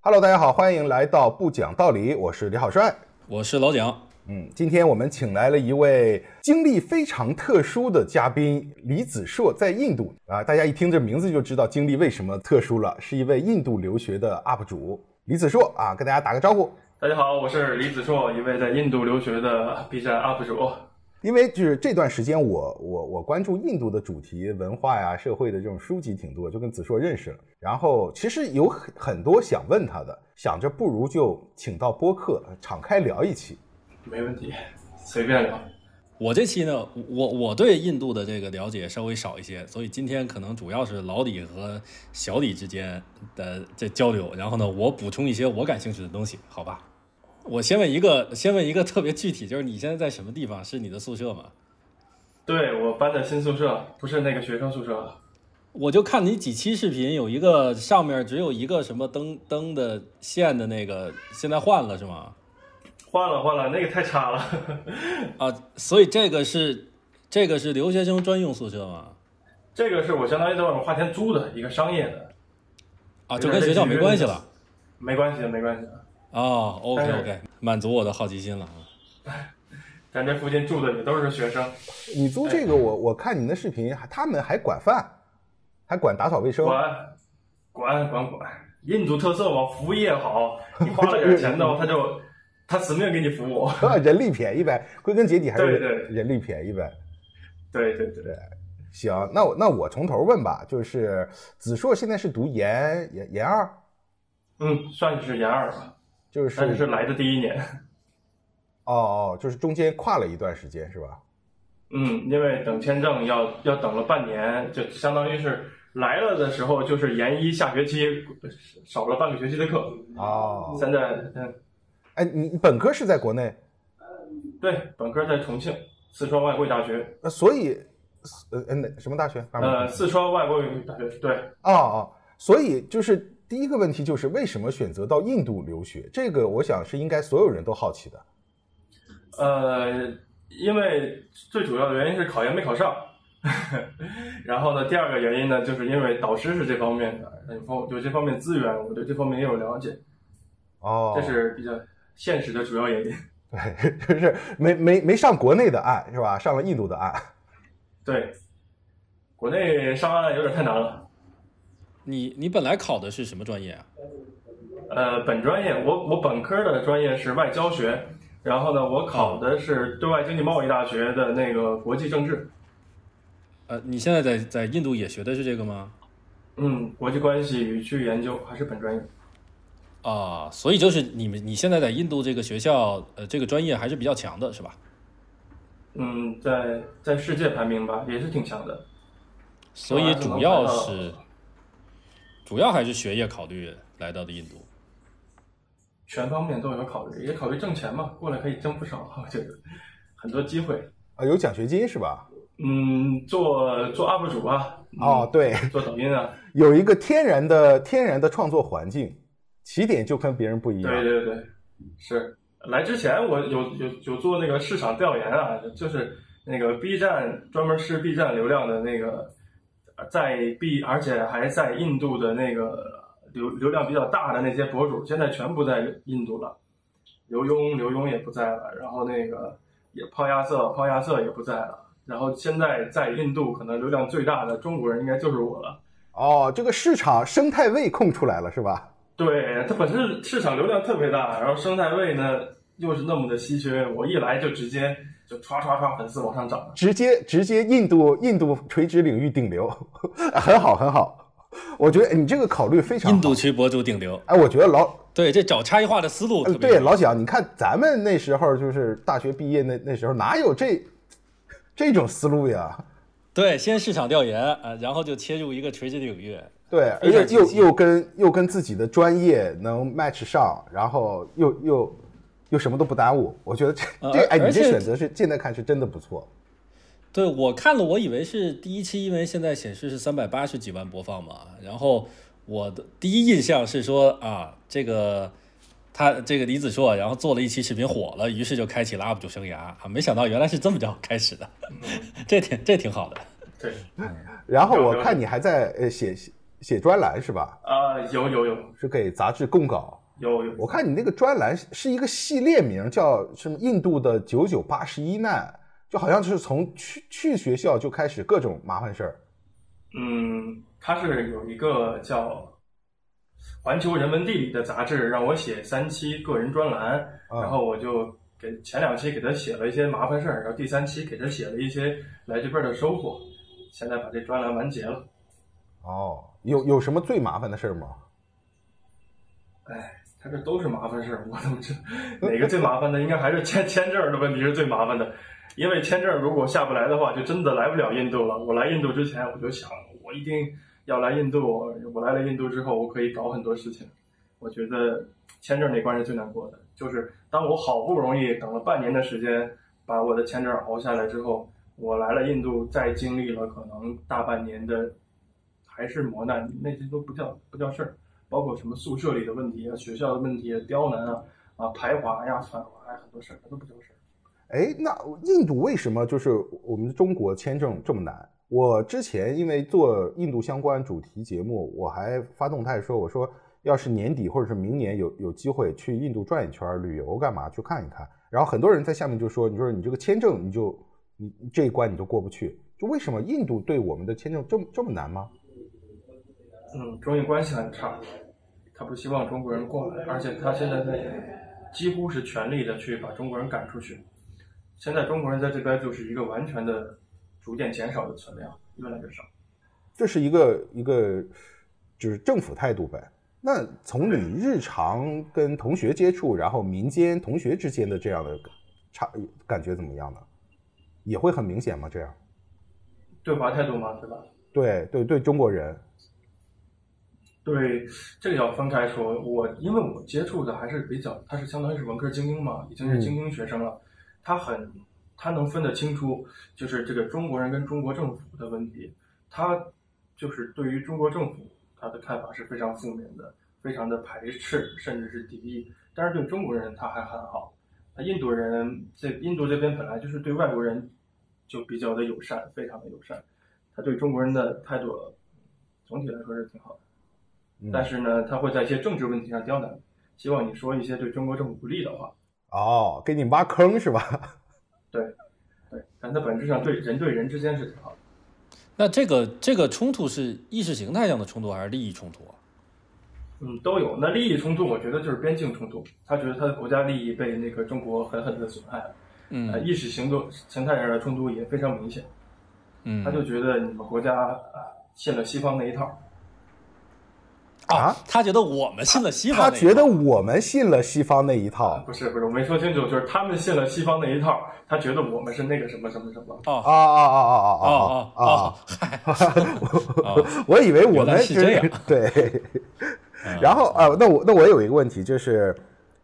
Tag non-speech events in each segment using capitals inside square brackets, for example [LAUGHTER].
Hello，大家好，欢迎来到不讲道理，我是李好帅，我是老蒋。嗯，今天我们请来了一位经历非常特殊的嘉宾李子硕，在印度啊，大家一听这名字就知道经历为什么特殊了，是一位印度留学的 UP 主李子硕啊，跟大家打个招呼。大家好，我是李子硕，一位在印度留学的 B 站 UP 主。因为就是这段时间我，我我关注印度的主题文化呀、社会的这种书籍挺多，就跟子硕认识了。然后其实有很很多想问他的，想着不如就请到播客敞开聊一期。没问题，[LAUGHS] 随便聊。我这期呢，我我对印度的这个了解稍微少一些，所以今天可能主要是老李和小李之间的这交流，然后呢，我补充一些我感兴趣的东西，好吧？我先问一个，先问一个特别具体，就是你现在在什么地方？是你的宿舍吗？对我搬的新宿舍，不是那个学生宿舍。我就看你几期视频，有一个上面只有一个什么灯灯的线的那个，现在换了是吗？换了换了，那个太差了。啊，所以这个是这个是留学生专用宿舍吗？这个是我相当于在外面花钱租的一个商业的。啊，就跟学校没关系了。没关系，没关系。哦，OK OK，满足我的好奇心了啊！[LAUGHS] 咱这附近住的也都是学生。你租这个，我我看你的视频，他们还管饭，还管打扫卫生。管，管管管，印度特色嘛，服务业好，你花了点钱的话，[LAUGHS] 他就他死命给你服务。[LAUGHS] 人力便宜呗，归根结底还是对对人力便宜呗。对对对对，行，那我那我从头问吧，就是子硕现在是读研研研二，嗯，算是研二吧。就是，但是来的第一年，哦哦，就是中间跨了一段时间，是吧？嗯，因为等签证要要等了半年，就相当于是来了的时候就是研一下学期少了半个学期的课。哦，现在嗯，哎，你本科是在国内？对，本科在重庆四川外国语大学。呃所以，呃，哪什么大学？呃，四川外国语大学。对。哦哦，所以就是。第一个问题就是为什么选择到印度留学？这个我想是应该所有人都好奇的。呃，因为最主要的原因是考研没考上，[LAUGHS] 然后呢，第二个原因呢，就是因为导师是这方面的，有方有这方面资源，我对这方面也有了解。哦，这是比较现实的主要原因。[LAUGHS] 对，就是没没没上国内的岸是吧？上了印度的岸。对，国内上岸有点太难了。你你本来考的是什么专业啊？呃，本专业我我本科的专业是外交学，然后呢，我考的是对外经济贸易大学的那个国际政治。呃，你现在在在印度也学的是这个吗？嗯，国际关系与区域研究还是本专业。啊，所以就是你们你现在在印度这个学校，呃，这个专业还是比较强的，是吧？嗯，在在世界排名吧，也是挺强的。所以主要是。主要还是学业考虑来到的印度，全方面都有考虑，也考虑挣钱嘛，过来可以挣不少，我觉得很多机会啊，有奖学金是吧？嗯，做做 UP 主啊，哦对，做抖音啊，有一个天然的天然的创作环境，起点就跟别人不一样。对对对，是来之前我有有有做那个市场调研啊，就是那个 B 站专门吃 B 站流量的那个。在 B，而且还在印度的那个流流量比较大的那些博主，现在全不在印度了。刘墉，刘墉也不在了，然后那个也抛亚瑟，抛亚瑟也不在了。然后现在在印度可能流量最大的中国人应该就是我了。哦，这个市场生态位空出来了是吧？对，它本身市场流量特别大，然后生态位呢又是那么的稀缺，我一来就直接。就唰唰唰粉丝往上涨，直接直接印度印度垂直领域顶流，很好很好。我觉得你这个考虑非常。印度区博主顶流，哎，我觉得老对这找差异化的思路。对老蒋，你看咱们那时候就是大学毕业那那时候哪有这这种思路呀？对，先市场调研啊，然后就切入一个垂直领域。对，而且又又跟又跟自己的专业能 match 上，然后又又。又什么都不耽误，我觉得这 [LAUGHS] 这哎，你这选择是现在看是真的不错。对我看了，我以为是第一期，因为现在显示是三百八十几万播放嘛。然后我的第一印象是说啊，这个他这个李子硕，然后做了一期视频火了，于是就开启了 UP 主生涯啊。没想到原来是这么着开始的，这挺这挺好的。对，[LAUGHS] 然后我看你还在呃写写专栏是吧？啊，有有有是给杂志供稿。有有，我看你那个专栏是一个系列名，叫什么“印度的九九八十一难”，就好像是从去去学校就开始各种麻烦事儿。嗯，它是有一个叫《环球人文地理》的杂志，让我写三期个人专栏，然后我就给前两期给他写了一些麻烦事儿，然后第三期给他写了一些来这边的收获，现在把这专栏完结了。哦，有有什么最麻烦的事儿吗？哎。这都是麻烦事儿，我怎么知哪个最麻烦的？应该还是签签证的问题是最麻烦的，因为签证如果下不来的话，就真的来不了印度了。我来印度之前，我就想，我一定要来印度。我来了印度之后，我可以搞很多事情。我觉得签证那关是最难过的，就是当我好不容易等了半年的时间，把我的签证熬下来之后，我来了印度，再经历了可能大半年的还是磨难，那些都不叫不叫事儿。包括什么宿舍里的问题啊，学校的问题啊，刁难啊，啊排华呀、反华呀，很多事儿，都不叫事儿。哎，那印度为什么就是我们中国签证这么难？我之前因为做印度相关主题节目，我还发动态说，我说要是年底或者是明年有有机会去印度转一圈旅游干嘛去看一看，然后很多人在下面就说，你说你这个签证你就你这一关你就过不去，就为什么印度对我们的签证这么这么难吗？嗯，中印关系很差，他不希望中国人过来，而且他现在在几乎是全力的去把中国人赶出去。现在中国人在这边就是一个完全的逐渐减少的存量，越来越少。这是一个一个就是政府态度呗。那从你日常跟同学接触，然后民间同学之间的这样的差感觉怎么样呢？也会很明显吗？这样？对华态度吗？对吧？对对对，中国人。对，这个要分开说。我因为我接触的还是比较，他是相当于是文科精英嘛，已经是精英学生了。他很，他能分得清楚，就是这个中国人跟中国政府的问题。他就是对于中国政府，他的看法是非常负面的，非常的排斥，甚至是敌意。但是对中国人他还很好。他印度人在印度这边本来就是对外国人就比较的友善，非常的友善。他对中国人的态度总体来说是挺好的。但是呢，他会在一些政治问题上刁难，希望你说一些对中国政府不利的话。哦，给你挖坑是吧？[LAUGHS] 对，对，但他本质上对人对人之间是挺好的。那这个这个冲突是意识形态上的冲突还是利益冲突啊？嗯，都有。那利益冲突，我觉得就是边境冲突。他觉得他的国家利益被那个中国狠狠的损害了。嗯，意识形动形态上的冲突也非常明显。嗯，他就觉得你们国家啊信了西方那一套。啊，他觉得我们信了西方，他觉得我们信了西方那一套。不是不是，我没说清楚，就是他们信了西方那一套，他觉得我们是那个什么什么什么。哦啊啊啊啊啊啊啊！我我以为我们是这样。[LAUGHS] 对。[LAUGHS] 然后啊，那我那我有一个问题，就是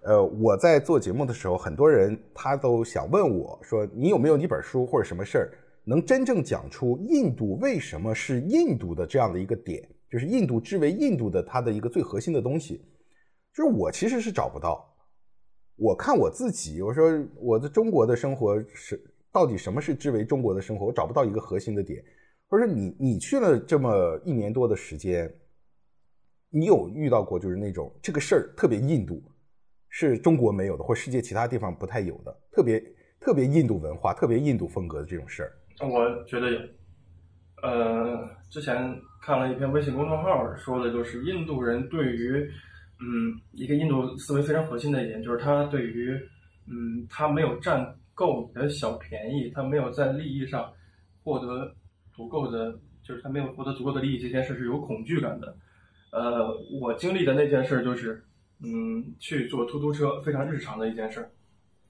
呃，我在做节目的时候，很多人他都想问我说，你有没有一本书或者什么事儿，能真正讲出印度为什么是印度的这样的一个点？就是印度之为印度的它的一个最核心的东西，就是我其实是找不到。我看我自己，我说我的中国的生活是到底什么是之为中国的生活，我找不到一个核心的点。或者你你去了这么一年多的时间，你有遇到过就是那种这个事儿特别印度，是中国没有的，或世界其他地方不太有的，特别特别印度文化、特别印度风格的这种事儿？我觉得有。呃，之前。看了一篇微信公众号，说的就是印度人对于，嗯，一个印度思维非常核心的一点，就是他对于，嗯，他没有占够你的小便宜，他没有在利益上获得足够的，就是他没有获得足够的利益，这件事是有恐惧感的。呃，我经历的那件事就是，嗯，去坐出租车，非常日常的一件事，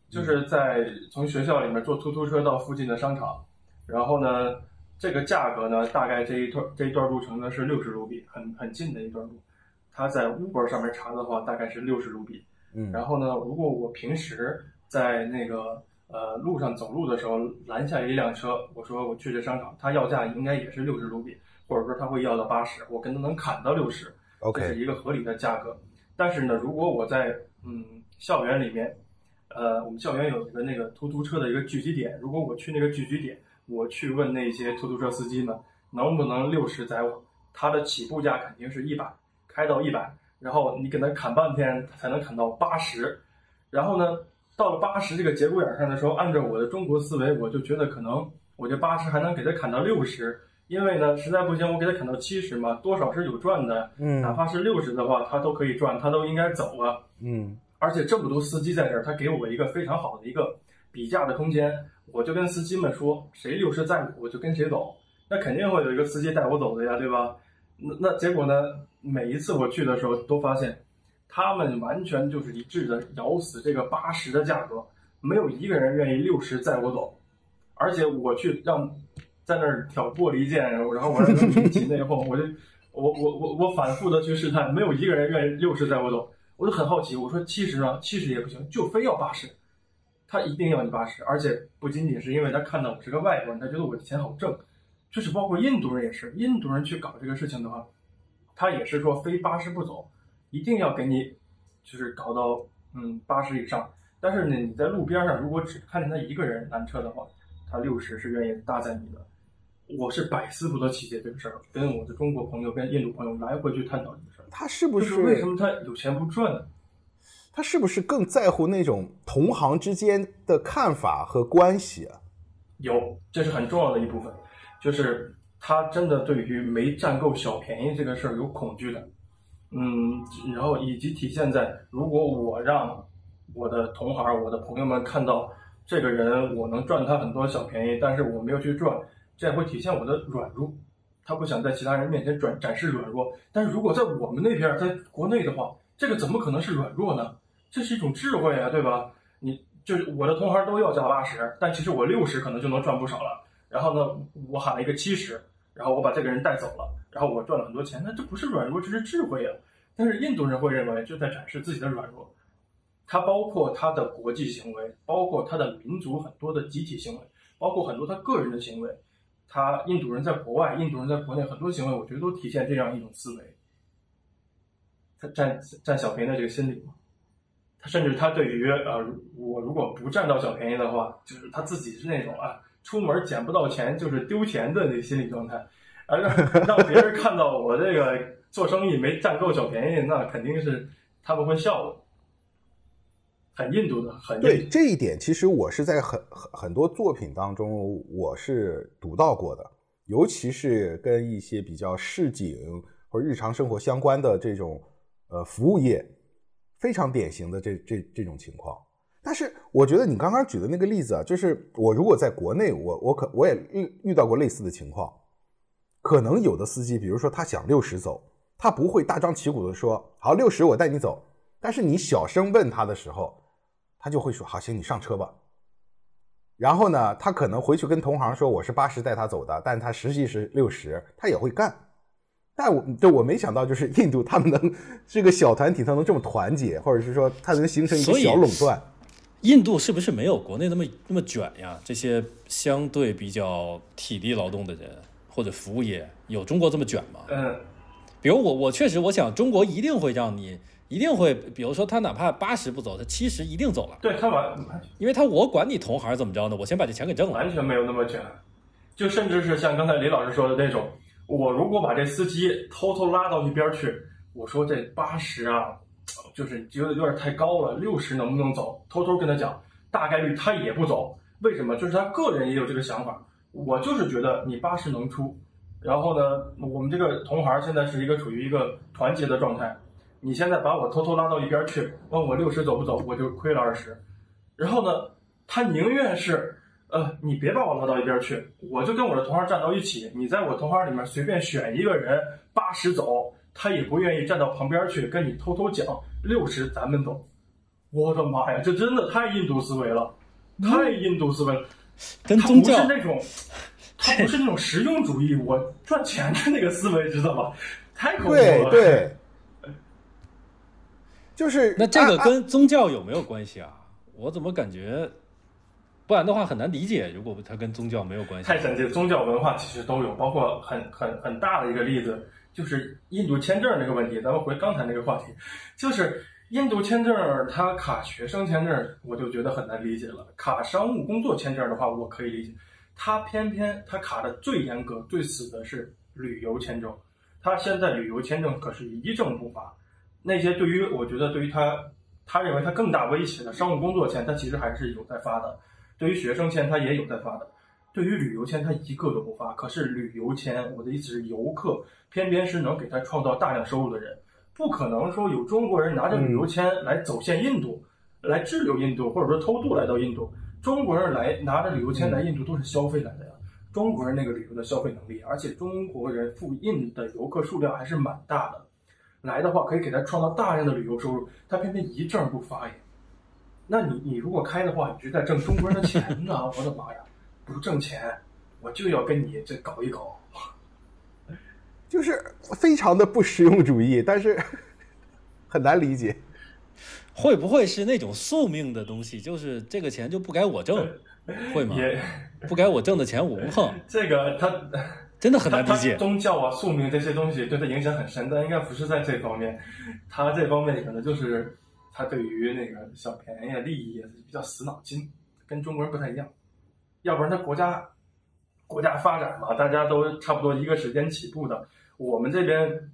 就是在从学校里面坐出租车到附近的商场，然后呢。这个价格呢，大概这一段这一段路程呢是六十卢比，很很近的一段路。他在 Uber 上面查的话，大概是六十卢比。嗯，然后呢，如果我平时在那个呃路上走路的时候拦下一辆车，我说我去这商场，他要价应该也是六十卢比，或者说他会要到八十，我跟他能砍到六十，这是一个合理的价格。但是呢，如果我在嗯校园里面，呃，我们校园有一个那个出租车的一个聚集点，如果我去那个聚集点。我去问那些出租车司机们，能不能六十载我，它的起步价肯定是一百，开到一百，然后你给他砍半天才能砍到八十，然后呢，到了八十这个节骨眼上的时候，按照我的中国思维，我就觉得可能我这八十还能给他砍到六十，因为呢，实在不行我给他砍到七十嘛，多少是有赚的，嗯。哪怕是六十的话，他都可以赚，他都应该走啊。嗯。而且这么多司机在这儿，他给我一个非常好的一个比价的空间，我就跟司机们说，谁六十载我就跟谁走，那肯定会有一个司机带我走的呀，对吧？那那结果呢？每一次我去的时候，都发现他们完全就是一致的咬死这个八十的价格，没有一个人愿意六十载我走，而且我去让在那儿挑拨离间，然后然后我让他们起内讧，[LAUGHS] 我就我我我我反复的去试探，没有一个人愿意六十载我走。我就很好奇，我说七十啊，七十也不行，就非要八十，他一定要你八十，而且不仅仅是因为他看到我是个外国人，他觉得我的钱好挣，就是包括印度人也是，印度人去搞这个事情的话，他也是说非八十不走，一定要给你就是搞到嗯八十以上，但是呢你在路边上如果只看见他一个人拦车的话，他六十是愿意搭载你的。我是百思不得其解这个事儿，跟我的中国朋友、跟印度朋友来回去探讨这个事儿。他是不就是为什么他有钱不赚呢？他是不是更在乎那种同行之间的看法和关系啊？有，这是很重要的一部分，就是他真的对于没占够小便宜这个事儿有恐惧的，嗯，然后以及体现在如果我让我的同行、我的朋友们看到这个人，我能赚他很多小便宜，但是我没有去赚，这会体现我的软弱。他不想在其他人面前展展示软弱，但是如果在我们那边，在国内的话，这个怎么可能是软弱呢？这是一种智慧啊，对吧？你就是我的同行都要加八十，但其实我六十可能就能赚不少了。然后呢，我喊了一个七十，然后我把这个人带走了，然后我赚了很多钱，那这不是软弱，这是智慧啊。但是印度人会认为就在展示自己的软弱，它包括他的国际行为，包括他的民族很多的集体行为，包括很多他个人的行为。他印度人在国外，印度人在国内很多行为，我觉得都体现这样一种思维。他占占小便宜的这个心理嘛，他甚至他对于呃，我如果不占到小便宜的话，就是他自己是那种啊，出门捡不到钱就是丢钱的那个心理状态，而让让别人看到我这个做生意没占够小便宜，那肯定是他们会笑我。很印度的，很对这一点，其实我是在很很很多作品当中我是读到过的，尤其是跟一些比较市井或者日常生活相关的这种呃服务业，非常典型的这这这种情况。但是我觉得你刚刚举的那个例子啊，就是我如果在国内，我我可我也遇遇到过类似的情况，可能有的司机，比如说他想六十走，他不会大张旗鼓的说好六十我带你走，但是你小声问他的时候。他就会说：“好，行，你上车吧。”然后呢，他可能回去跟同行说：“我是八十带他走的，但他实际是六十，他也会干。”但我就我没想到，就是印度他们能这个小团体，他能这么团结，或者是说他能形成一个小垄断。印度是不是没有国内那么那么卷呀？这些相对比较体力劳动的人或者服务业，有中国这么卷吗？嗯，比如我，我确实我想，中国一定会让你。一定会，比如说他哪怕八十不走，他七十一定走了。对他完，因为他我管你同行怎么着呢？我先把这钱给挣了。完全没有那么卷，就甚至是像刚才李老师说的那种，我如果把这司机偷偷拉到一边去，我说这八十啊，就是觉得有点太高了，六十能不能走？偷偷跟他讲，大概率他也不走。为什么？就是他个人也有这个想法。我就是觉得你八十能出，然后呢，我们这个同行现在是一个处于一个团结的状态。你现在把我偷偷拉到一边去，问我六十走不走，我就亏了二十。然后呢，他宁愿是，呃，你别把我拉到一边去，我就跟我的同行站到一起。你在我同行里面随便选一个人，八十走，他也不愿意站到旁边去跟你偷偷讲六十咱们走。我的妈呀，这真的太印度思维了，太印度思维了。跟宗教他不是那种，[LAUGHS] 他不是那种实用主义，我赚钱的那个思维，知道吧？太恐怖了。对对。[LAUGHS] 就是那这个跟宗教有没有关系啊？我怎么感觉，不然的话很难理解。如果它跟宗教没有关系，太神奇。宗教文化其实都有，包括很很很大的一个例子，就是印度签证这个问题。咱们回刚才那个话题，[LAUGHS] 就是印度签证它卡学生签证，我就觉得很难理解了。卡商务工作签证的话，我可以理解。它偏偏它卡的最严格、最死的是旅游签证。他现在旅游签证可是一证不发。那些对于我觉得对于他，他认为他更大威胁的商务工作签，他其实还是有在发的。对于学生签，他也有在发的。对于旅游签，他一个都不发。可是旅游签，我的意思是游客，偏偏是能给他创造大量收入的人。不可能说有中国人拿着旅游签来走线印度，来滞留印度，或者说偷渡来到印度。中国人来拿着旅游签来印度都是消费来的呀。中国人那个旅游的消费能力，而且中国人赴印的游客数量还是蛮大的。来的话可以给他创造大量的旅游收入，他偏偏一证不发耶。那你你如果开的话，你是在挣中国人的钱呢？我的妈呀！不挣钱，我就要跟你这搞一搞，就是非常的不实用主义，但是很难理解。会不会是那种宿命的东西？就是这个钱就不该我挣，会吗？不该我挣的钱我不碰。[LAUGHS] 这个他 [LAUGHS] 真的很难理解。宗教啊、宿命这些东西对他影响很深，但应该不是在这方面。他这方面可能就是他对于那个小便宜、利益比较死脑筋，跟中国人不太一样。要不然他国家国家发展嘛，大家都差不多一个时间起步的。我们这边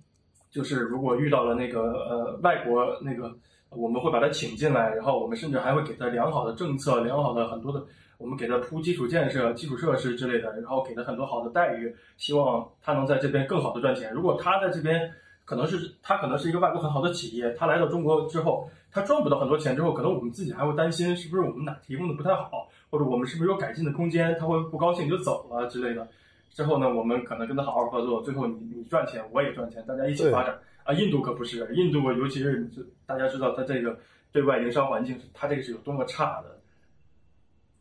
就是如果遇到了那个呃外国那个，我们会把他请进来，然后我们甚至还会给他良好的政策、良好的很多的，我们给他铺基础建设、基础设施之类的，然后给他很多好的待遇，希望他能在这边更好的赚钱。如果他在这边，可能是他可能是一个外国很好的企业，他来到中国之后，他赚不到很多钱之后，可能我们自己还会担心是不是我们哪提供的不太好。或者我们是不是有改进的空间？他会不高兴就走了之类的。之后呢，我们可能跟他好好合作。最后你你赚钱，我也赚钱，大家一起发展啊！印度可不是，印度尤其是大家知道，他这个对外营商环境，他这个是有多么差的。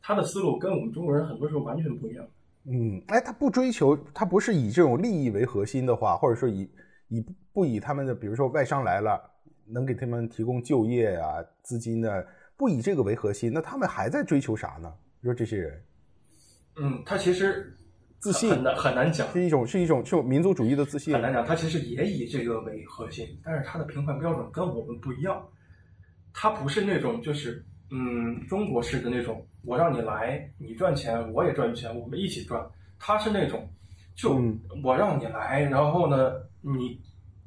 他的思路跟我们中国人很多时候完全不一样。嗯，哎，他不追求，他不是以这种利益为核心的话，或者说以以不以他们的，比如说外商来了，能给他们提供就业啊、资金的。不以这个为核心，那他们还在追求啥呢？你说这些人，嗯，他其实自信很难很难讲，是一种是一种就民族主义的自信很难讲。他其实也以这个为核心，但是他的评判标准跟我们不一样。他不是那种就是嗯中国式的那种，我让你来，你赚钱，我也赚钱，我们一起赚。他是那种，就我让你来，然后呢，你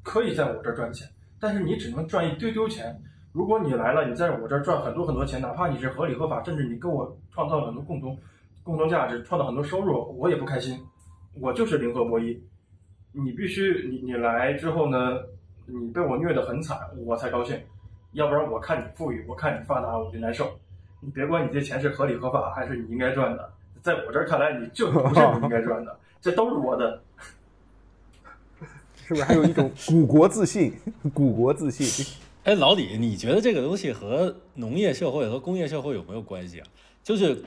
可以在我这儿赚钱，但是你只能赚一丢丢钱。如果你来了，你在我这儿赚很多很多钱，哪怕你是合理合法，甚至你跟我创造了很多共同共同价值，创造很多收入，我也不开心。我就是零和博弈，你必须你你来之后呢，你被我虐得很惨，我才高兴。要不然我看你富裕，我看你发达，我就难受。你别管你这钱是合理合法还是你应该赚的，在我这儿看来，你就不是你应该赚的，这都是我的。[LAUGHS] 是不是还有一种 [LAUGHS] 古国自信？古国自信。哎，老李，你觉得这个东西和农业社会和工业社会有没有关系啊？就是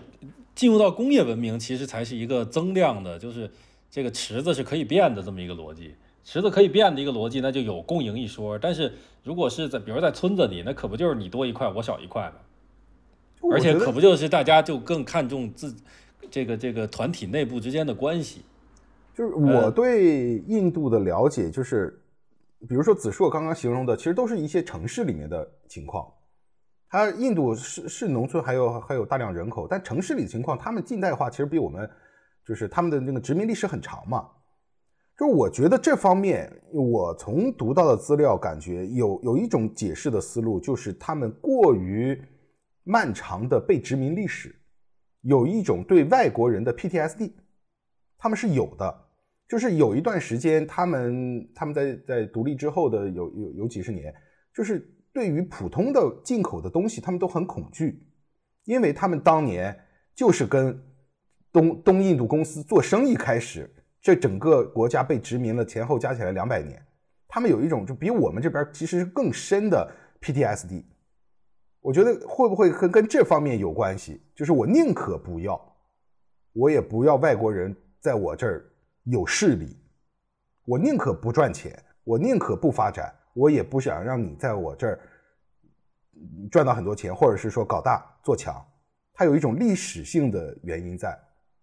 进入到工业文明，其实才是一个增量的，就是这个池子是可以变的这么一个逻辑。池子可以变的一个逻辑，那就有共赢一说。但是如果是在，比如在村子里，那可不就是你多一块，我少一块吗？而且可不就是大家就更看重自这个这个团体内部之间的关系？就是我对印度的了解，就是。比如说子硕刚刚形容的，其实都是一些城市里面的情况。它印度是是农村，还有还有大量人口，但城市里的情况，他们近代化其实比我们，就是他们的那个殖民历史很长嘛。就我觉得这方面，我从读到的资料感觉有有一种解释的思路，就是他们过于漫长的被殖民历史，有一种对外国人的 PTSD，他们是有的。就是有一段时间，他们他们在在独立之后的有有有几十年，就是对于普通的进口的东西，他们都很恐惧，因为他们当年就是跟东东印度公司做生意开始，这整个国家被殖民了前后加起来两百年，他们有一种就比我们这边其实是更深的 PTSD，我觉得会不会跟跟这方面有关系？就是我宁可不要，我也不要外国人在我这儿。有势力，我宁可不赚钱，我宁可不发展，我也不想让你在我这儿赚到很多钱，或者是说搞大做强。它有一种历史性的原因在。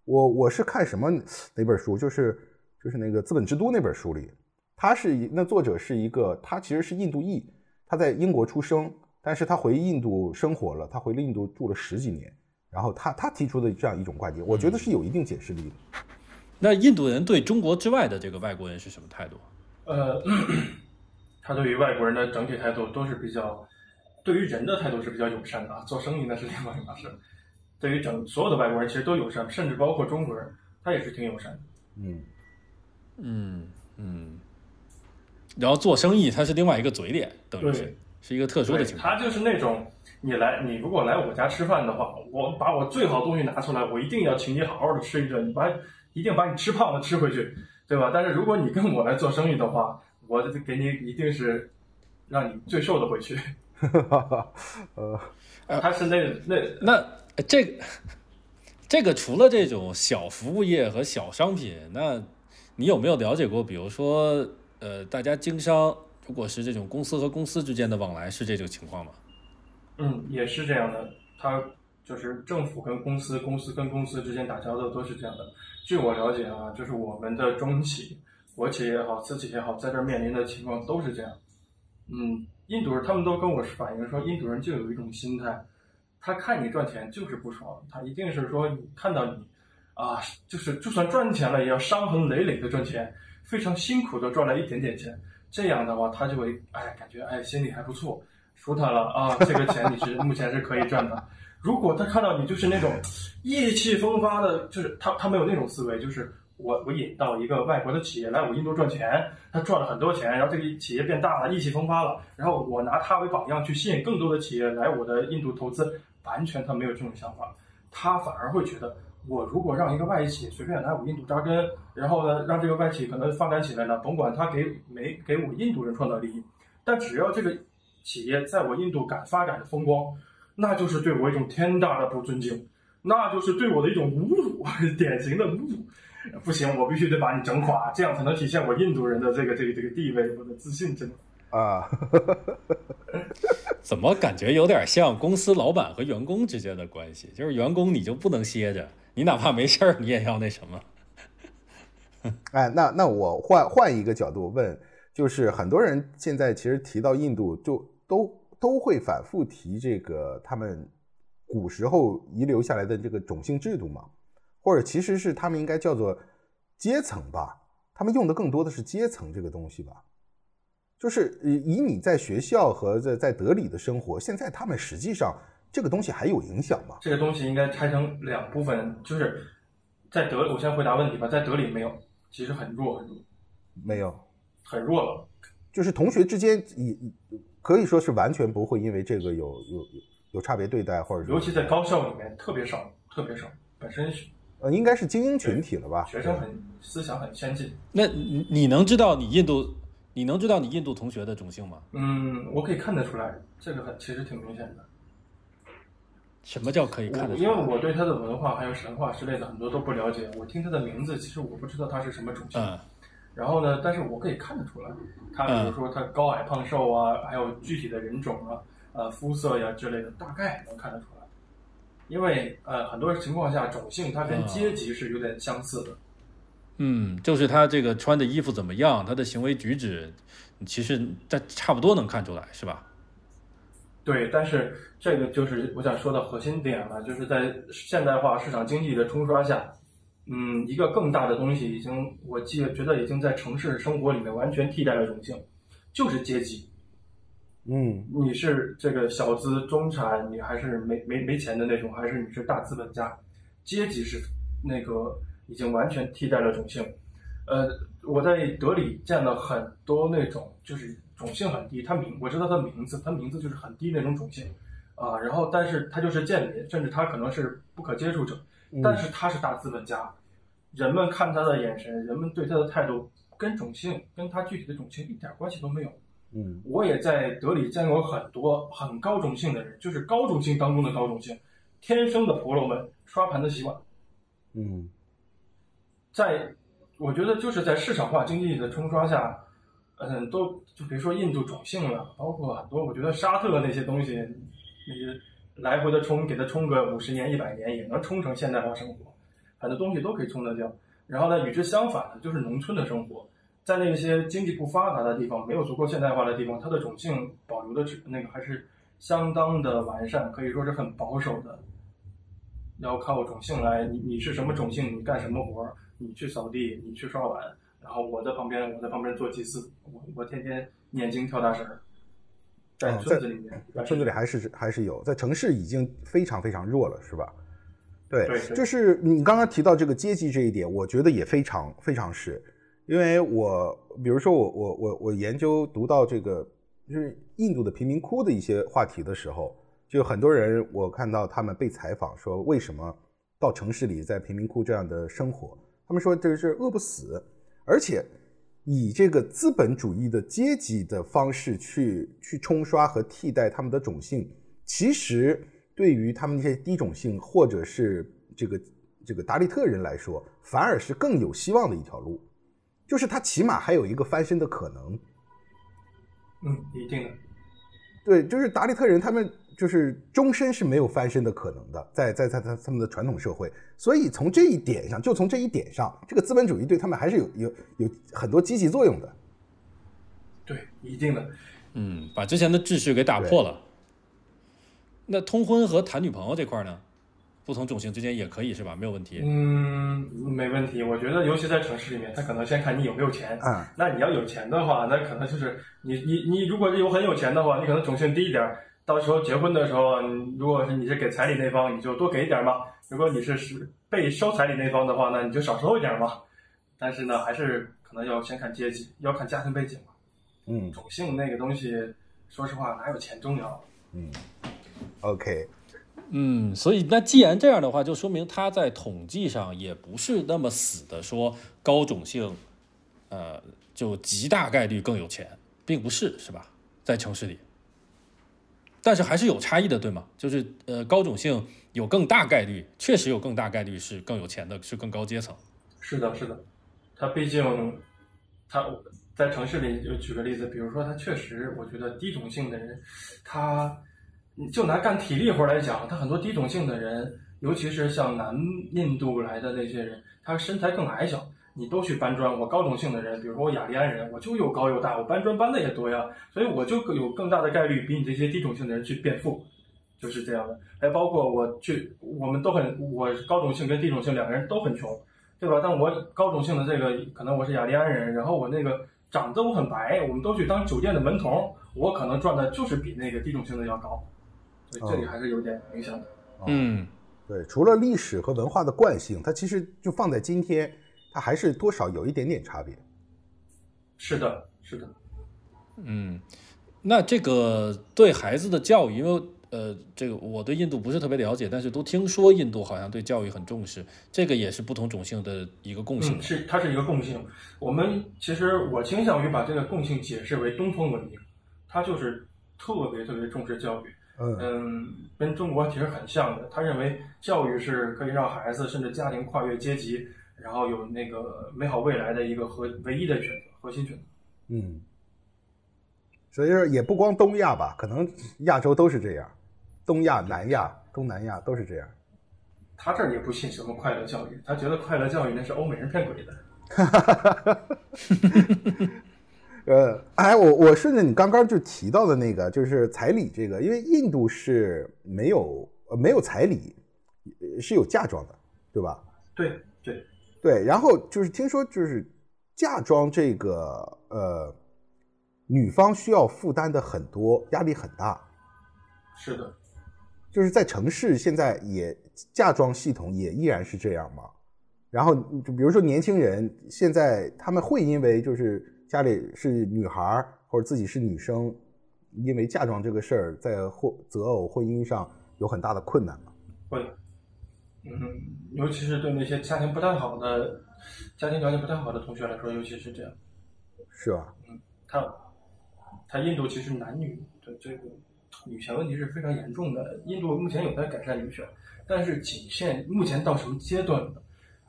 我我是看什么哪本书，就是就是那个《资本之都》那本书里，他是那作者是一个，他其实是印度裔，他在英国出生，但是他回印度生活了，他回了印度住了十几年，然后他他提出的这样一种观点，我觉得是有一定解释力的。那印度人对中国之外的这个外国人是什么态度？呃，[CLEARS THROAT] 他对于外国人的整体态度都是比较，对于人的态度是比较友善的啊。做生意那是另外一码事。对于整所有的外国人其实都友善，甚至包括中国人，他也是挺友善的。嗯嗯嗯。然后做生意，他是另外一个嘴脸，等于是是一个特殊的情况。他就是那种，你来，你如果来我家吃饭的话，我把我最好的东西拿出来，我一定要请你好好的吃一顿，你把一定把你吃胖了吃回去，对吧？但是如果你跟我来做生意的话，我给你一定是让你最瘦的回去。[LAUGHS] 呃，他是那那那这个这个除了这种小服务业和小商品，那你有没有了解过？比如说。呃，大家经商，如果是这种公司和公司之间的往来，是这种情况吗？嗯，也是这样的。他就是政府跟公司，公司跟公司之间打交道都是这样的。据我了解啊，就是我们的中企、国企也好，私企也好，在这面临的情况都是这样。嗯，印度人他们都跟我反映说，印度人就有一种心态，他看你赚钱就是不爽，他一定是说看到你啊，就是就算赚钱了，也要伤痕累累的赚钱。非常辛苦的赚了一点点钱，这样的话他就会哎感觉哎心里还不错，舒坦了啊，这个钱你是目前是可以赚的。如果他看到你就是那种意气风发的，就是他他没有那种思维，就是我我引到一个外国的企业来我印度赚钱，他赚了很多钱，然后这个企业变大了，意气风发了，然后我拿他为榜样去吸引更多的企业来我的印度投资，完全他没有这种想法，他反而会觉得。我如果让一个外企随便来我印度扎根，然后呢，让这个外企可能发展起来呢，甭管他给没给我印度人创造利益，但只要这个企业在我印度敢发展的风光，那就是对我一种天大的不尊敬，那就是对我的一种侮辱，[LAUGHS] 典型的侮辱。不行，我必须得把你整垮，这样才能体现我印度人的这个这个这个地位，我的自信，真的。啊，怎么感觉有点像公司老板和员工之间的关系？就是员工你就不能歇着。你哪怕没事儿，你也要那什么？哎，那那我换换一个角度问，就是很多人现在其实提到印度，就都都会反复提这个他们古时候遗留下来的这个种姓制度嘛，或者其实是他们应该叫做阶层吧？他们用的更多的是阶层这个东西吧？就是以你在学校和在在德里的生活，现在他们实际上。这个东西还有影响吗？这个东西应该拆成两部分，就是在德，我先回答问题吧。在德里没有，其实很弱很弱，没有，很弱了。就是同学之间也可以说是完全不会因为这个有有有有差别对待，或者尤其在高校里面特别少，特别少。本身是呃，应该是精英群体了吧？学生很思想很先进。那你你能知道你印度，你能知道你印度同学的种姓吗？嗯，我可以看得出来，这个很其实挺明显的。什么叫可以看得出？因为我对他的文化还有神话之类的很多都不了解，我听他的名字，其实我不知道他是什么种姓。然后呢，但是我可以看得出来，他比如说他高矮胖瘦啊，还有具体的人种啊、呃肤色呀之类的，大概能看得出来。因为呃很多情况下种姓它跟阶级是有点相似的。嗯，就是他这个穿的衣服怎么样，他的行为举止，其实他差不多能看出来，是吧？对，但是这个就是我想说的核心点了，就是在现代化市场经济的冲刷下，嗯，一个更大的东西已经，我记觉得已经在城市生活里面完全替代了种姓，就是阶级。嗯，你是这个小资中产，你还是没没没钱的那种，还是你是大资本家，阶级是那个已经完全替代了种姓。呃，我在德里见了很多那种就是。种姓很低，他名我知道他名字，他名字就是很低那种种姓，啊，然后但是他就是贱民，甚至他可能是不可接触者，但是他是大资本家，人们看他的眼神，人们对他的态度跟种姓跟他具体的种姓一点关系都没有。嗯，我也在德里见过很多很高种姓的人，就是高种姓当中的高种姓，天生的婆罗门，刷盘子洗碗。嗯，在我觉得就是在市场化经济的冲刷下。嗯，都就别说印度种姓了，包括很多，我觉得沙特那些东西，那些来回的冲，给它冲个五十年、一百年，也能冲成现代化生活，很多东西都可以冲得掉。然后呢，与之相反的就是农村的生活，在那些经济不发达的地方，没有足够现代化的地方，它的种姓保留的那个还是相当的完善，可以说是很保守的。要靠种姓来，你你是什么种姓，你干什么活儿，你去扫地，你去刷碗。然后我在旁边，我在旁边做祭祀，我我天天念经跳大神儿，在村子里面，村子里还是还是有，在城市已经非常非常弱了，是吧？对，对。就是你刚刚提到这个阶级这一点，我觉得也非常非常是，因为我比如说我我我我研究读到这个就是印度的贫民窟的一些话题的时候，就很多人我看到他们被采访说为什么到城市里在贫民窟这样的生活，他们说这是饿不死，而且以这个资本主义的阶级的方式去去冲刷和替代他们的种姓，其实。对于他们那些低种姓或者是这个这个达利特人来说，反而是更有希望的一条路，就是他起码还有一个翻身的可能。嗯，一定的。对，就是达利特人，他们就是终身是没有翻身的可能的，在在在他他们的传统社会。所以从这一点上，就从这一点上，这个资本主义对他们还是有有有很多积极作用的。对，一定的。嗯，把之前的秩序给打破了。那通婚和谈女朋友这块呢，不同种姓之间也可以是吧？没有问题。嗯，没问题。我觉得，尤其在城市里面，他可能先看你有没有钱。嗯。那你要有钱的话，那可能就是你你你，如果是有很有钱的话，你可能种姓低一点。到时候结婚的时候，如果是你是给彩礼那方，你就多给一点嘛。如果你是是被收彩礼那方的话，那你就少收一点嘛。但是呢，还是可能要先看阶级，要看家庭背景嘛。嗯。种姓那个东西，说实话，哪有钱重要？嗯。OK，嗯，所以那既然这样的话，就说明他在统计上也不是那么死的，说高种姓，呃，就极大概率更有钱，并不是，是吧？在城市里，但是还是有差异的，对吗？就是呃，高种姓有更大概率，确实有更大概率是更有钱的，是更高阶层。是的，是的，他毕竟他在城市里，就举个例子，比如说他确实，我觉得低种姓的人，他。就拿干体力活来讲，他很多低种姓的人，尤其是像南印度来的那些人，他身材更矮小。你都去搬砖，我高种姓的人，比如说我雅利安人，我就又高又大，我搬砖搬的也多呀，所以我就有更大的概率比你这些低种姓的人去变富，就是这样的。还包括我去，我们都很，我高种姓跟低种姓两个人都很穷，对吧？但我高种姓的这个，可能我是雅利安人，然后我那个长得我很白，我们都去当酒店的门童，我可能赚的就是比那个低种姓的要高。所以这里还是有点影响的。嗯，对，除了历史和文化的惯性，它其实就放在今天，它还是多少有一点点差别。是的，是的。嗯，那这个对孩子的教育，因为呃，这个我对印度不是特别了解，但是都听说印度好像对教育很重视，这个也是不同种姓的一个共性。是，它是一个共性。我们其实我倾向于把这个共性解释为东方文明，它就是特别特别重视教育。嗯，跟中国其实很像的。他认为教育是可以让孩子甚至家庭跨越阶级，然后有那个美好未来的一个核唯一的选择，核心选择。嗯，所以说也不光东亚吧，可能亚洲都是这样，东亚、南亚、东南亚都是这样。他这儿也不信什么快乐教育，他觉得快乐教育那是欧美人骗鬼的。哈哈哈哈哈。呃，哎，我我顺着你刚刚就提到的那个，就是彩礼这个，因为印度是没有呃没有彩礼，是有嫁妆的，对吧？对对对，然后就是听说就是嫁妆这个呃，女方需要负担的很多，压力很大。是的，就是在城市现在也嫁妆系统也依然是这样吗？然后就比如说年轻人现在他们会因为就是。家里是女孩或者自己是女生，因为嫁妆这个事儿，在婚择偶婚姻上有很大的困难吗？会，嗯，尤其是对那些家庭不太好的、家庭条件不太好的同学来说，尤其是这样。是吧？嗯，他他印度其实男女的这个女权问题是非常严重的。印度目前有在改善女权，但是仅限目前到什么阶段呢？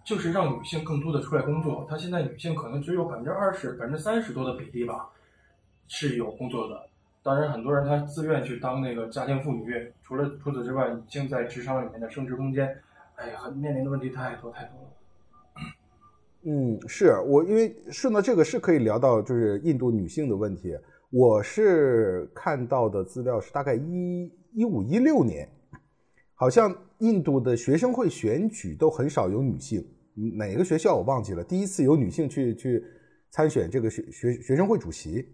就是让女性更多的出来工作，她现在女性可能只有百分之二十、百分之三十多的比例吧，是有工作的。当然，很多人他自愿去当那个家庭妇女。除了除此之外，女性在职场里面的升职空间，哎呀，面临的问题太多太多了。嗯，是我因为顺到这个是可以聊到就是印度女性的问题。我是看到的资料是大概一一五一六年，好像印度的学生会选举都很少有女性。哪个学校我忘记了？第一次有女性去去参选这个学学学生会主席。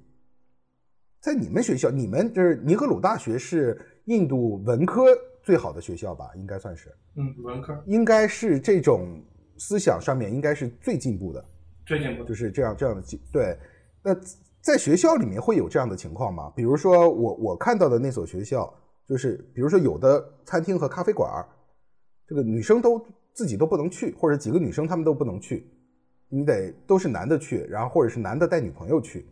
在你们学校，你们就是尼赫鲁大学是印度文科最好的学校吧？应该算是，嗯，文科应该是这种思想上面应该是最进步的，最进步就是这样这样的进对。那在学校里面会有这样的情况吗？比如说我我看到的那所学校，就是比如说有的餐厅和咖啡馆，这个女生都自己都不能去，或者几个女生她们都不能去，你得都是男的去，然后或者是男的带女朋友去。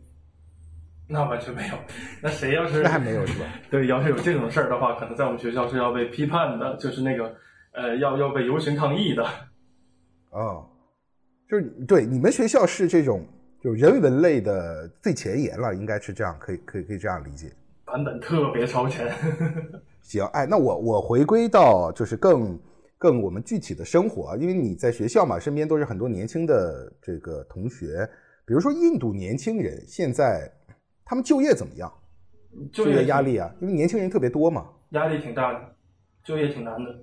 那完全没有。那谁要是那还没有是吧？[LAUGHS] 对，要是有这种事儿的话，可能在我们学校是要被批判的，就是那个呃，要要被游行抗议的。哦，就是对你们学校是这种就人文类的最前沿了，应该是这样，可以可以可以这样理解。版本特别超前。[LAUGHS] 行，哎，那我我回归到就是更更我们具体的生活，因为你在学校嘛，身边都是很多年轻的这个同学，比如说印度年轻人现在。他们就业怎么样？就业压力啊，因为年轻人特别多嘛，压力挺大的，就业挺难的。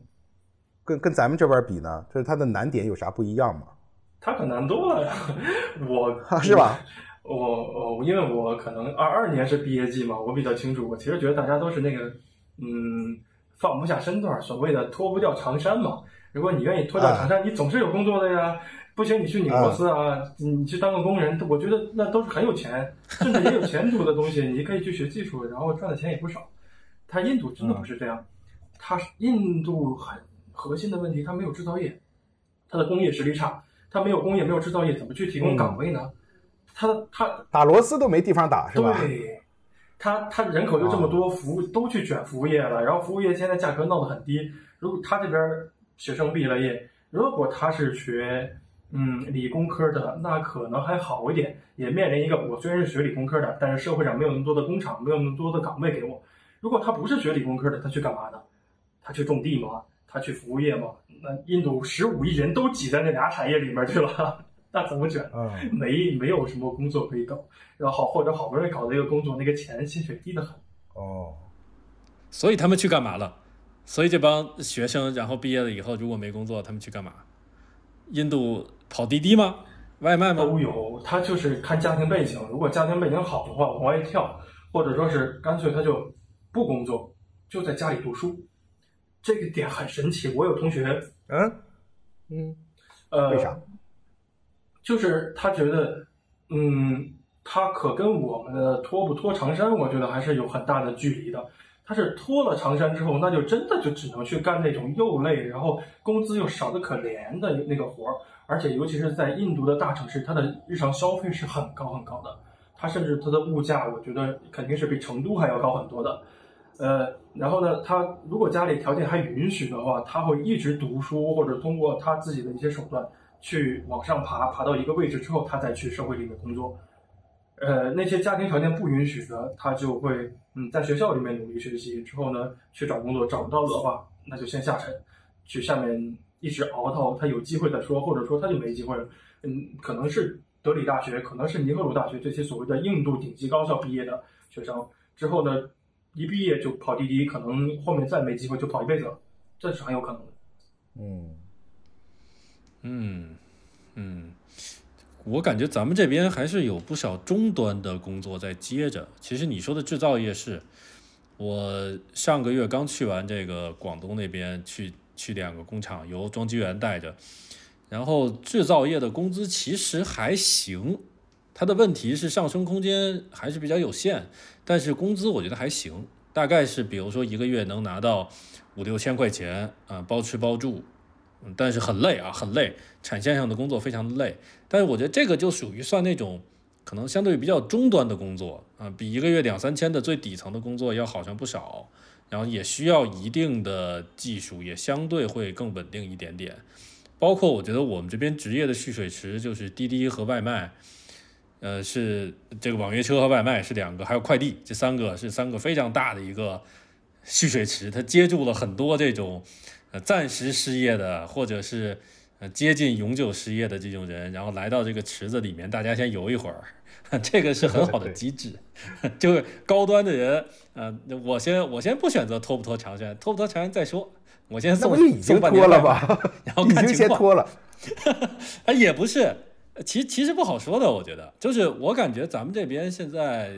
跟跟咱们这边比呢，就是它的难点有啥不一样吗？它可难多了呀，[LAUGHS] 我 [LAUGHS] 是吧？[LAUGHS] 我我因为我可能二二年是毕业季嘛，我比较清楚。我其实觉得大家都是那个嗯放不下身段，所谓的脱不掉长衫嘛。如果你愿意脱掉长衫，你总是有工作的呀。不行，你去拧螺丝啊，你去当个工人，我觉得那都是很有钱，甚至也有前途的东西。你可以去学技术，然后赚的钱也不少。他印度真的不是这样，他印度很核心的问题，他没有制造业，他的工业实力差，他没有工业，没有制造业，怎么去提供岗位呢？他他打螺丝都没地方打，是吧？对，他他人口就这么多，服务都去卷服务业了，然后服务业现在价格闹得很低。如果他这边学生毕了业，如果他是学。嗯，理工科的那可能还好一点，也面临一个我虽然是学理工科的，但是社会上没有那么多的工厂，没有那么多的岗位给我。如果他不是学理工科的，他去干嘛呢？他去种地吗？他去服务业吗？那印度十五亿人都挤在那俩产业里面去了，[LAUGHS] 那怎么卷？没没有什么工作可以搞，然后或者好不容易搞的一个工作，那个钱薪水低得很。哦，所以他们去干嘛了？所以这帮学生然后毕业了以后，如果没工作，他们去干嘛？印度。跑滴滴吗？外卖吗？都有，他就是看家庭背景。如果家庭背景好的话，往外跳，或者说是干脆他就不工作，就在家里读书。这个点很神奇。我有同学，嗯嗯，呃，为啥？就是他觉得，嗯，他可跟我们的脱不脱长衫，我觉得还是有很大的距离的。他是脱了长衫之后，那就真的就只能去干那种又累，然后工资又少的可怜的那个活儿。而且，尤其是在印度的大城市，它的日常消费是很高很高的。它甚至它的物价，我觉得肯定是比成都还要高很多的。呃，然后呢，他如果家里条件还允许的话，他会一直读书，或者通过他自己的一些手段去往上爬，爬到一个位置之后，他再去社会里面工作。呃，那些家庭条件不允许的，他就会嗯在学校里面努力学习，之后呢去找工作，找不到的话，那就先下沉，去下面。一直熬到他有机会再说，或者说他就没机会了。嗯，可能是德里大学，可能是尼赫鲁大学这些所谓的印度顶级高校毕业的学生，之后呢，一毕业就跑滴滴，可能后面再没机会就跑一辈子了，这是很有可能的。嗯，嗯，嗯，我感觉咱们这边还是有不少中端的工作在接着。其实你说的制造业是，我上个月刚去完这个广东那边去。去两个工厂，由装机员带着，然后制造业的工资其实还行，它的问题是上升空间还是比较有限，但是工资我觉得还行，大概是比如说一个月能拿到五六千块钱啊，包吃包住，嗯但是很累啊，很累，产线上的工作非常累，但是我觉得这个就属于算那种可能相对比较中端的工作啊，比一个月两三千的最底层的工作要好上不少。然后也需要一定的技术，也相对会更稳定一点点。包括我觉得我们这边职业的蓄水池，就是滴滴和外卖，呃，是这个网约车和外卖是两个，还有快递，这三个是三个非常大的一个蓄水池，它接住了很多这种呃暂时失业的，或者是呃接近永久失业的这种人，然后来到这个池子里面，大家先游一会儿。这个是很好的机制，[LAUGHS] 就是高端的人，呃，我先我先不选择脱不脱长衫，脱不脱长衫再说，我先送已经脱了吧，[LAUGHS] 然后看情况。脱了，[LAUGHS] 哎，也不是，其其实不好说的，我觉得，就是我感觉咱们这边现在，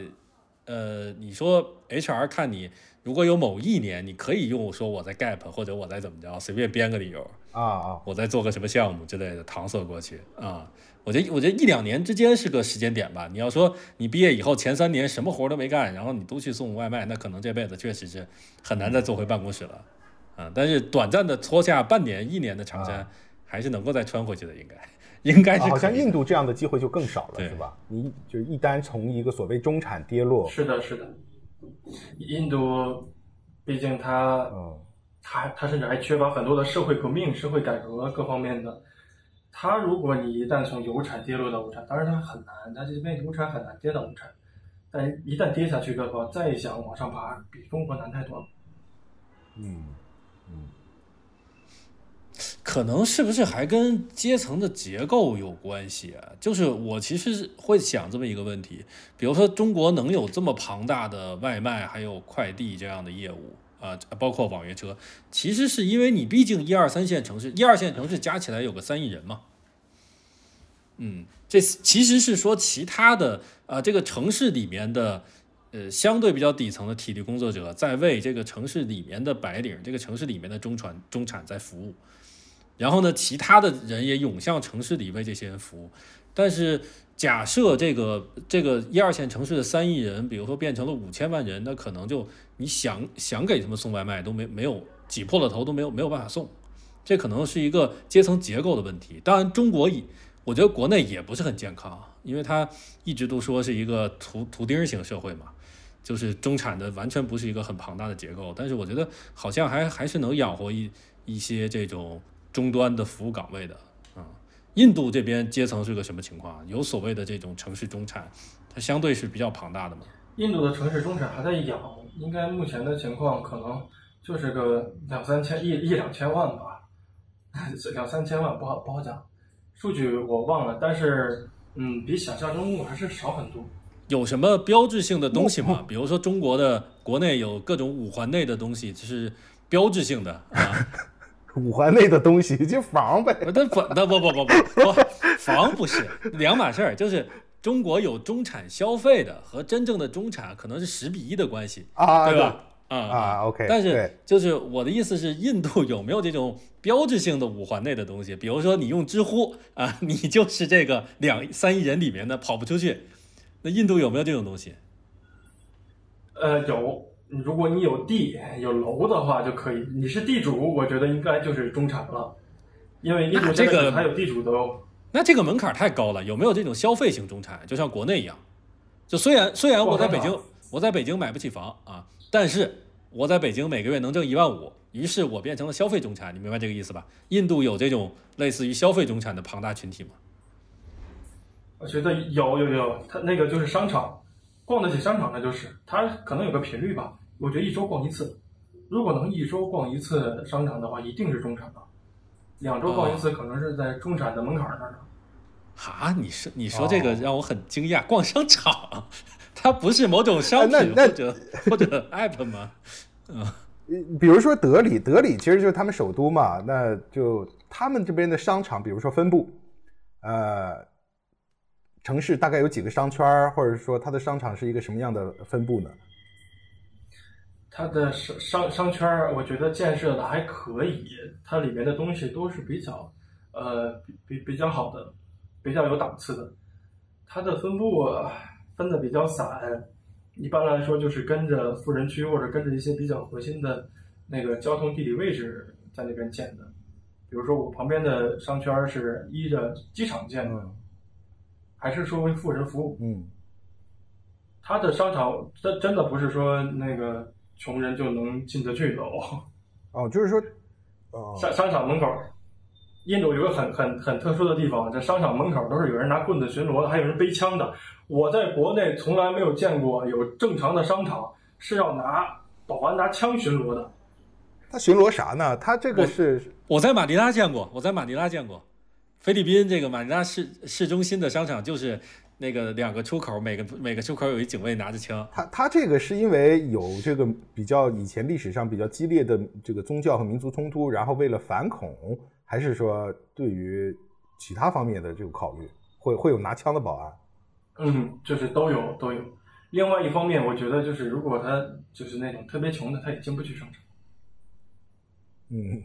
呃，你说 HR 看你，如果有某一年，你可以用说我在 Gap 或者我在怎么着，随便编个理由啊啊，我在做个什么项目之类的搪塞过去啊。我觉得我觉得一两年之间是个时间点吧。你要说你毕业以后前三年什么活都没干，然后你都去送外卖，那可能这辈子确实是很难再坐回办公室了。啊，但是短暂的搓下半年、一年的长衫，还是能够再穿回去的，应该。应该是好像印度这样的机会就更少了，是吧？你就一旦从一个所谓中产跌落，是的，是的。印度毕竟它，嗯，它它甚至还缺乏很多的社会革命、社会改革各方面的。它如果你一旦从有产跌落到无产，当然它很难，它这边无产很难跌到无产，但一旦跌下去的话，再想往上爬，比中国难太多了。嗯嗯。可能是不是还跟阶层的结构有关系啊？就是我其实会想这么一个问题，比如说中国能有这么庞大的外卖还有快递这样的业务啊，包括网约车，其实是因为你毕竟一二三线城市，一二线城市加起来有个三亿人嘛。嗯，这其实是说其他的啊，这个城市里面的呃相对比较底层的体力工作者在为这个城市里面的白领，这个城市里面的中产中产在服务。然后呢，其他的人也涌向城市里为这些人服务。但是，假设这个这个一二线城市的三亿人，比如说变成了五千万人，那可能就你想想给他们送外卖都没没有挤破了头都没有没有办法送。这可能是一个阶层结构的问题。当然，中国以我觉得国内也不是很健康，因为它一直都说是一个图图钉型社会嘛，就是中产的完全不是一个很庞大的结构。但是我觉得好像还还是能养活一一些这种。终端的服务岗位的啊，印度这边阶层是个什么情况？有所谓的这种城市中产，它相对是比较庞大的嘛？印度的城市中产还在养，应该目前的情况可能就是个两三千一一两千万吧，[LAUGHS] 两三千万不好不好讲，数据我忘了，但是嗯，比想象中还是少很多。有什么标志性的东西吗？比如说中国的国内有各种五环内的东西，就是标志性的啊。[LAUGHS] 五环内的东西就房呗，那房那不不不不不，房不是两码事儿。就是中国有中产消费的和真正的中产可能是十比一的关系啊，对吧？啊啊，OK。但是就是我的意思是，印度有没有这种标志性的五环内的东西？比如说你用知乎啊，你就是这个两三亿人里面的跑不出去。那印度有没有这种东西？呃，有。如果你有地有楼的话就可以，你是地主，我觉得应该就是中产了，因为印度这个还有地主的哦。那这个门槛太高了，有没有这种消费型中产？就像国内一样，就虽然虽然我在北京，我在北京买不起房啊，但是我在北京每个月能挣一万五，于是我变成了消费中产，你明白这个意思吧？印度有这种类似于消费中产的庞大群体吗？我觉得有有有，他那个就是商场。逛得起商场，那就是他可能有个频率吧。我觉得一周逛一次，如果能一周逛一次商场的话，一定是中产了。两周逛一次，可能是在中产的门槛那儿。哈，你说你说这个让我很惊讶。逛商场，它不是某种商品或者 [LAUGHS] 或者 app 吗？嗯，比如说德里，德里其实就是他们首都嘛，那就他们这边的商场，比如说分布，呃。城市大概有几个商圈或者说它的商场是一个什么样的分布呢？它的商商商圈我觉得建设的还可以，它里面的东西都是比较，呃，比比较好的，比较有档次的。它的分布分的比较散，一般来说就是跟着富人区或者跟着一些比较核心的那个交通地理位置在那边建的。比如说我旁边的商圈是依着机场建的。还是说为富人服务？嗯，他的商场真真的不是说那个穷人就能进得去的哦。[LAUGHS] 哦，就是说，商商场门口，印度有个很很很特殊的地方，这商场门口都是有人拿棍子巡逻的，还有人背枪的。我在国内从来没有见过有正常的商场是要拿保安拿枪巡逻的。他巡逻啥呢？他这个是我在马尼拉见过，我在马尼拉见过。菲律宾这个马尼拉市市中心的商场就是那个两个出口，每个每个出口有一警卫拿着枪。他他这个是因为有这个比较以前历史上比较激烈的这个宗教和民族冲突，然后为了反恐，还是说对于其他方面的这个考虑？会会有拿枪的保安。嗯，就是都有都有。另外一方面，我觉得就是如果他就是那种特别穷的，他也进不去商场。嗯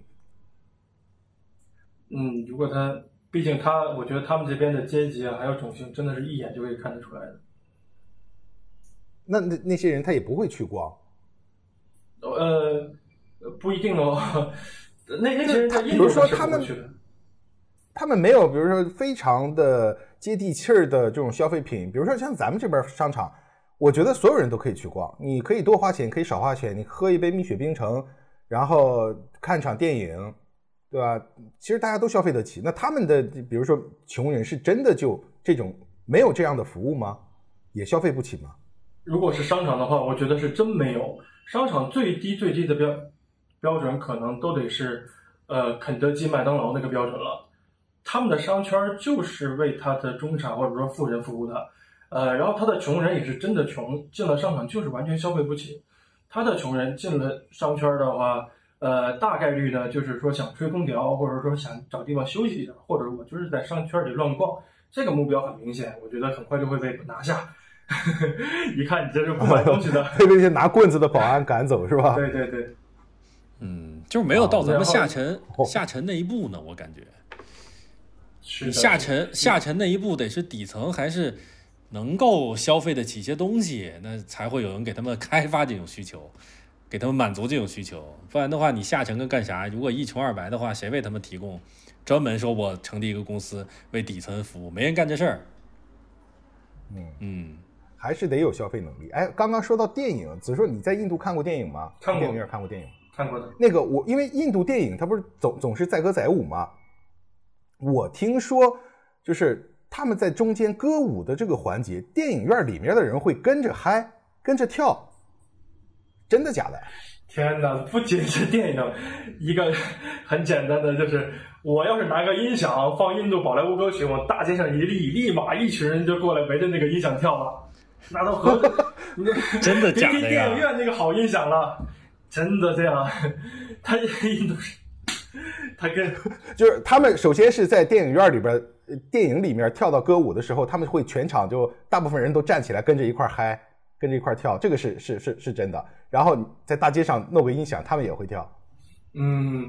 [LAUGHS] 嗯，如果他，毕竟他，我觉得他们这边的阶级啊，还有种姓，真的是一眼就可以看得出来的。那那那些人他也不会去逛。呃，不一定哦。那那些人在比印度如说他们。他们没有，比如说非常的接地气儿的这种消费品，比如说像咱们这边商场，我觉得所有人都可以去逛，你可以多花钱，可以少花钱，你喝一杯蜜雪冰城，然后看场电影，对吧？其实大家都消费得起。那他们的，比如说穷人，是真的就这种没有这样的服务吗？也消费不起吗？如果是商场的话，我觉得是真没有。商场最低最低的标标准，可能都得是呃肯德基、麦当劳那个标准了。他们的商圈就是为他的中产或者说富人服务的，呃，然后他的穷人也是真的穷，进了商场就是完全消费不起。他的穷人进了商圈的话，呃，大概率呢就是说想吹空调，或者说想找地方休息一下，或者我就是在商圈里乱逛，这个目标很明显，我觉得很快就会被拿下。[LAUGHS] 一看你这是不买东西的，[LAUGHS] 被那些拿棍子的保安赶走是吧？对对对，嗯，就是没有到咱们下沉哦下沉那一步呢，我感觉。是下沉下沉那一步得是底层还是能够消费得起一些东西，那才会有人给他们开发这种需求，[LAUGHS] 给他们满足这种需求。不然的话，你下沉跟干啥？如果一穷二白的话，谁为他们提供？专门说我成立一个公司为底层服务，没人干这事儿。嗯嗯，还是得有消费能力。哎，刚刚说到电影，子硕，你在印度看过电影吗？看过电影院看过电影。看过的。那个我因为印度电影它不是总总是载歌载舞吗？我听说就是他们在中间歌舞的这个环节，电影院里面的人会跟着嗨，跟着跳，真的假的？天哪！不仅是电影，一个很简单的就是，我要是拿个音响放印度宝莱坞歌曲，往大街上一立，立马一群人就过来围着那个音响跳了。那都合，[LAUGHS] 真的假的别提电影呀？院那个好音响了，真的这样。[LAUGHS] 他印度是，[LAUGHS] 他跟 [LAUGHS] 就是他们首先是在电影院里边，呃电影里面跳到歌舞的时候，他们会全场就大部分人都站起来跟着一块儿嗨，跟着一块儿跳，这个是是是是真的。然后在大街上弄个音响，他们也会跳。嗯，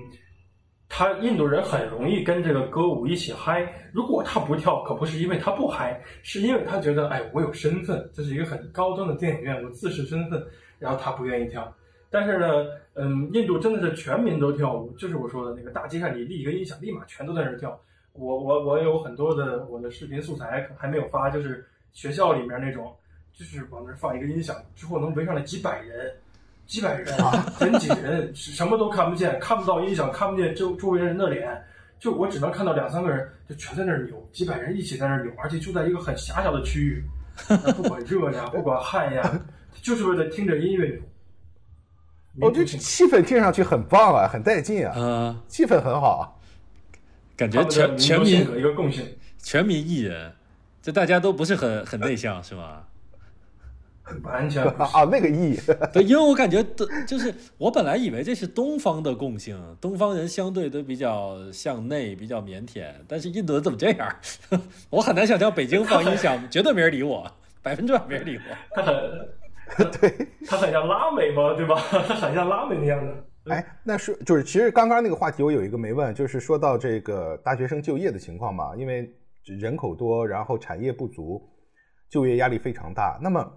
他印度人很容易跟这个歌舞一起嗨。如果他不跳，可不是因为他不嗨，是因为他觉得，哎，我有身份，这是一个很高端的电影院，我自视身份，然后他不愿意跳。但是呢，嗯，印度真的是全民都跳舞，就是我说的那个大街上，你立一个音响，立马全都在那儿跳。我我我有很多的我的视频素材还没有发，就是学校里面那种，就是往那儿放一个音响，之后能围上来几百人，几百人啊，人挤人，什么都看不见，看不到音响，看不见周周围人的脸，就我只能看到两三个人，就全在那儿扭，几百人一起在那儿扭，而且就在一个很狭小的区域，不管热呀，不管汗呀，就是为了听着音乐扭。哦，这民族性气氛听上去很棒啊，很带劲啊，嗯，气氛很好啊。感觉全全民一个共性。全民艺人，这大家都不是很很内向，是吗？完全不是啊啊，那个意义，[LAUGHS] 对，因为我感觉都就是我本来以为这是东方的共性，东方人相对都比较向内，比较腼腆，但是印度人怎么这样？[LAUGHS] 我很难想象北京放音响，绝对没人理我，百分之百没人理我。他很，[LAUGHS] 对，他很像拉美嘛，对吧？他 [LAUGHS] 很像拉美那样的。哎，那是就是，其实刚刚那个话题我有一个没问，就是说到这个大学生就业的情况嘛，因为人口多，然后产业不足，就业压力非常大。那么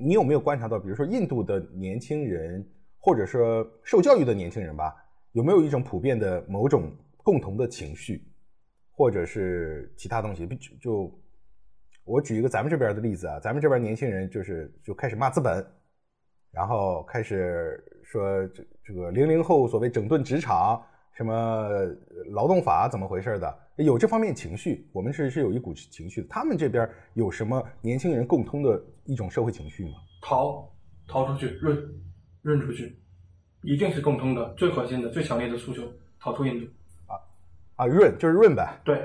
你有没有观察到，比如说印度的年轻人，或者说受教育的年轻人吧，有没有一种普遍的某种共同的情绪，或者是其他东西？就就我举一个咱们这边的例子啊，咱们这边年轻人就是就开始骂资本，然后开始说这这个零零后所谓整顿职场，什么呃劳动法怎么回事的，有这方面情绪，我们是是有一股情绪的。他们这边有什么年轻人共通的一种社会情绪吗？逃，逃出去，润，润出去，一定是共通的、最核心的、最强烈的诉求，逃出印度。啊啊，润就是润呗，对，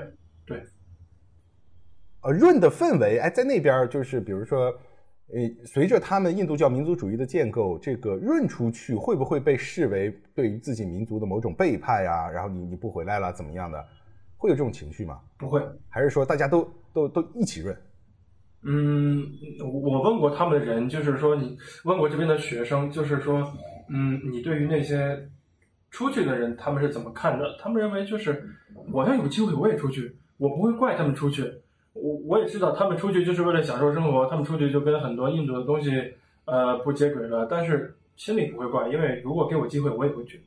呃，润的氛围，哎，在那边就是比如说，呃，随着他们印度教民族主义的建构，这个润出去会不会被视为对于自己民族的某种背叛呀？然后你你不回来了怎么样的？会有这种情绪吗？不会，还是说大家都都都一起润？嗯，我问过他们的人，就是说你问过这边的学生，就是说，嗯，你对于那些出去的人，他们是怎么看的？他们认为就是我要有机会我也出去，我不会怪他们出去。我我也知道他们出去就是为了享受生活，他们出去就跟很多印度的东西呃不接轨了，但是心里不会怪，因为如果给我机会，我也会去。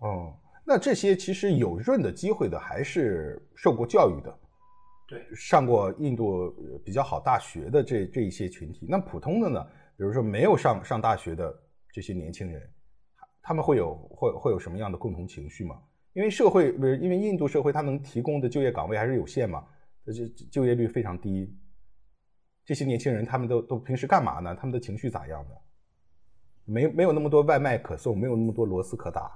哦，那这些其实有润的机会的，还是受过教育的。对，上过印度比较好大学的这这一些群体，那普通的呢？比如说没有上上大学的这些年轻人，他们会有会会有什么样的共同情绪吗？因为社会不是因为印度社会它能提供的就业岗位还是有限嘛，这就业率非常低。这些年轻人他们都都平时干嘛呢？他们的情绪咋样的？没没有那么多外卖可送，没有那么多螺丝可打，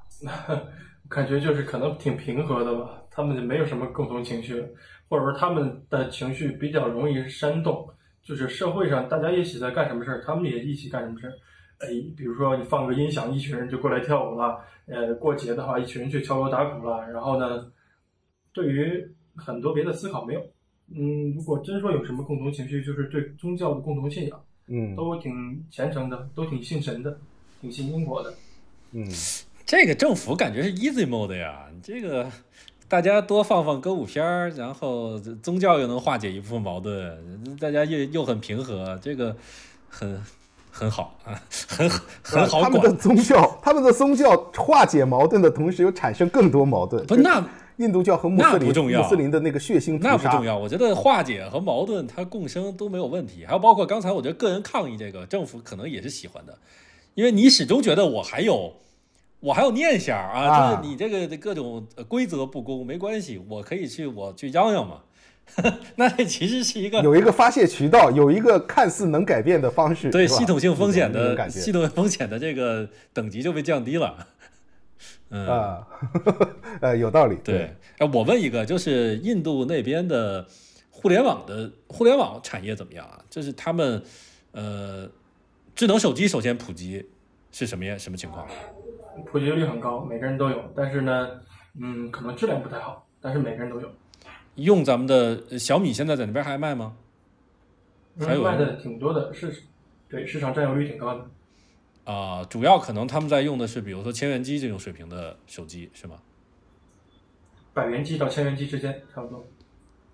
[LAUGHS] 感觉就是可能挺平和的吧。他们就没有什么共同情绪。或者说他们的情绪比较容易煽动，就是社会上大家一起在干什么事儿，他们也一起干什么事儿。哎，比如说你放个音响，一群人就过来跳舞了。呃，过节的话，一群人去敲锣打鼓了。然后呢，对于很多别的思考没有。嗯，如果真说有什么共同情绪，就是对宗教的共同信仰。嗯，都挺虔诚的，都挺信神的，挺信因果的。嗯，[LAUGHS] 这个政府感觉是 easy mode 呀，这个。大家多放放歌舞片儿，然后宗教又能化解一部分矛盾，大家又又很平和，这个很很好啊，很 [LAUGHS] 很好他们的宗教，他们的宗教化解矛盾的同时，又产生更多矛盾。不，那印度教和穆斯林，重要，穆斯林的那个血腥那不重要。我觉得化解和矛盾它共生都没有问题。还有包括刚才我觉得个人抗议这个，政府可能也是喜欢的，因为你始终觉得我还有。我还有念想啊，就是你这个各种规则不公没关系，我可以去我去嚷嚷嘛。[LAUGHS] 那其实是一个有一个发泄渠道，有一个看似能改变的方式。对系统性风险的系统性风险的这个等级就被降低了。嗯啊，[LAUGHS] 呃，有道理。对，哎，我问一个，就是印度那边的互联网的互联网产业怎么样啊？就是他们呃，智能手机首先普及是什么样什么情况？普及率很高，每个人都有，但是呢，嗯，可能质量不太好，但是每个人都有。用咱们的小米现在在那边还卖吗？还有卖的挺多的，是对市场占有率挺高的。啊，主要可能他们在用的是，比如说千元机这种水平的手机，是吗？百元机到千元机之间差不多。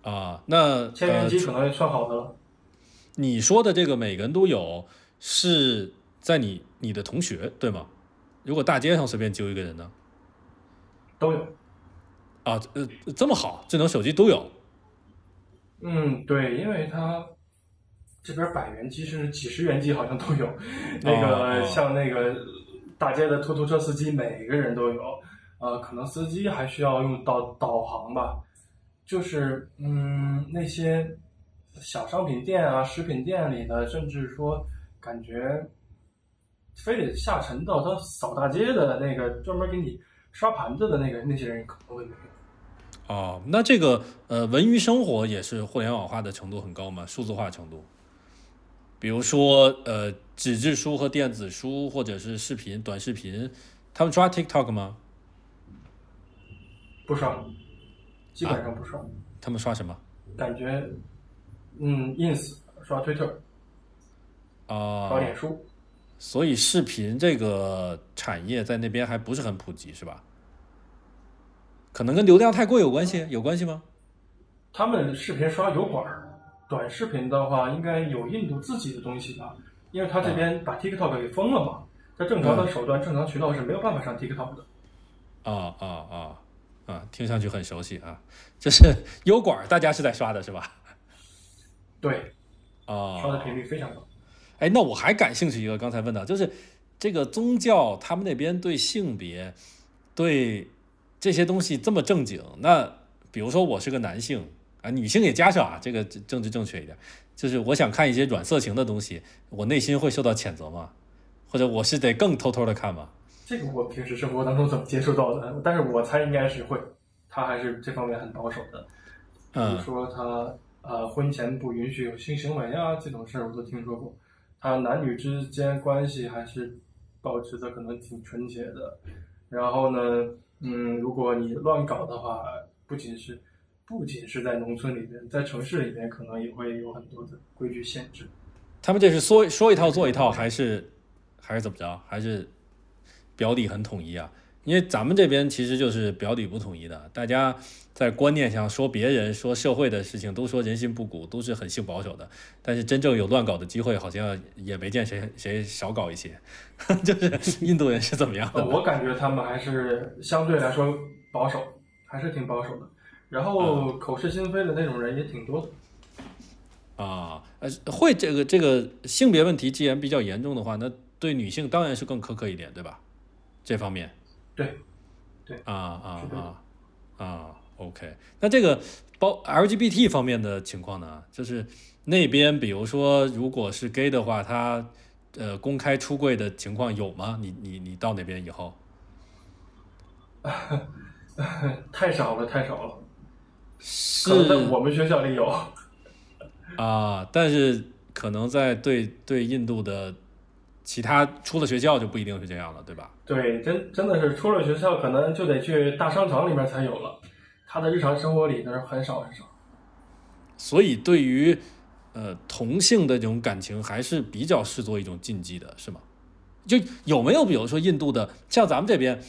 啊，那千元机可能算好的了。你说的这个每个人都有，是在你你的同学对吗？如果大街上随便揪一个人呢？都有。啊，呃，这么好，智能手机都有。嗯，对，因为它这边百元机甚至几十元机好像都有。[LAUGHS] 那个像那个大街的出租车司机，每个人都有。呃，可能司机还需要用导导航吧。就是嗯，那些小商品店啊、食品店里的，甚至说感觉。非得下沉到他扫大街的那个专门给你刷盘子的那个那些人可能会没有。哦，那这个呃文娱生活也是互联网化的程度很高吗？数字化程度？比如说呃纸质书和电子书，或者是视频短视频，他们刷 TikTok 吗？不刷，基本上不刷。他们刷什么？感觉嗯，ins 刷推特啊，刷脸书。所以视频这个产业在那边还不是很普及，是吧？可能跟流量太贵有关系，有关系吗？他们视频刷油管儿，短视频的话应该有印度自己的东西吧？因为他这边把 TikTok 给封了嘛，在正常的手段、正常渠道是没有办法上 TikTok 的。啊啊啊啊！听上去很熟悉啊，[LAUGHS] 就是油管，大家是在刷的是吧？对，啊，刷的频率非常高。哎，那我还感兴趣一个，刚才问到，就是这个宗教，他们那边对性别、对这些东西这么正经。那比如说我是个男性啊，女性也加上啊，这个政治正确一点，就是我想看一些软色情的东西，我内心会受到谴责吗？或者我是得更偷偷的看吗？这个我平时生活当中怎么接触到的？但是我猜应该是会，他还是这方面很保守的。比如说他呃婚前不允许有性行为啊，这种事儿我都听说过。他男女之间关系还是保持的可能挺纯洁的，然后呢，嗯，如果你乱搞的话，不仅是不仅是在农村里边，在城市里边可能也会有很多的规矩限制。他们这是说说一套做一套，还是还是怎么着？还是表里很统一啊？因为咱们这边其实就是表里不统一的，大家在观念上说别人说社会的事情都说人心不古，都是很性保守的。但是真正有乱搞的机会，好像也没见谁谁少搞一些。[LAUGHS] 就是印度人是怎么样的？我感觉他们还是相对来说保守，还是挺保守的。然后口是心非的那种人也挺多的。啊，呃，会这个这个性别问题既然比较严重的话，那对女性当然是更苛刻一点，对吧？这方面。对，对啊啊啊啊，OK。那这个包 LGBT 方面的情况呢？就是那边，比如说，如果是 gay 的话，他呃公开出柜的情况有吗？你你你到那边以后，[LAUGHS] 太少了，太少了。是在我们学校里有啊，但是可能在对对印度的。其他出了学校就不一定是这样了，对吧？对，真真的是出了学校，可能就得去大商场里面才有了。他的日常生活里那是很少很少。所以，对于呃同性的这种感情，还是比较视作一种禁忌的，是吗？就有没有比如说印度的，像咱们这边，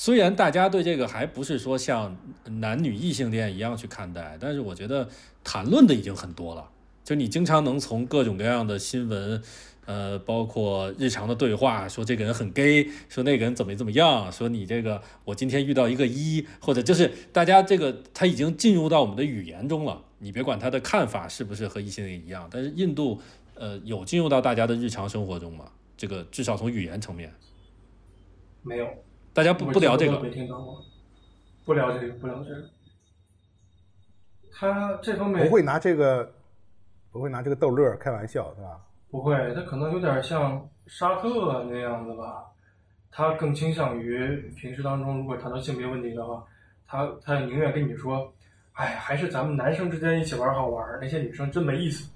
虽然大家对这个还不是说像男女异性恋一样去看待，但是我觉得谈论的已经很多了。就你经常能从各种各样的新闻。呃，包括日常的对话，说这个人很 gay，说那个人怎么怎么样，说你这个我今天遇到一个一，或者就是大家这个他已经进入到我们的语言中了。你别管他的看法是不是和异性恋一样，但是印度呃有进入到大家的日常生活中吗？这个至少从语言层面没有，大家不不聊这个，没听到过，不聊这个，不聊这个。他这方面不会拿这个不会拿这个逗乐开玩笑，对吧？不会，他可能有点像沙特那样子吧，他更倾向于平时当中，如果谈到性别问题的话，他他宁愿跟你说，哎，还是咱们男生之间一起玩好玩，那些女生真没意思。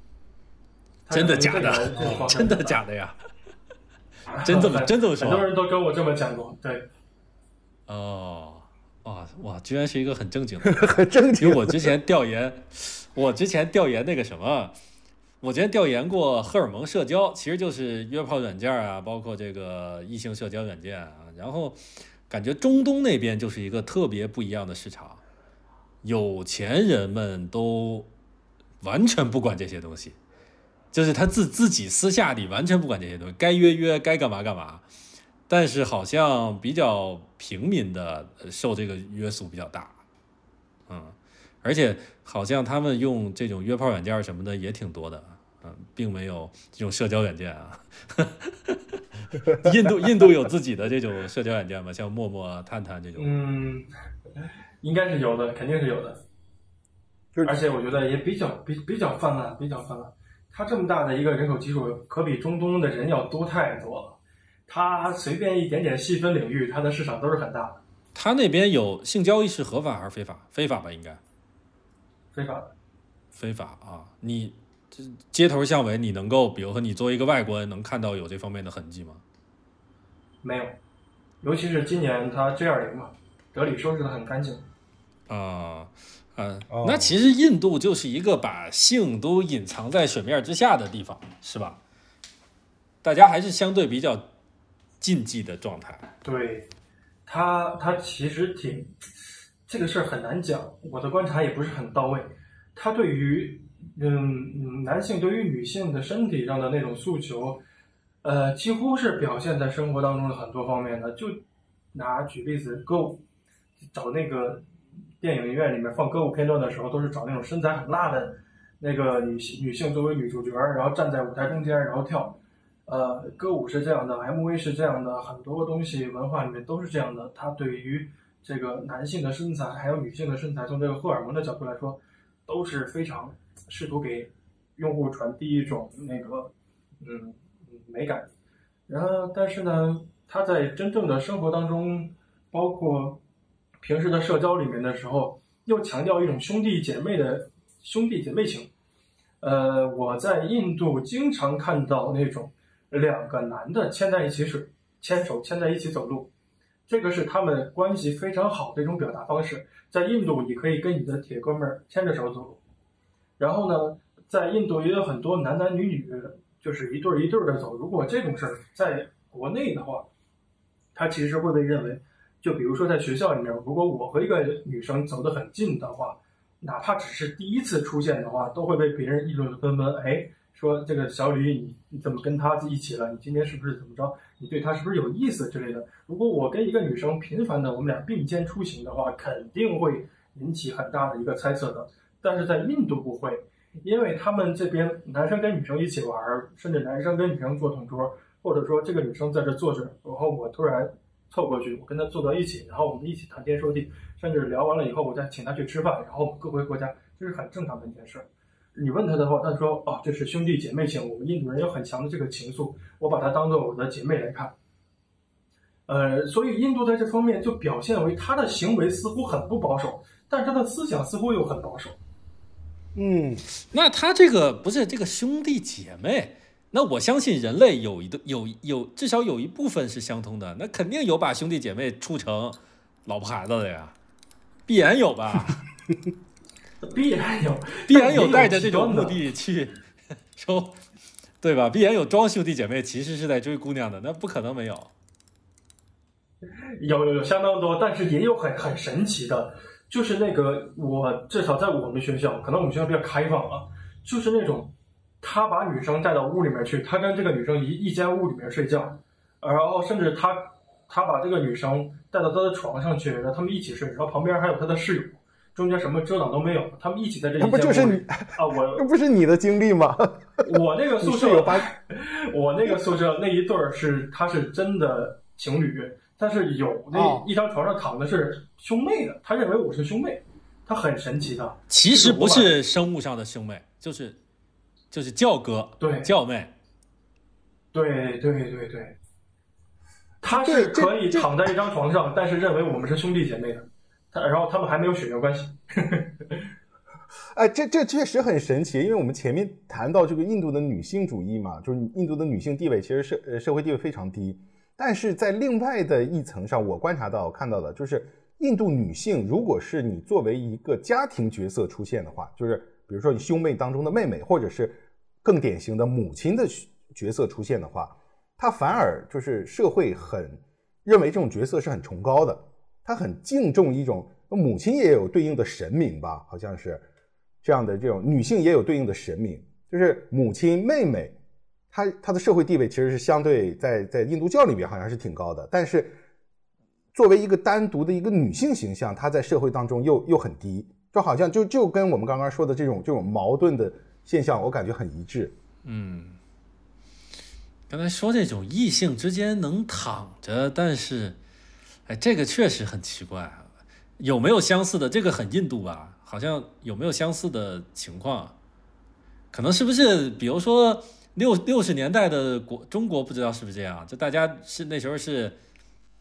真的假的？[LAUGHS] 真的假的呀？真这么 [LAUGHS] 真这么说？很多人都跟我这么讲过，对。哦，哇哇，居然是一个很正经的，[LAUGHS] 很正经。因为我之前调研，我之前调研那个什么。我之前调研过荷尔蒙社交，其实就是约炮软件啊，包括这个异性社交软件啊。然后感觉中东那边就是一个特别不一样的市场，有钱人们都完全不管这些东西，就是他自自己私下里完全不管这些东西，该约约，该干嘛干嘛。但是好像比较平民的受这个约束比较大，嗯，而且好像他们用这种约炮软件什么的也挺多的。嗯，并没有这种社交软件啊。[LAUGHS] 印度印度有自己的这种社交软件吗？像陌陌、啊、探探这种？嗯，应该是有的，肯定是有的。而且我觉得也比较比比较泛滥，比较泛滥。它这么大的一个人口基数，可比中东的人要多太多了。它随便一点点细分领域，它的市场都是很大的。它那边有性交易是合法还是非法？非法吧，应该。非法的。非法啊，你这。街头巷尾，你能够，比如说，你作为一个外国人，能看到有这方面的痕迹吗？没有，尤其是今年它 G 二零嘛，德里收拾的很干净。啊，嗯，那其实印度就是一个把性都隐藏在水面之下的地方，是吧？大家还是相对比较禁忌的状态。对，他他其实挺这个事儿很难讲，我的观察也不是很到位。他对于嗯，男性对于女性的身体上的那种诉求，呃，几乎是表现在生活当中的很多方面的。就拿举例子，歌舞，找那个电影院里面放歌舞片段的时候，都是找那种身材很辣的那个女性女性作为女主角，然后站在舞台中间，然后跳。呃，歌舞是这样的，MV 是这样的，很多东西文化里面都是这样的。它对于这个男性的身材还有女性的身材，从这个荷尔蒙的角度来说，都是非常。试图给用户传递一种那个嗯美感，然后但是呢，他在真正的生活当中，包括平时的社交里面的时候，又强调一种兄弟姐妹的兄弟姐妹情。呃，我在印度经常看到那种两个男的牵在一起手牵手牵在一起走路，这个是他们关系非常好的一种表达方式。在印度，你可以跟你的铁哥们儿牵着手走路，然后呢，在印度也有很多男男女女，就是一对儿一对儿的走。如果这种事儿在国内的话，他其实会被认为，就比如说在学校里面，如果我和一个女生走得很近的话，哪怕只是第一次出现的话，都会被别人议论纷纷。哎，说这个小吕，你你怎么跟他一起了？你今天是不是怎么着？你对他是不是有意思之类的？如果我跟一个女生频繁的我们俩并肩出行的话，肯定会引起很大的一个猜测的。但是在印度不会，因为他们这边男生跟女生一起玩，甚至男生跟女生坐同桌，或者说这个女生在这坐着，然后我突然凑过去，我跟她坐到一起，然后我们一起谈天说地，甚至聊完了以后，我再请她去吃饭，然后各回各家，这是很正常的一件事儿。你问他的话，他说：“哦，这是兄弟姐妹情，我们印度人有很强的这个情愫，我把她当做我的姐妹来看。”呃，所以印度在这方面就表现为他的行为似乎很不保守，但是他的思想似乎又很保守。嗯，那他这个不是这个兄弟姐妹，那我相信人类有一个有有至少有一部分是相通的，那肯定有把兄弟姐妹处成老婆孩子的呀，必然有吧。[LAUGHS] [LAUGHS] 必然有，必然有带着这种目的去收，对吧？必然有装兄弟姐妹，其实是在追姑娘的，那不可能没有。有有有相当多，但是也有很很神奇的，就是那个我至少在我们学校，可能我们学校比较开放啊，就是那种他把女生带到屋里面去，他跟这个女生一一间屋里面睡觉，然后甚至他他把这个女生带到他的床上去，让他们一起睡，然后旁边还有他的室友，中间什么遮挡都没有，他们一起在这一那不就是你啊，我这不是你的经历吗？[LAUGHS] 我那个宿舍你室友把我那个宿舍那一对儿是他是真的情侣，但是有那哦一张床上躺的是兄妹的，他认为我是兄妹，他很神奇的。其实不是生物上的兄妹，就是就是教哥对教妹。对对对对，他是可以躺在一张床上，但是认为我们是兄弟姐妹的。然后他们还没有血缘关系。[LAUGHS] 哎，这这确实很神奇，因为我们前面谈到这个印度的女性主义嘛，就是印度的女性地位其实社呃社会地位非常低，但是在另外的一层上，我观察到看到的就是印度女性，如果是你作为一个家庭角色出现的话，就是比如说你兄妹当中的妹妹，或者是更典型的母亲的角色出现的话，她反而就是社会很认为这种角色是很崇高的，她很敬重一种母亲也有对应的神明吧，好像是这样的这种女性也有对应的神明，就是母亲、妹妹，她她的社会地位其实是相对在在印度教里边好像是挺高的，但是作为一个单独的一个女性形象，她在社会当中又又很低，就好像就就跟我们刚刚说的这种这种矛盾的现象，我感觉很一致。嗯，刚才说这种异性之间能躺着，但是，哎，这个确实很奇怪啊。有没有相似的？这个很印度吧？好像有没有相似的情况？可能是不是？比如说六六十年代的国中国，不知道是不是这样？就大家是那时候是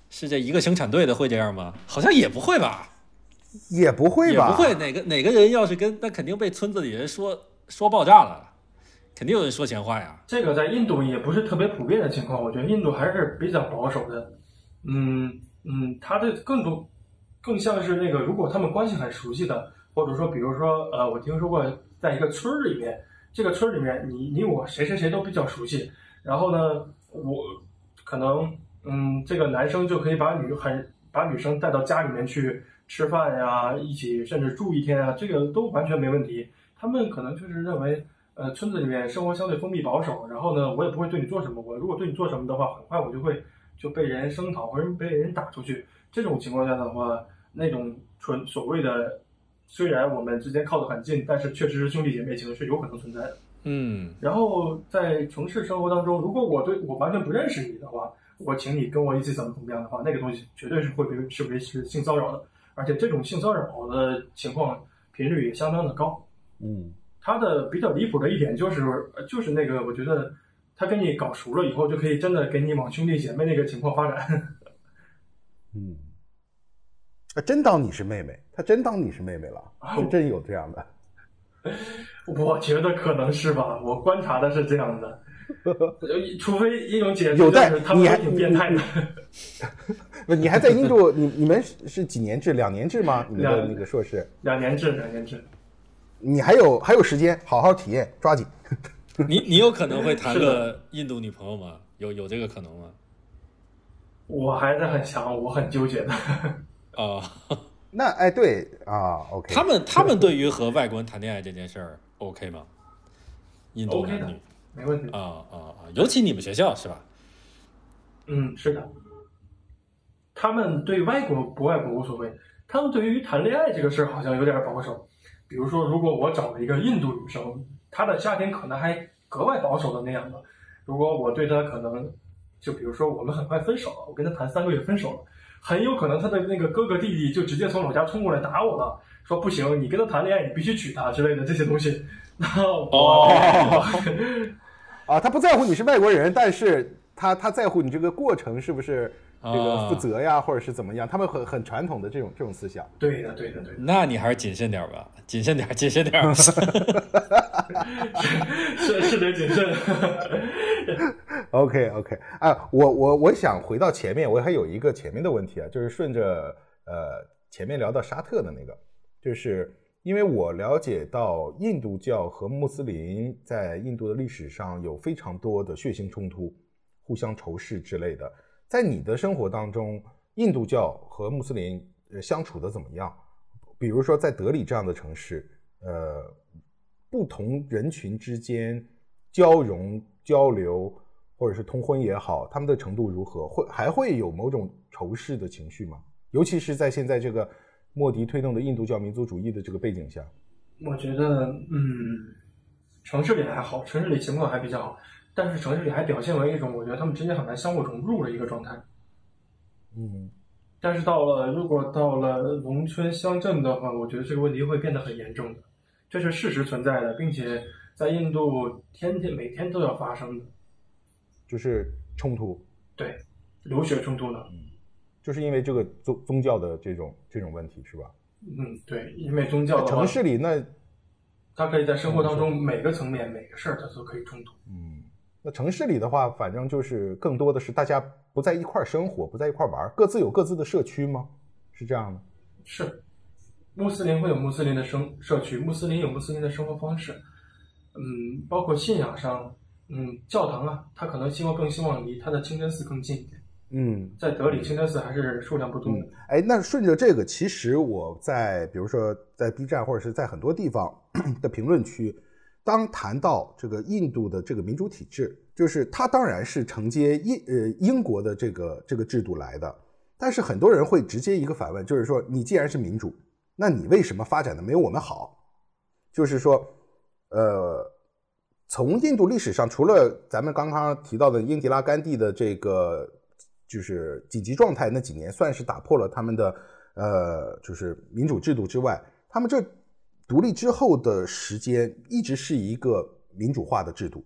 是这一个生产队的会这样吗？好像也不会吧？也不会吧？也不会。哪个哪个人要是跟那肯定被村子里人说说爆炸了，肯定有人说闲话呀。这个在印度也不是特别普遍的情况，我觉得印度还是比较保守的。嗯嗯，他的更多更像是那个，如果他们关系很熟悉的，或者说比如说呃，我听说过在一个村儿里面，这个村儿里面你你我谁谁谁都比较熟悉，然后呢，我可能嗯，这个男生就可以把女很把女生带到家里面去吃饭呀，一起甚至住一天啊，这个都完全没问题。他们可能就是认为。呃，村子里面生活相对封闭保守，然后呢，我也不会对你做什么。我如果对你做什么的话，很快我就会就被人声讨或者被人打出去。这种情况下的话，那种纯所谓的，虽然我们之间靠得很近，但是确实是兄弟姐妹情是有可能存在的。嗯然后在城市生活当中，如果我对我完全不认识你的话，我请你跟我一起怎么怎么样的话，那个东西绝对是会被视为是性骚扰的，而且这种性骚扰的情况频率也相当的高。嗯，它的比较离谱的一点就是，呃就是那个，我觉得他跟你搞熟了以后，就可以真的给你往兄弟姐妹那个情况发展。[LAUGHS] 嗯，啊，真当你是妹妹，他真当你是妹妹了，是真有这样的。[LAUGHS] 我觉得可能是吧，我观察的是这样的。[LAUGHS] 除非一种解释有在他们你还挺变态的。不，你还在印度？你你们是是几年制？两年制吗？你们的那个硕士？两年制，两年制。你还有还有时间，好好体验，抓紧。[LAUGHS] 你你有可能会谈个印度女朋友吗？有有这个可能吗？我还是很想，我很纠结的。啊 [LAUGHS] [LAUGHS] 那哎，对啊，OK，他们他们对于和外国人谈恋爱这件事儿 OK 吗？印度 OK 的男女没问题。啊啊啊！尤其你们学校是吧？嗯，是的。他们对外国不外国无所谓，他们对于谈恋爱这个事儿好像有点保守。比如说，如果我找了一个印度女生，她的家庭可能还格外保守的那样的。如果我对他可能，就比如说我们很快分手了，我跟他谈三个月分手了，很有可能他的那个哥哥弟弟就直接从老家冲过来打我了，说不行，你跟他谈恋爱，你必须娶她之类的这些东西。那我、哦 [LAUGHS] 啊，他不在乎你是外国人，但是他他在乎你这个过程是不是这个啊负责呀，或者是怎么样？他们很很传统的这种这种思想。对的，对的，对的。那你还是谨慎点儿吧，谨慎点儿，谨慎点儿。[LAUGHS] 是是得谨慎。[LAUGHS] OK OK，啊，我我我想回到前面，我还有一个前面的问题啊，就是顺着呃前面聊到沙特的那个，就是因为我了解到印度教和穆斯林在印度的历史上有非常多的血腥冲突，互相仇视之类的。在你的生活当中，印度教和穆斯林相处的怎么样？比如说在德里这样的城市，呃，不同人群之间交融交流，或者是通婚也好，他们的程度如何？会还会有某种仇视的情绪吗？尤其是在现在这个莫迪推动的印度教民族主义的这个背景下，我觉得，嗯，城市里还好，城市里情况还比较好，但是城市里还表现为一种我觉得他们之间很难相互融入的一个状态。嗯，但是到了如果到了农村乡镇的话，我觉得这个问题会变得很严重的，这是事实存在的，并且在印度天天每天都要发生的，就是冲突，对，流血冲突呢，就是因为这个宗宗教的这种这种问题，是吧？嗯，对，因为宗教的城市里那它可以在生活当中每个层面每个事儿它都可以冲突。嗯，那城市里的话，反正就是更多的是大家不在一块儿生活，不在一块儿玩儿，各自有各自的社区吗？是这样的。是，穆斯林会有穆斯林的生社区，穆斯林有穆斯林的生活方式，嗯，包括信仰上，嗯，教堂啊，他可能希望更希望离他的清真寺更近一点，嗯，在德里清真寺还是数量不多的，哎，那顺着这个，其实我在比如说在 B 站或者是在很多地方的评论区，当谈到这个印度的这个民主体制，就是它当然是承接英呃英国的这个这个制度来的，但是很多人会直接一个反问，就是说你既然是民主，那你为什么发展的没有我们好？就是说，呃，从印度历史上，除了咱们刚刚提到的英迪拉甘地的这个就是紧急状态那几年，算是打破了他们的呃就是民主制度之外，他们这独立之后的时间一直是一个民主化的制度。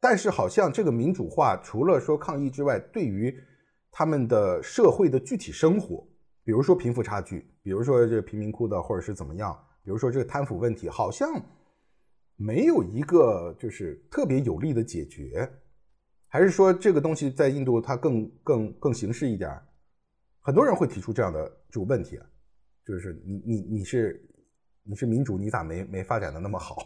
但是好像这个民主化除了说抗议之外，对于他们的社会的具体生活，比如说贫富差距，比如说这贫民窟的或者是怎么样，比如说这个贪腐问题，好像没有一个就是特别有力的解决，还是说这个东西在印度它更更更形式一点？很多人会提出这样的这个问题，就是你你你是你是民主，你咋没没发展的那么好？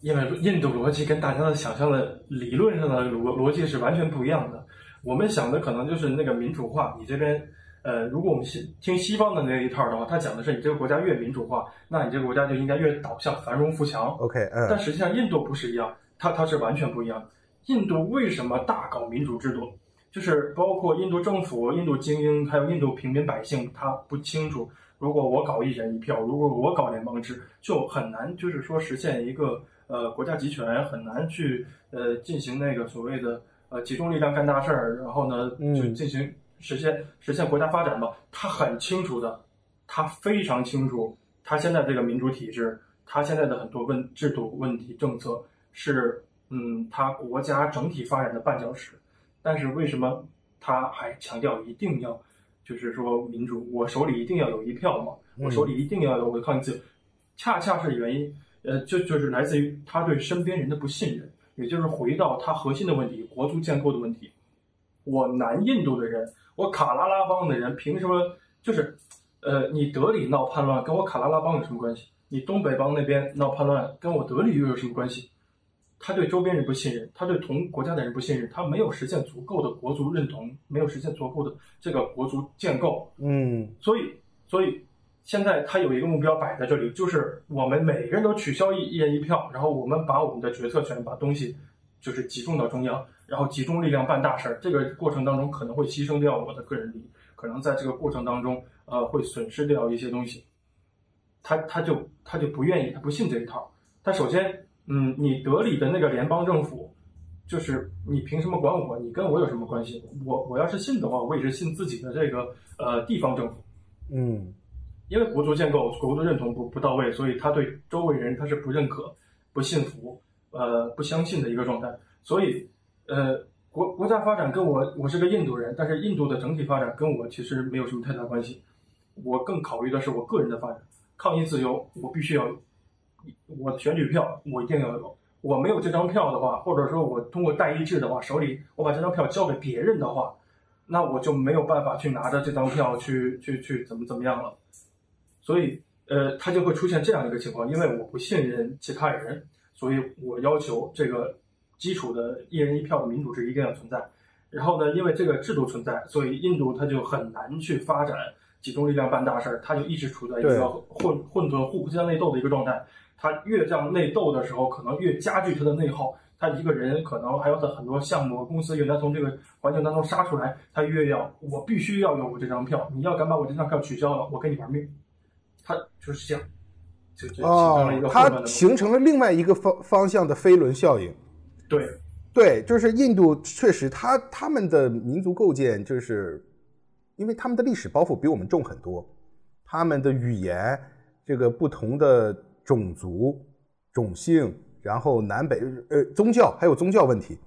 因为印度逻辑跟大家的想象的理论上的逻逻辑是完全不一样的。我们想的可能就是那个民主化，你这边呃，如果我们西听西方的那一套的话，他讲的是你这个国家越民主化，那你这个国家就应该越导向繁荣富强。OK，嗯但实际上印度不是一样，它它是完全不一样。印度为什么大搞民主制度？就是包括印度政府、印度精英，还有印度平民百姓，他不清楚，如果我搞一人一票，如果我搞联邦制，就很难，就是说实现一个呃国家集权，很难去呃进行那个所谓的呃集中力量干大事儿，然后呢嗯就进行实现实现国家发展吧。他很清楚的，他非常清楚，他现在这个民主体制，他现在的很多问制度问题政策是嗯他国家整体发展的绊脚石。但是为什么他还强调一定要，就是说民主，我手里一定要有一票嘛，我手里一定要有我的抗议自由，恰恰是原因，呃，就就是来自于他对身边人的不信任，也就是回到他核心的问题，国族建构的问题。我南印度的人，我卡拉拉邦的人，凭什么就是，呃，你德里闹叛乱跟我卡拉拉邦有什么关系？你东北邦那边闹叛乱跟我德里又有什么关系？他对周边人不信任，他对同国家的人不信任，他没有实现足够的国足认同，没有实现足够的这个国足建构。嗯，所以，所以现在他有一个目标摆在这里，就是我们每个人都取消一一人一票，然后我们把我们的决策权把东西就是集中到中央，然后集中力量办大事儿。这个过程当中可能会牺牲掉我的个人利益，可能在这个过程当中，呃，会损失掉一些东西。他他就他就不愿意，他不信这一套。他首先。嗯，你德里的那个联邦政府，就是你凭什么管我？你跟我有什么关系？我我要是信的话，我也是信自己的这个呃地方政府。嗯，因为国族建构、国族认同不不到位，所以他对周围人他是不认可、不信服、呃不相信的一个状态。所以呃国国家发展跟我我是个印度人，但是印度的整体发展跟我其实没有什么太大关系。我更考虑的是我个人的发展，抗议自由，我必须要。我选举票我一定要有，我没有这张票的话，或者说我通过代议制的话，手里我把这张票交给别人的话，那我就没有办法去拿着这张票去去去怎么怎么样了。所以，呃，他就会出现这样一个情况，因为我不信任其他人，所以我要求这个基础的一人一票的民主制一定要存在。然后呢，因为这个制度存在，所以印度它就很难去发展集中力量办大事儿，它就一直处在一个混混沌、互相内斗的一个状态。他越这样内斗的时候，可能越加剧他的内耗。他一个人可能还有的很多项目公司，原来从这个环境当中杀出来。他越要，我必须要有我这张票。你要敢把我这张票取消了，我跟你玩命。他就是这样，就就形成了一个它形成了另外一个方方向的飞轮效应。对，对，就是印度确实，他他们的民族构建就是，因为他们的历史包袱比我们重很多，他们的语言这个不同的。种族、种姓，然后南北呃宗教，还有宗教问题，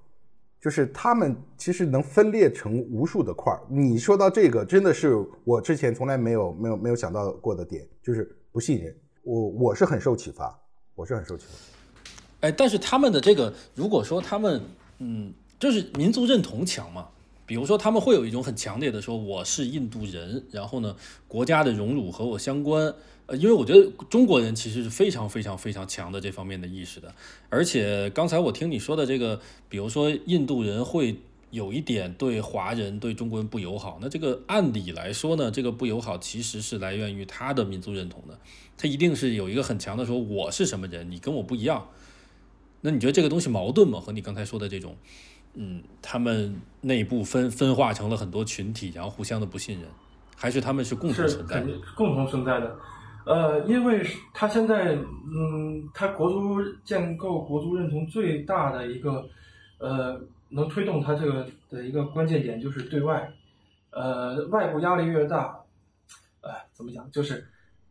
就是他们其实能分裂成无数的块儿。你说到这个，真的是我之前从来没有没有没有想到过的点，就是不信任。我我是很受启发，我是很受启发。哎，但是他们的这个，如果说他们嗯，就是民族认同强嘛，比如说他们会有一种很强烈的说我是印度人，然后呢国家的荣辱和我相关。呃，因为我觉得中国人其实是非常非常非常强的这方面的意识的，而且刚才我听你说的这个，比如说印度人会有一点对华人、对中国人不友好，那这个按理来说呢，这个不友好其实是来源于他的民族认同的，他一定是有一个很强的说我是什么人，你跟我不一样。那你觉得这个东西矛盾吗？和你刚才说的这种，嗯，他们内部分分化成了很多群体，然后互相的不信任，还是他们是共同存在的？共同存在的。呃，因为他现在，嗯，他国足建构、国足认同最大的一个，呃，能推动他这个的一个关键点就是对外，呃，外部压力越大，哎，怎么讲？就是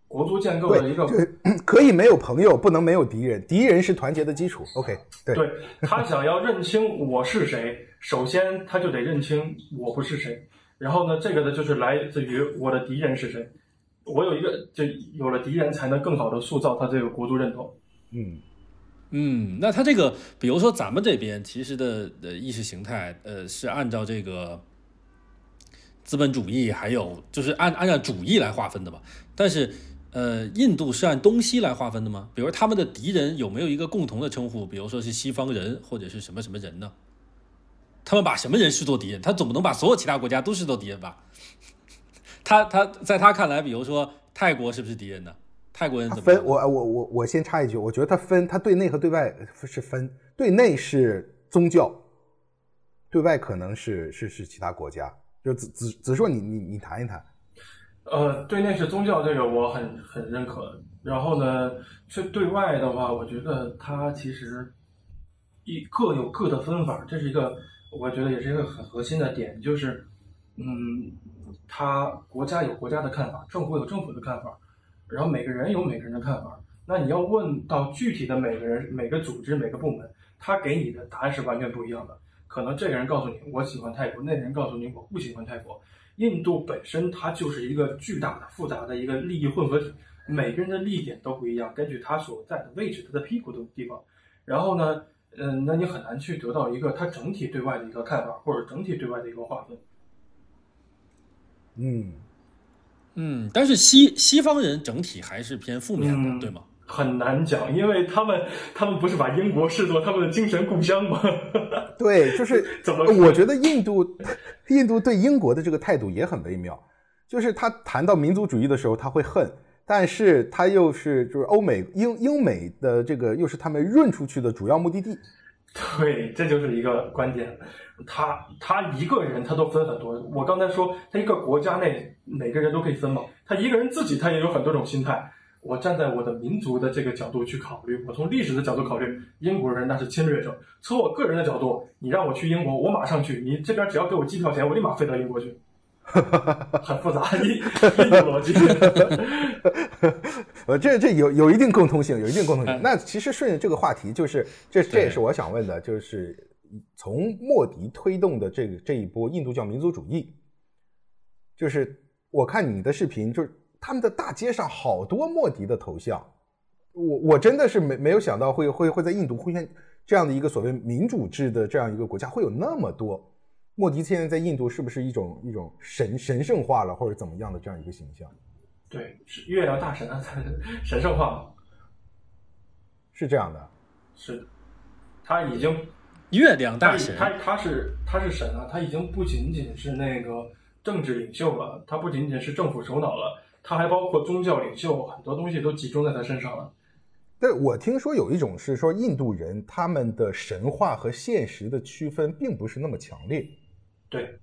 国足建构的一个，[CLEARS THROAT] 可以没有朋友，不能没有敌人，敌人是团结的基础。OK，对，对他想要认清我是谁，首先他就得认清我不是谁，然后呢，这个呢就是来自于我的敌人是谁。我有一个，就有了敌人，才能更好的塑造他这个国族认同。嗯嗯，那他这个，比如说咱们这边其实的呃意识形态，呃是按照这个资本主义，还有就是按按照主义来划分的吧。但是呃，印度是按东西来划分的吗？比如他们的敌人有没有一个共同的称呼？比如说是西方人，或者是什么什么人呢？他们把什么人视作敌人？他总不能把所有其他国家都视作敌人吧？他他在他看来，比如说泰国是不是敌人呢？泰国人怎么分？我我我我先插一句，我觉得他分，他对内和对外是分，对内是宗教，对外可能是是是其他国家。就子子子硕，你你你谈一谈。呃，对内是宗教，这个我很很认可。然后呢，是对外的话，我觉得他其实一各有各的分法，这是一个我觉得也是一个很核心的点，就是嗯。他国家有国家的看法，政府有政府的看法，然后每个人有每个人的看法。那你要问到具体的每个人、每个组织、每个部门，他给你的答案是完全不一样的。可能这个人告诉你我喜欢泰国，那个人告诉你我不喜欢泰国。印度本身它就是一个巨大的、复杂的一个利益混合体，每个人的利益点都不一样，根据他所在的位置、他的屁股的地方。然后呢，嗯，那你很难去得到一个它整体对外的一个看法，或者整体对外的一个划分。嗯嗯，但是西西方人整体还是偏负面的，嗯对吗？很难讲，因为他们他们不是把英国视作他们的精神故乡吗？[LAUGHS] 对，就是 [LAUGHS] 怎么我觉得印度印度对英国的这个态度也很微妙，就是他谈到民族主义的时候他会恨，但是他又是就是欧美英英美的这个又是他们润出去的主要目的地。对，这就是一个关键。他他一个人他都分很多。我刚才说，他一个国家内每个人都可以分嘛，他一个人自己他也有很多种心态。我站在我的民族的这个角度去考虑，我从历史的角度考虑，英国人那是侵略者。从我个人的角度，你让我去英国，我马上去。你这边只要给我机票钱，我立马飞到英国去。[LAUGHS] 很复杂，印印度逻辑。[LAUGHS] 呃，这这有有一定共通性，有一定共通性嗯。那其实顺着这个话题，就是这这也是我想问的，就是从莫迪推动的这个这一波印度教民族主义，就是我看你的视频，就是他们的大街上好多莫迪的头像，我我真的是没没有想到会会会在印度出现这样的一个所谓民主制的这样一个国家会有那么多。莫迪现在在印度是不是一种一种神神圣化了，或者怎么样的这样一个形象？对，是月亮大神啊，[LAUGHS] 神圣化了是这样的。是，他已经月亮大神，他他是他是神啊，他已经不仅仅是那个政治领袖了，他不仅仅是政府首脑了，他还包括宗教领袖，很多东西都集中在他身上了。对，我听说有一种是说印度人他们的神话和现实的区分并不是那么强烈，对，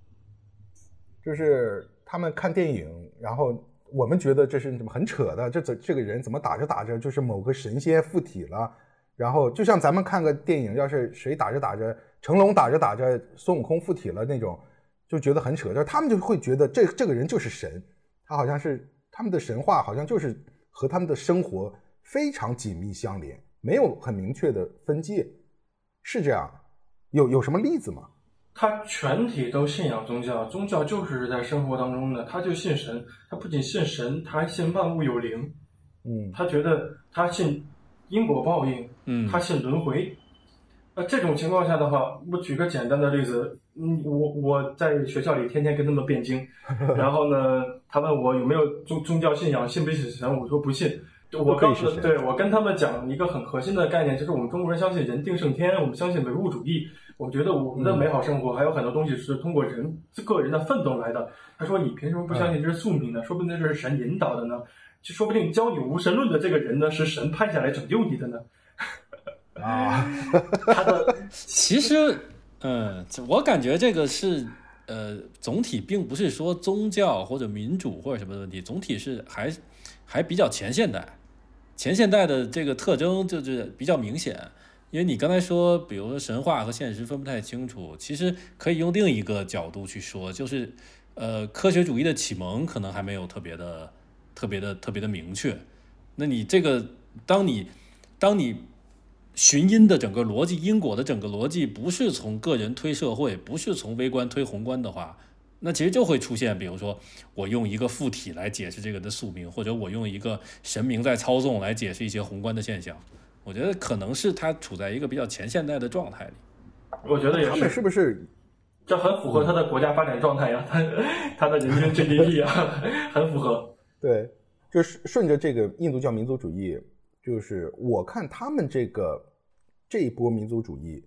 就是他们看电影，然后我们觉得这是怎么很扯的，这这这个人怎么打着打着就是某个神仙附体了，然后就像咱们看个电影，要是谁打着打着成龙打着打着孙悟空附体了那种，就觉得很扯，就是他们就会觉得这这个人就是神，他好像是他们的神话好像就是和他们的生活非常紧密相连，没有很明确的分界，是这样？有有什么例子吗？他全体都信仰宗教，宗教就是在生活当中的，他就信神，他不仅信神，他还信万物有灵，嗯他觉得他信因果报应，嗯他信轮回。那这种情况下的话，我举个简单的例子，嗯，我我在学校里天天跟他们辩经，[LAUGHS] 然后呢，他问我有没有宗宗教信仰，信不信神，我说不信。我告诉对我跟他们讲一个很核心的概念，就是我们中国人相信人定胜天，我们相信唯物主义。我觉得我们的美好生活还有很多东西是通过人个人的奋斗来的。他说：“你凭什么不相信这是宿命呢？说不定这是神引导的呢。就说不定教你无神论的这个人呢，是神派下来拯救你的呢。啊，他的 [LAUGHS] 其实，嗯，我感觉这个是，呃，总体并不是说宗教或者民主或者什么的问题，总体是还还比较前现代，前现代的这个特征就是比较明显。因为你刚才说，比如说神话和现实分不太清楚，其实可以用另一个角度去说，就是，呃，科学主义的启蒙可能还没有特别的、特别的、特别的明确。那你这个，当你当你寻因的整个逻辑、因果的整个逻辑不是从个人推社会，不是从微观推宏观的话，那其实就会出现，比如说我用一个附体来解释这个的宿命，或者我用一个神明在操纵来解释一些宏观的现象。我觉得可能是他处在一个比较前现代的状态里。我觉得也他们是，是不是这很符合他的国家发展状态呀，他他的人均 [LAUGHS] GDP 啊，很符合。对？就是顺着这个印度教民族主义，就是我看他们这个这一波民族主义，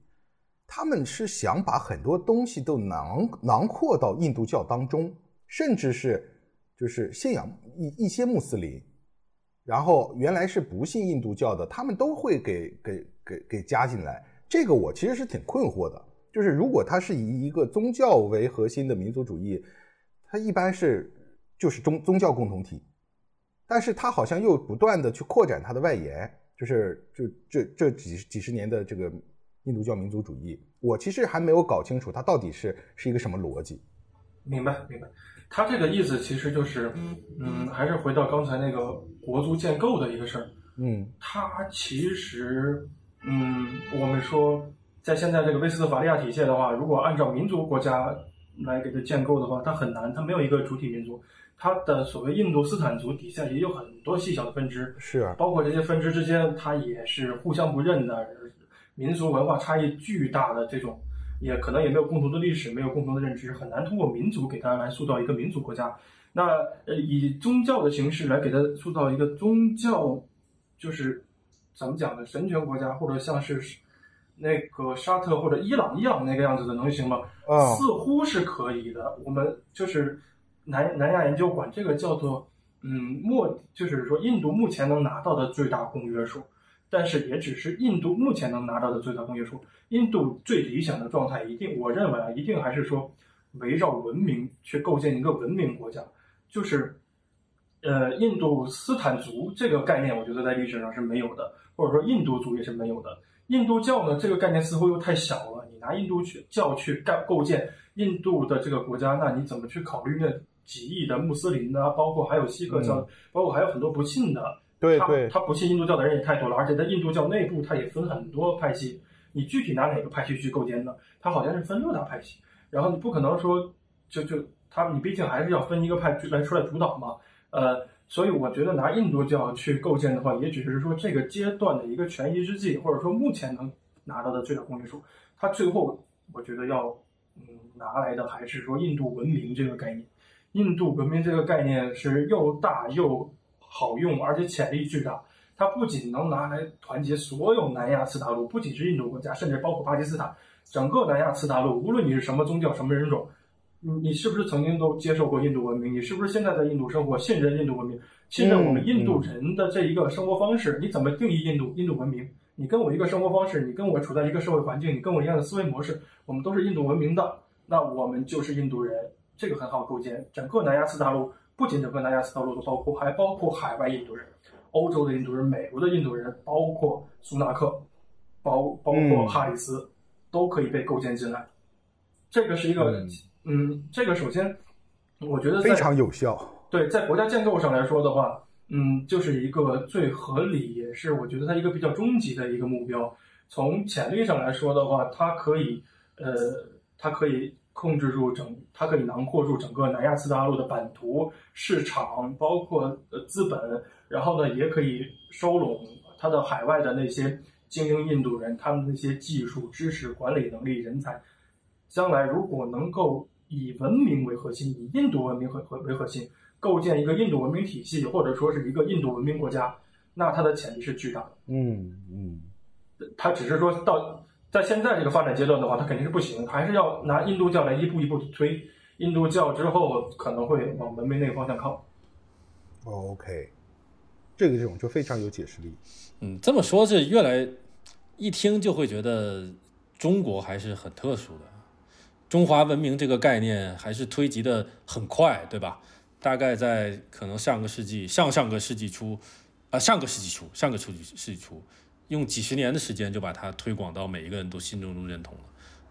他们是想把很多东西都囊囊括到印度教当中，甚至是就是信仰一一些穆斯林，然后原来是不信印度教的，他们都会给给给给加进来。这个我其实是挺困惑的，就是如果它是以一个宗教为核心的民族主义，它一般是就是宗宗教共同体，但是它好像又不断的去扩展它的外延，就是就这这几几十年的这个印度教民族主义，我其实还没有搞清楚它到底是是一个什么逻辑。明白，明白。他这个意思其实就是，嗯，还是回到刚才那个国足建构的一个事儿。嗯它其实，嗯，我们说在现在这个威斯特法利亚体系的话，如果按照民族国家来给它建构的话，它很难，它没有一个主体民族。它的所谓印度斯坦族底下也有很多细小的分支，是啊，包括这些分支之间，它也是互相不认的，民族文化差异巨大的这种，也可能也没有共同的历史，没有共同的认知，很难通过民族给它来塑造一个民族国家。那呃，以宗教的形式来给它塑造一个宗教，就是怎么讲呢？神权国家，或者像是那个沙特或者伊朗、伊朗那个样子的，能行吗？啊，似乎是可以的。我们就是南南亚研究管这个叫做嗯莫，就是说印度目前能拿到的最大公约数，但是也只是印度目前能拿到的最大公约数。印度最理想的状态，一定我认为啊，一定还是说围绕文明去构建一个文明国家。就是呃，印度斯坦族这个概念，我觉得在历史上是没有的，或者说印度族也是没有的。印度教呢，这个概念似乎又太小了。你拿印度去教去干构建印度的这个国家，那你怎么去考虑那几亿的穆斯林呢？包括还有锡克教，包括还有很多不信的。对对，他不信印度教的人也太多了，而且在印度教内部，它也分很多派系。你具体拿哪个派系去构建呢？它好像是分六大派系，然后你不可能说就就。他你毕竟还是要分一个派来出来主导嘛，呃，所以我觉得拿印度教去构建的话，也只是说这个阶段的一个权宜之计，或者说目前能拿到的最大公约数。他最后我觉得要嗯拿来的还是说印度文明这个概念。印度文明这个概念是又大又好用，而且潜力巨大。它不仅能拿来团结所有南亚次大陆，不仅是印度国家，甚至包括巴基斯坦，整个南亚次大陆，无论你是什么宗教、什么人种。你你是不是曾经都接受过印度文明？你是不是现在在印度生活，信任印度文明，信任我们印度人的这一个生活方式？你怎么定义印度印度文明？你跟我一个生活方式，你跟我处在一个社会环境，你跟我一样的思维模式，我们都是印度文明的，那我们就是印度人，这个很好构建。整个南亚次大陆，不仅整个南亚次大陆都包括，还包括海外印度人，欧洲的印度人，美国的印度人，包括苏纳克，包包括哈里斯，都可以被构建进来。这个是一个。嗯，这个首先，我觉得非常有效。对，在国家建构上来说的话，嗯，就是一个最合理，也是我觉得它一个比较终极的一个目标。从潜力上来说的话，它可以，呃，它可以控制住整，它可以囊括住整个南亚次大陆的版图、市场，包括呃资本，然后呢，也可以收拢它的海外的那些精英印度人，他们那些技术、知识、管理能力、人才，将来如果能够。以文明为核心，以印度文明为为核心，构建一个印度文明体系，或者说是一个印度文明国家，那它的潜力是巨大的。嗯嗯，它只是说到在现在这个发展阶段的话，它肯定是不行，还是要拿印度教来一步一步推。印度教之后可能会往文明那个方向靠。OK，这个这种就非常有解释力。嗯，这么说，是越来一听就会觉得中国还是很特殊的。中华文明这个概念还是推及的很快，对吧？大概在可能上个世纪、上上个世纪初，啊，上个世纪初、上个世纪世纪初，用几十年的时间就把它推广到每一个人都心中都认同了，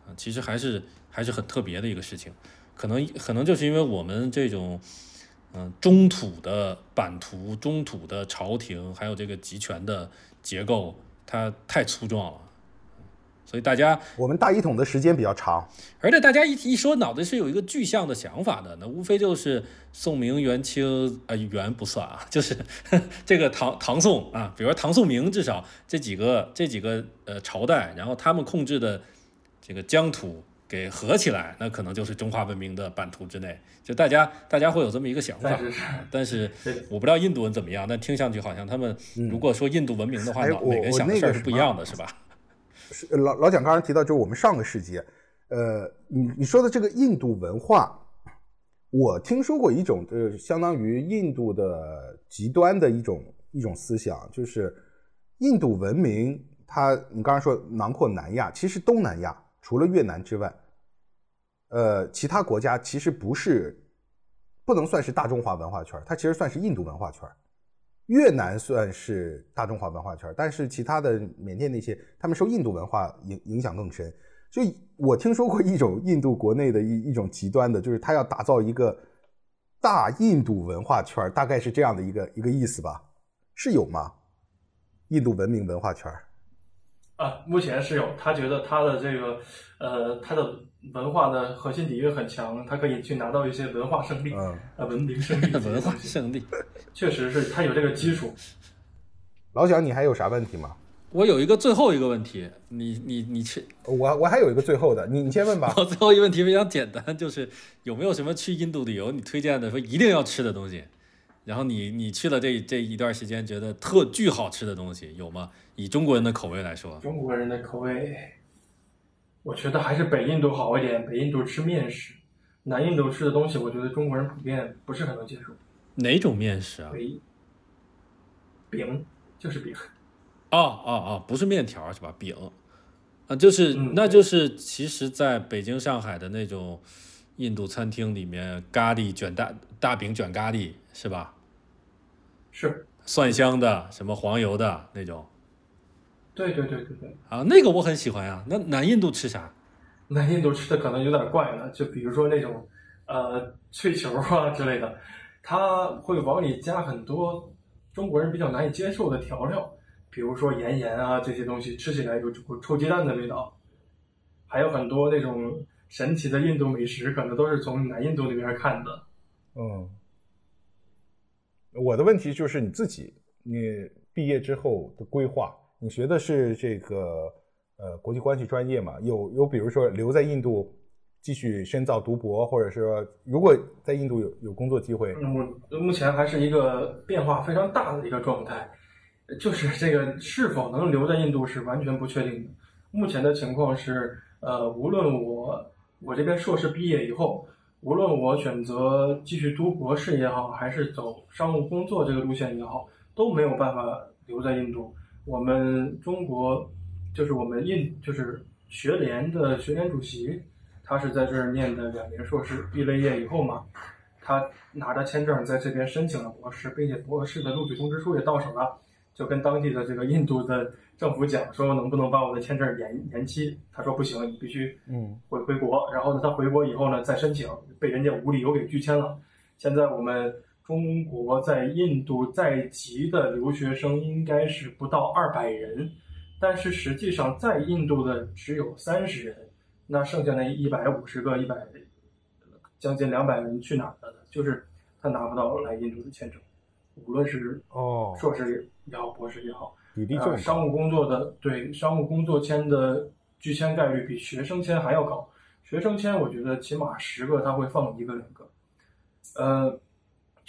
啊，其实还是还是很特别的一个事情。可能可能就是因为我们这种，嗯，中土的版图、中土的朝廷，还有这个集权的结构，它太粗壮了。所以大家，我们大一统的时间比较长，而且大家一一说脑袋是有一个具象的想法的，那无非就是宋明元清啊，元不算啊，[LAUGHS] 就是 [LAUGHS] 这个唐唐宋啊，比如说唐宋明，至少这几个这几个呃朝代，然后他们控制的这个疆土给合起来，那可能就是中华文明的版图之内。就大家大家会有这么一个想法，但是 [LAUGHS] 我不知道印度人怎么样，但听上去好像他们如果说印度文明的话，每个人想的事儿是不一样的，是吧？老老蒋刚刚提到，就是我们上个世纪，呃，你你说的这个印度文化，我听说过一种，呃，相当于印度的极端的一种一种思想，就是印度文明，它你刚刚说囊括南亚，其实东南亚除了越南之外，呃，其他国家其实不是不能算是大中华文化圈，它其实算是印度文化圈。越南算是大中华文化圈，但是其他的缅甸那些，他们受印度文化影影响更深。就我听说过一种印度国内的一一种极端的，就是他要打造一个大印度文化圈，大概是这样的一个一个意思吧？是有吗？印度文明文化圈？啊，目前是有。他觉得他的这个，呃，他的文化的核心底蕴很强，他可以去拿到一些文化胜利，啊，文明胜利，文化胜利，确实是他有这个基础。老蒋，你还有啥问题吗？我有一个最后一个问题，你你你去，我我还有一个最后的，你你先问吧。[LAUGHS] 我最后一个问题非常简单，就是有没有什么去印度旅游你推荐的说一定要吃的东西？然后你你去了这这一段时间觉得特巨好吃的东西有吗？以中国人的口味来说，中国人的口味，我觉得还是北印度好一点。北印度吃面食，南印度吃的东西，我觉得中国人普遍不是很能接受。哪种面食啊？北饼就是饼。哦哦哦，不是面条是吧？饼啊，就是嗯那就是其实在北京、上海的那种印度餐厅里面，咖喱卷大大饼卷咖喱是吧？是，蒜香的，什么黄油的那种对对对对对。啊，那个我很喜欢啊。那南印度吃啥？南印度吃的可能有点怪了，就比如说那种呃脆球啊之类的，它会往里加很多中国人比较难以接受的调料，比如说盐盐啊这些东西，吃起来有股臭鸡蛋的味道。还有很多那种神奇的印度美食，可能都是从南印度那边看的。嗯，我的问题就是你自己，你毕业之后的规划，你学的是这个呃国际关系专业嘛？有有比如说留在印度继续深造读博，或者说如果在印度有有工作机会，目目前还是一个变化非常大的一个状态，就是这个是否能留在印度是完全不确定的。目前的情况是，呃，无论我我这边硕士毕业以后，无论我选择继续读博士也好，还是走商务工作这个路线也好，都没有办法留在印度。我们中国就是我们印就是学联的学联主席，他是在这儿念的两年硕士，毕了业以后嘛，他拿着签证在这边申请了博士，并且博士的录取通知书也到手了，就跟当地的这个印度的政府讲说能不能把我的签证延延期，他说不行，你必须嗯回回国。然后呢，他回国以后呢再申请，被人家无理由给拒签了。现在我们中国在印度在籍的留学生应该是不到二百人，但是实际上在印度的只有三十人，那剩下那一百五十个、一百将近两百人去哪儿了呢？就是他拿不到来印度的签证，无论是哦，硕士也好，博士也好，呃，比例重商务工作的对商务工作签的拒签概率比学生签还要高。学生签我觉得起码十个他会放一个两个，呃，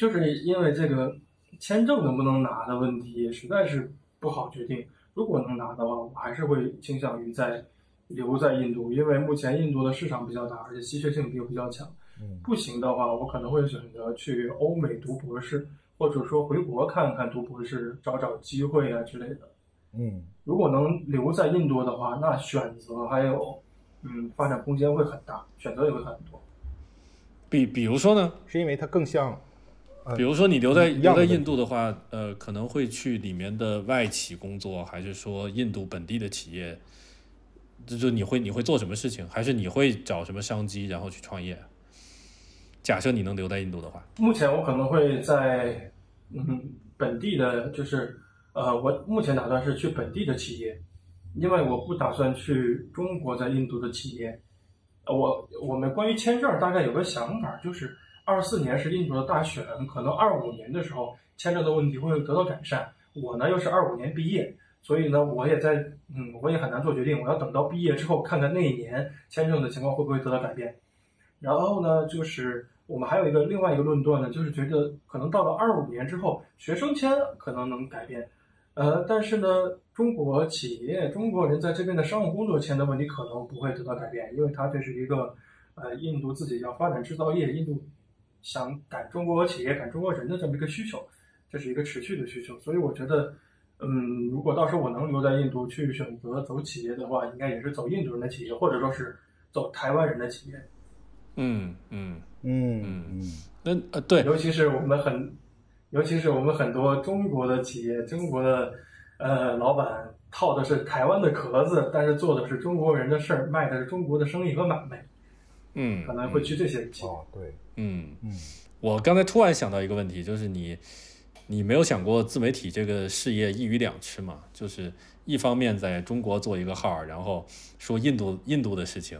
就是因为这个签证能不能拿的问题实在是不好决定。如果能拿的话，我还是会倾向于在留在印度，因为目前印度的市场比较大，而且稀缺性又比较强。嗯不行的话，我可能会选择去欧美读博士，或者说回国看看读博士，找找机会啊之类的。嗯如果能留在印度的话，那选择还有嗯发展空间会很大，选择也会很多。比比如说呢？是因为它更像呃比如说你留在留在印度的话，呃，可能会去里面的外企工作，还是说印度本地的企业？就就你会你会做什么事情？还是你会找什么商机然后去创业？假设你能留在印度的话，目前我可能会在嗯本地的，就是呃，我目前打算是去本地的企业，因为我不打算去中国在印度的企业。呃我我们关于签证大概有个想法，就是二四年是印度的大选，可能二五年的时候签证的问题会得到改善。我呢又是二五年毕业，所以呢我也在嗯我也很难做决定，我要等到毕业之后看看那一年签证的情况会不会得到改变。然后呢，就是我们还有一个另外一个论断呢，就是觉得可能到了二五年之后，学生签可能能改变，呃，但是呢，中国企业、中国人在这边的商务工作签的问题可能不会得到改变，因为它这是一个呃印度自己要发展制造业，印度想赶中国企业、赶中国人的这么一个需求，这是一个持续的需求，所以我觉得。嗯，如果到时候我能留在印度去选择走企业的话，应该也是走印度人的企业，或者说是走台湾人的企业。嗯嗯，嗯嗯那呃对，尤其是我们很，尤其是我们很多中国的企业，中国的呃老板套的是台湾的壳子，但是做的是中国人的事儿，卖的是中国的生意和买卖，嗯，可能会去这些企业。哦对嗯，嗯我刚才突然想到一个问题，就是你，你没有想过自媒体这个事业一鱼两吃吗？就是一方面在中国做一个号，然后说印度印度的事情，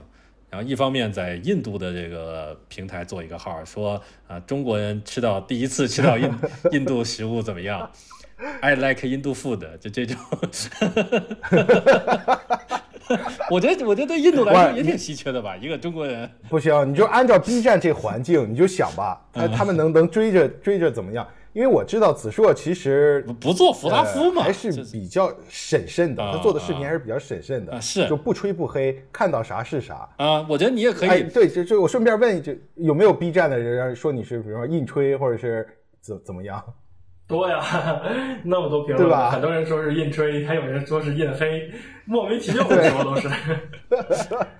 然后一方面在印度的这个平台做一个号，说啊、中国人吃到第一次吃到印 [LAUGHS] 印度食物怎么样？I like 印度 food，就这种。[LAUGHS] [LAUGHS] 我觉得，我觉得对印度来说也挺稀缺的吧，一个中国人。[LAUGHS] 不行，你就按照 B 站这环境，你就想吧，他他们能能追着追着怎么样？因为我知道子硕其实不做弗拉夫嘛，还是比较审慎的。他做的视频还是比较审慎的，是就不吹不黑，看到啥是啥啊。我觉得你也可以。对，就就我顺便问一句，有没有 B 站的人说你是比如说硬吹或者是怎怎么样？多呀，[LAUGHS] 那么多评论，对吧很多人说是印吹，还有人说是印黑，莫名其妙的说都是。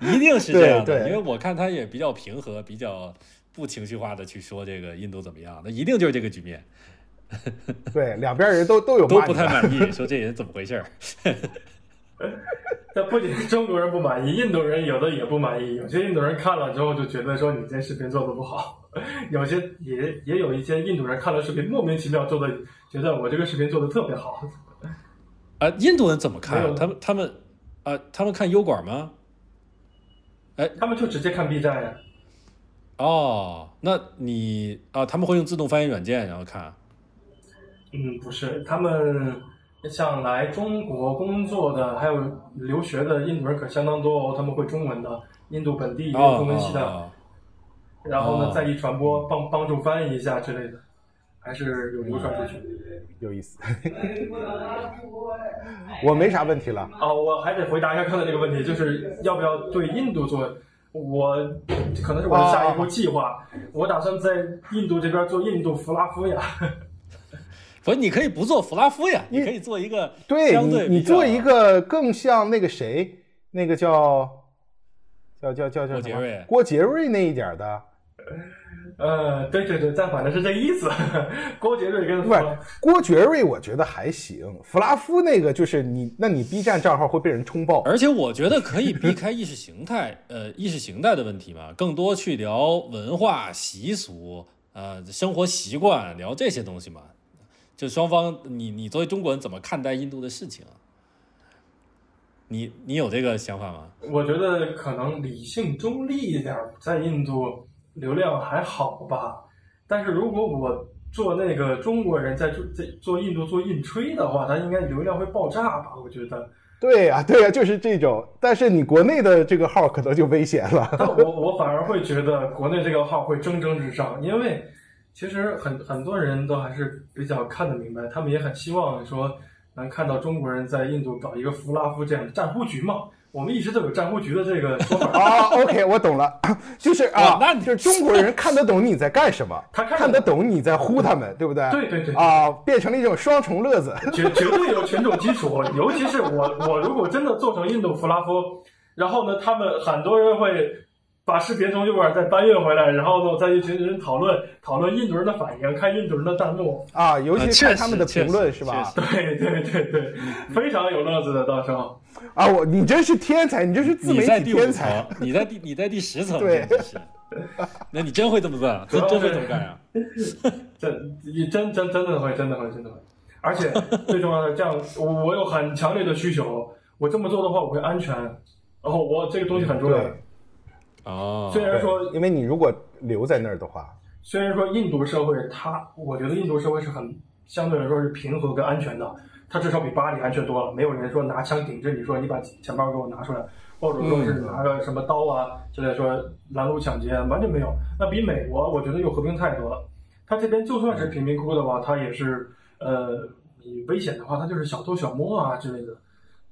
[LAUGHS] 一定是这样的，因为我看他也比较平和，比较不情绪化的去说这个印度怎么样，那一定就是这个局面。对，两边人都都有都不太满意，说这人怎么回事？[LAUGHS] 那不仅中国人不满意，印度人有的也不满意，有些印度人看了之后就觉得说你这视频做的不好。有些也也有一些印度人看了视频，莫名其妙做的，觉得我这个视频做的特别好。啊，印度人怎么看？他们他们啊，他们看优管吗？哎，他们就直接看 B 站呀。哦，那你啊，他们会用自动翻译软件然后看？嗯，不是，他们像来中国工作的，还有留学的印度人可相当多哦，他们会中文的，印度本地也有中文系的。然后呢，再一传播，帮帮助翻译一下之类的，还是有流传出去，有意思。我没啥问题了。哦，我还得回答一下刚才那个问题，就是要不要对印度做？我可能是我的下一步计划，我打算在印度这边做印度弗拉夫呀。不是，你可以不做弗拉夫呀，你可以做一个对，你你做一个更像那个谁，那个叫叫叫叫叫郭杰瑞，郭杰瑞那一点的。呃，对对对，但反正是这意思。[LAUGHS] 郭杰瑞跟不是郭杰瑞，我觉得还行。弗拉夫那个就是你，那你 B 站账号会被人冲爆。而且我觉得可以避开意识形态，呃，意识形态的问题嘛，更多去聊文化习俗，呃，生活习惯，聊这些东西嘛。就双方，你你作为中国人怎么看待印度的事情？你你有这个想法吗？我觉得可能理性中立一点，在印度。流量还好吧，但是如果我做那个中国人在做在做印度做印吹的话，他应该流量会爆炸吧？我觉得。对呀，对呀，就是这种。但是你国内的这个号可能就危险了。我我反而会觉得国内这个号会蒸蒸日上，因为其实很很多人都还是比较看得明白，他们也很希望说能看到中国人在印度搞一个弗拉夫这样的战呼局嘛。我们一直都有战呼局的这个说法 [LAUGHS] 啊。OK，我懂了，[COUGHS] 就是啊，那就是中国人看得懂你在干什么，他看得懂你在呼他们，对不对？对对对。啊，变成了一种双重乐子。绝绝对有群众基础，尤其是我，我如果真的做成印度弗拉夫，然后呢，他们很多人会。把视频从右边再搬运回来，然后呢，我再一群人讨论讨论印度人的反应，看印度人的弹幕啊，尤其看他们的评论是吧？对对对对，非常有乐子的，到时候啊，我你真是天才，你这是自媒体天才，你在第你在第十层，[LAUGHS] 对，那你真会这么干？真真会这么干 [LAUGHS] 呀？真你真真真的会，真的会，真的会，而且最重要的，这样我我有很强烈的需求，我这么做的话，我会安全，然后我这个东西很重要。哦，虽然说，因为你如果留在那儿的话，虽然说印度社会，它，我觉得印度社会是很相对来说是平和跟安全的，它至少比巴黎安全多了，没有人说拿枪顶着你说你把钱包给我拿出来，或者说是拿个什么刀啊之类说拦路抢劫，完全没有。那比美国，我觉得又和平太多了。他这边就算是贫民窟的话，他也是，呃，你危险的话，他就是小偷小摸啊之类的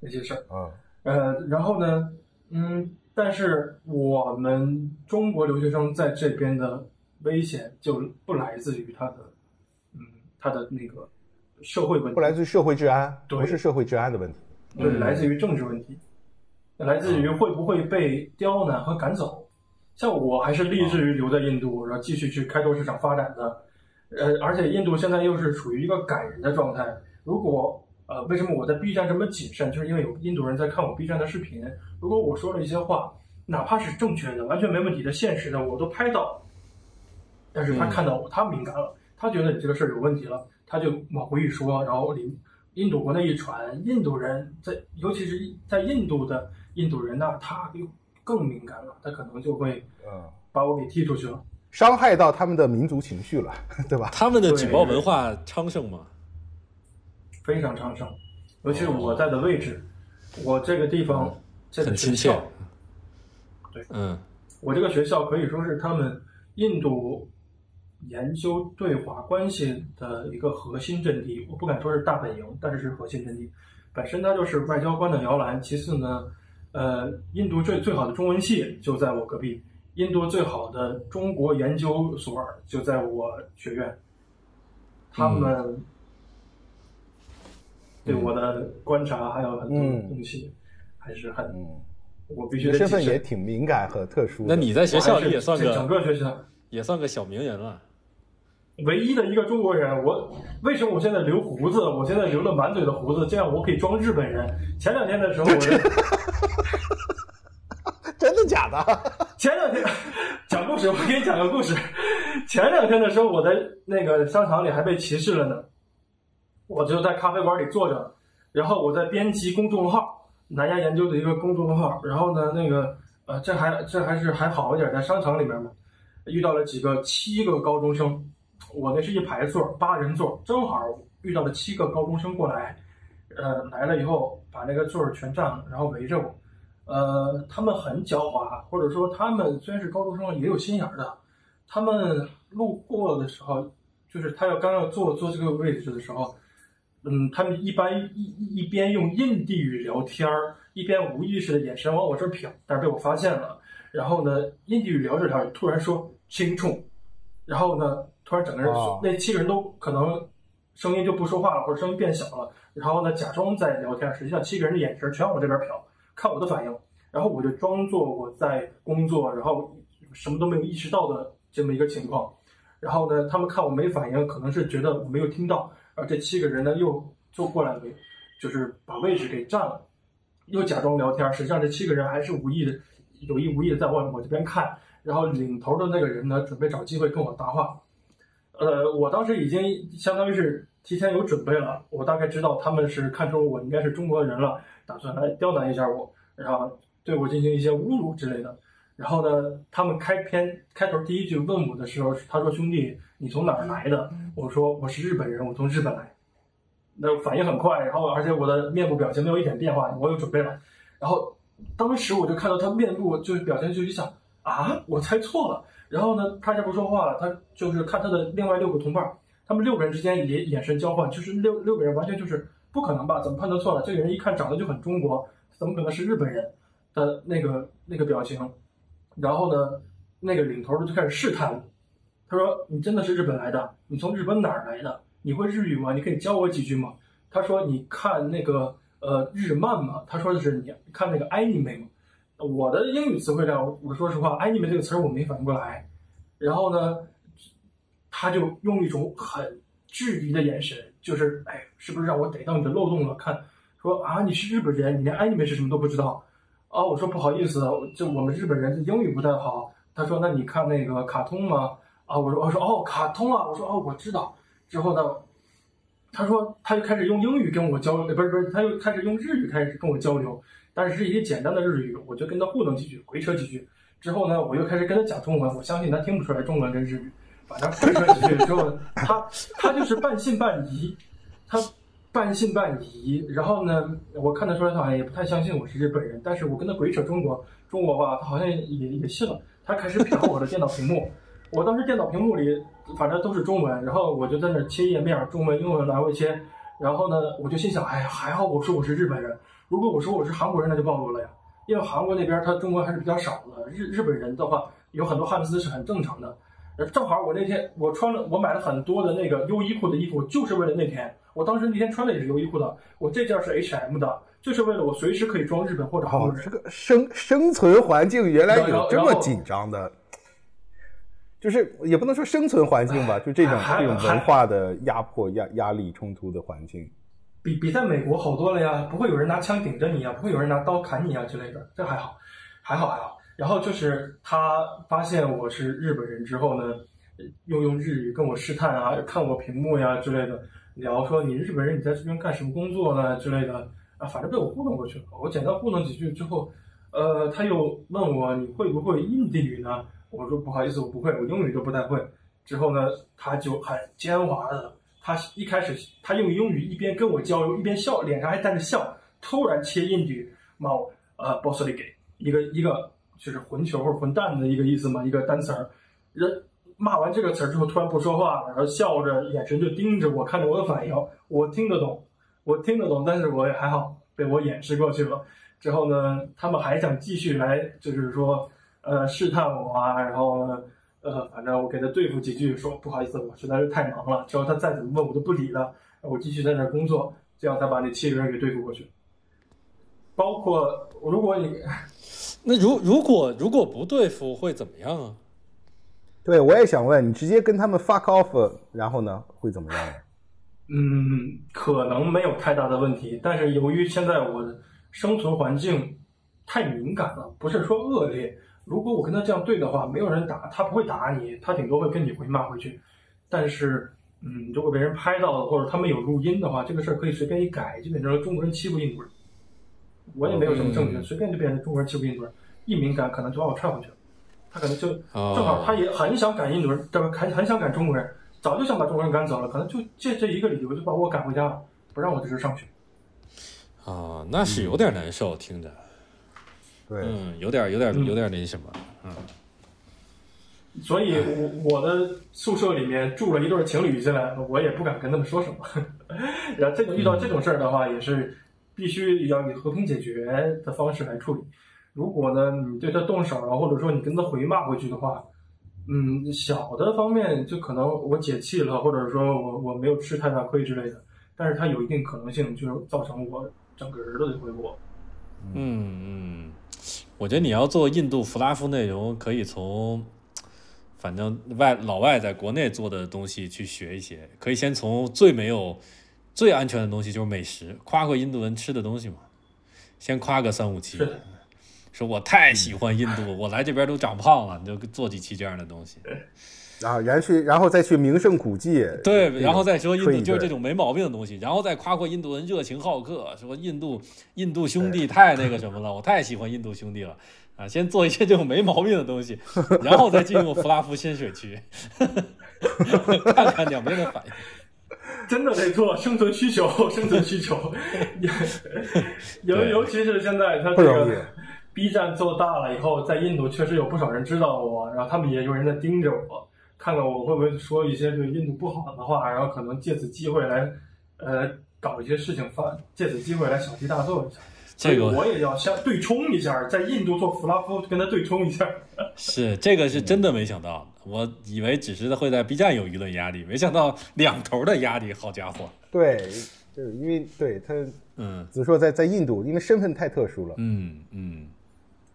那些事儿。啊，呃，然后呢，嗯。但是我们中国留学生在这边的危险就不来自于他的，嗯，他的那个社会问题，不来自于社会治安，不是社会治安的问题，对，来自于政治问题，来自于会不会被刁难和赶走。像我还是立志于留在印度，然后继续去开拓市场发展的，呃，而且印度现在又是处于一个赶人的状态。如果呃，为什么我在 B 站这么谨慎？就是因为有印度人在看我 B 站的视频。如果我说了一些话，哪怕是正确的、完全没问题的、现实的，我都拍到。但是他看到我，他敏感了，他觉得你这个事儿有问题了，他就往回一说，然后印印度国内一传，印度人在，尤其是在印度的印度人那，他又更敏感了，他可能就会嗯把我给踢出去了，伤害到他们的民族情绪了，对吧？他们的举报文化昌盛吗？非常昌盛，尤其是我在的位置，我这个地方这个学校，。对，嗯我这个学校可以说是他们印度研究对华关系的一个核心阵地。我不敢说是大本营，但是是核心阵地。本身它就是外交官的摇篮。其次呢，呃，印度最最好的中文系就在我隔壁，印度最好的中国研究所就在我学院。他们对我的观察还有很多嗯东西，还是很嗯，我必须你的身份得谨慎也挺敏感和特殊的。那你在学校里也算我还是整个个学校也算个小名人了。唯一的一个中国人，我为什么我现在留胡子？我现在留了满嘴的胡子，这样我可以装日本人。前两天的时候，我的 [LAUGHS] 真的假的？[LAUGHS] 前两天讲故事，我给你讲个故事。前两天的时候，我在那个商场里还被歧视了呢。我就在咖啡馆里坐着，然后我在编辑公众号，南亚研究的一个公众号。然后呢，那个呃，这还这还是还好一点，在商场里面嘛，遇到了几个七个高中生，我那是一排座，八人座，正好遇到了七个高中生过来，呃，来了以后把那个座儿全占了，然后围着我。呃，他们很狡猾，或者说他们虽然是高中生，也有心眼儿的。他们路过的时候，就是他要刚要坐坐这个位置的时候，嗯，他们一般一一一边用印地语聊天儿，一边无意识的眼神往我这儿瞟，但是被我发现了。然后呢，印地语聊着聊着，突然说“轻冲”，然后呢，突然整个人、哦那七个人都可能声音就不说话了，或者声音变小了，然后呢，假装在聊天，实际上七个人的眼神全往我这边瞟，看我的反应，然后我就装作我在工作，然后什么都没有意识到的这么一个情况。然后呢，他们看我没反应，可能是觉得我没有听到，而这七个人呢又坐过来给，就是把位置给占了，又假装聊天，实际上这七个人还是无意的，有意无意的在往我这边看。然后领头的那个人呢，准备找机会跟我搭话。呃，我当时已经相当于是提前有准备了，我大概知道他们是看出我应该是中国人了，打算来刁难一下我，然后对我进行一些侮辱之类的。然后呢，他们开篇开头第一句问我的时候，他说：“兄弟，你从哪儿来的？”我说：“我是日本人，我从日本来。”那反应很快，然后而且我的面部表情没有一点变化，我有准备了。然后当时我就看到他面部就是表情就一想啊，我猜错了。然后呢，他就不说话了，他就是看他的另外六个同伴，他们六个人之间也眼神交换，就是六六个人完全就是不可能吧？怎么判断错了？这个人一看长得就很中国，怎么可能是日本人的那个那个表情？然后呢，那个领头的就开始试探我，他说：“你真的是日本来的？你从日本哪儿来的？你会日语吗？你可以教我几句吗？”他说：“你看那个呃日漫吗？”他说的是你看那个 anime 吗？我的英语词汇量，我说实话，anime 这个词儿我没反应过来。然后呢，他就用一种很质疑的眼神，就是哎，是不是让我逮到你的漏洞了？看，说啊，你是日本人，你连 anime 是什么都不知道。啊，我说不好意思，就我们日本人英语不太好。他说，那你看那个卡通吗？啊，我说，我说哦，卡通啊，我说哦，我知道。之后呢，他说他就开始用英语跟我交流，不是不是，他又开始用日语开始跟我交流，但是是一些简单的日语，我就跟他糊弄几句，回扯几句。之后呢，我又开始跟他讲中文，我相信他听不出来中文跟日语，反正回扯几句之后，他他就是半信半疑，他半信半疑。然后呢，我看得出来他好像也不太相信我是日本人，但是我跟他鬼扯中国中国话，他好像也也信了。他开始瞟我的电脑屏幕，[LAUGHS] 我当时电脑屏幕里反正都是中文，然后我就在那切页面，中文、英文来回切。然后呢，我就心想，哎呀，还好我说我是日本人，如果我说我是韩国人，那就暴露了呀。因为韩国那边他中文还是比较少的，日日本人的话有很多汉字是很正常的。呃正好我那天我穿了，我买了很多的那个优衣库的衣服，就是为了那天。我当时那天穿的也是优衣库的，我这件是 H&M 的，就是为了我随时可以装日本或者韩国哦，人。这个生生存环境原来有这么紧张的，就是也不能说生存环境吧，就这种还这种文化的压迫、压压力、冲突的环境。比比在美国好多了呀，不会有人拿枪顶着你呀，不会有人拿刀砍你呀之类的，这还好，还好还好。然后就是他发现我是日本人之后呢，又用日语跟我试探啊，看我屏幕呀之类的，聊说你日本人你在这边干什么工作呢之类的啊，反正被我糊弄过去了。我简单糊弄几句之后，呃，他又问我你会不会印地语呢？我说不好意思，我不会，我英语都不太会。之后呢，他就很奸猾的他一开始他用英语一边跟我交流，一边笑，脸上还带着笑。突然切印语，骂我呃 b o s s 里给一个一个就是混球或者混蛋的一个意思嘛，一个单词儿。人骂完这个词儿之后，突然不说话了，然后笑着，眼神就盯着我，看着我的反应。我听得懂，我听得懂，但是我也还好被我掩饰过去了。之后呢，他们还想继续来，就是说呃试探我啊，然后。呃，反正我给他对付几句，说不好意思，我实在是太忙了。之后他再怎么问，我都不理了，我继续在那工作，这样才把那七个人给对付过去。包括如果你，那如如果如果不对付会怎么样啊？对，我也想问你，直接跟他们 fuck off，然后呢会怎么样？嗯，可能没有太大的问题，但是由于现在我的生存环境太敏感了，不是说恶劣。如果我跟他这样对的话，没有人打他，不会打你，他顶多会跟你回骂回去。但是，嗯，如果被人拍到了，或者他们有录音的话，这个事儿可以随便一改，就变成了中国人欺负印度人。我也没有什么证据，随便就变成中国人欺负印度人。一敏感，可能就把我踹回去了。他可能就正好，他也很想赶印度人，对吧？很很想赶中国人，早就想把中国人赶走了，可能就借这一个理由就把我赶回家了，不让我在这时上学。啊，那是有点难受，听着。对嗯，有点有点有点那什么，嗯。所以，我我的宿舍里面住了一对情侣进来，我也不敢跟他们说什么。[LAUGHS] 然后，这个遇到这种事儿的话，也是必须要以和平解决的方式来处理。如果呢，你对他动手了，或者说你跟他回骂回去的话，嗯，小的方面就可能我解气了，或者说我我没有吃太大亏之类的。但是，他有一定可能性，就是造成我整个人都得回国。嗯嗯。我觉得你要做印度弗拉夫内容，可以从反正外老外在国内做的东西去学一些。可以先从最没有、最安全的东西，就是美食，夸夸印度人吃的东西嘛。先夸个三五期，说我太喜欢印度，我来这边都长胖了，你就做几期这样的东西。[LAUGHS] 然后，然去，然后再去名胜古迹，对，然后再说印度就是这种没毛病的东西，然后再夸夸印度人热情好客，说印度印度兄弟太那个什么了，我太喜欢印度兄弟了啊！先做一些这种没毛病的东西，然后再进入弗拉夫深水区，[LAUGHS] 看看两边的反应。[LAUGHS] 真的得做生存需求，生存需求，尤尤其是现在他这个 B 站做大了以后，在印度确实有不少人知道我，然后他们也有人在盯着我。看看我会不会说一些对印度不好的话，然后可能借此机会来，呃，搞一些事情，发借此机会来小题大做一下。这个我也要相对冲一下，在印度做弗拉夫跟他对冲一下。[LAUGHS] 是这个是真的没想到，我以为只是会在 B 站有舆论压力，没想到两头的压力，好家伙！对，就是因为对他，嗯，只是说在在印度，因为身份太特殊了，嗯嗯。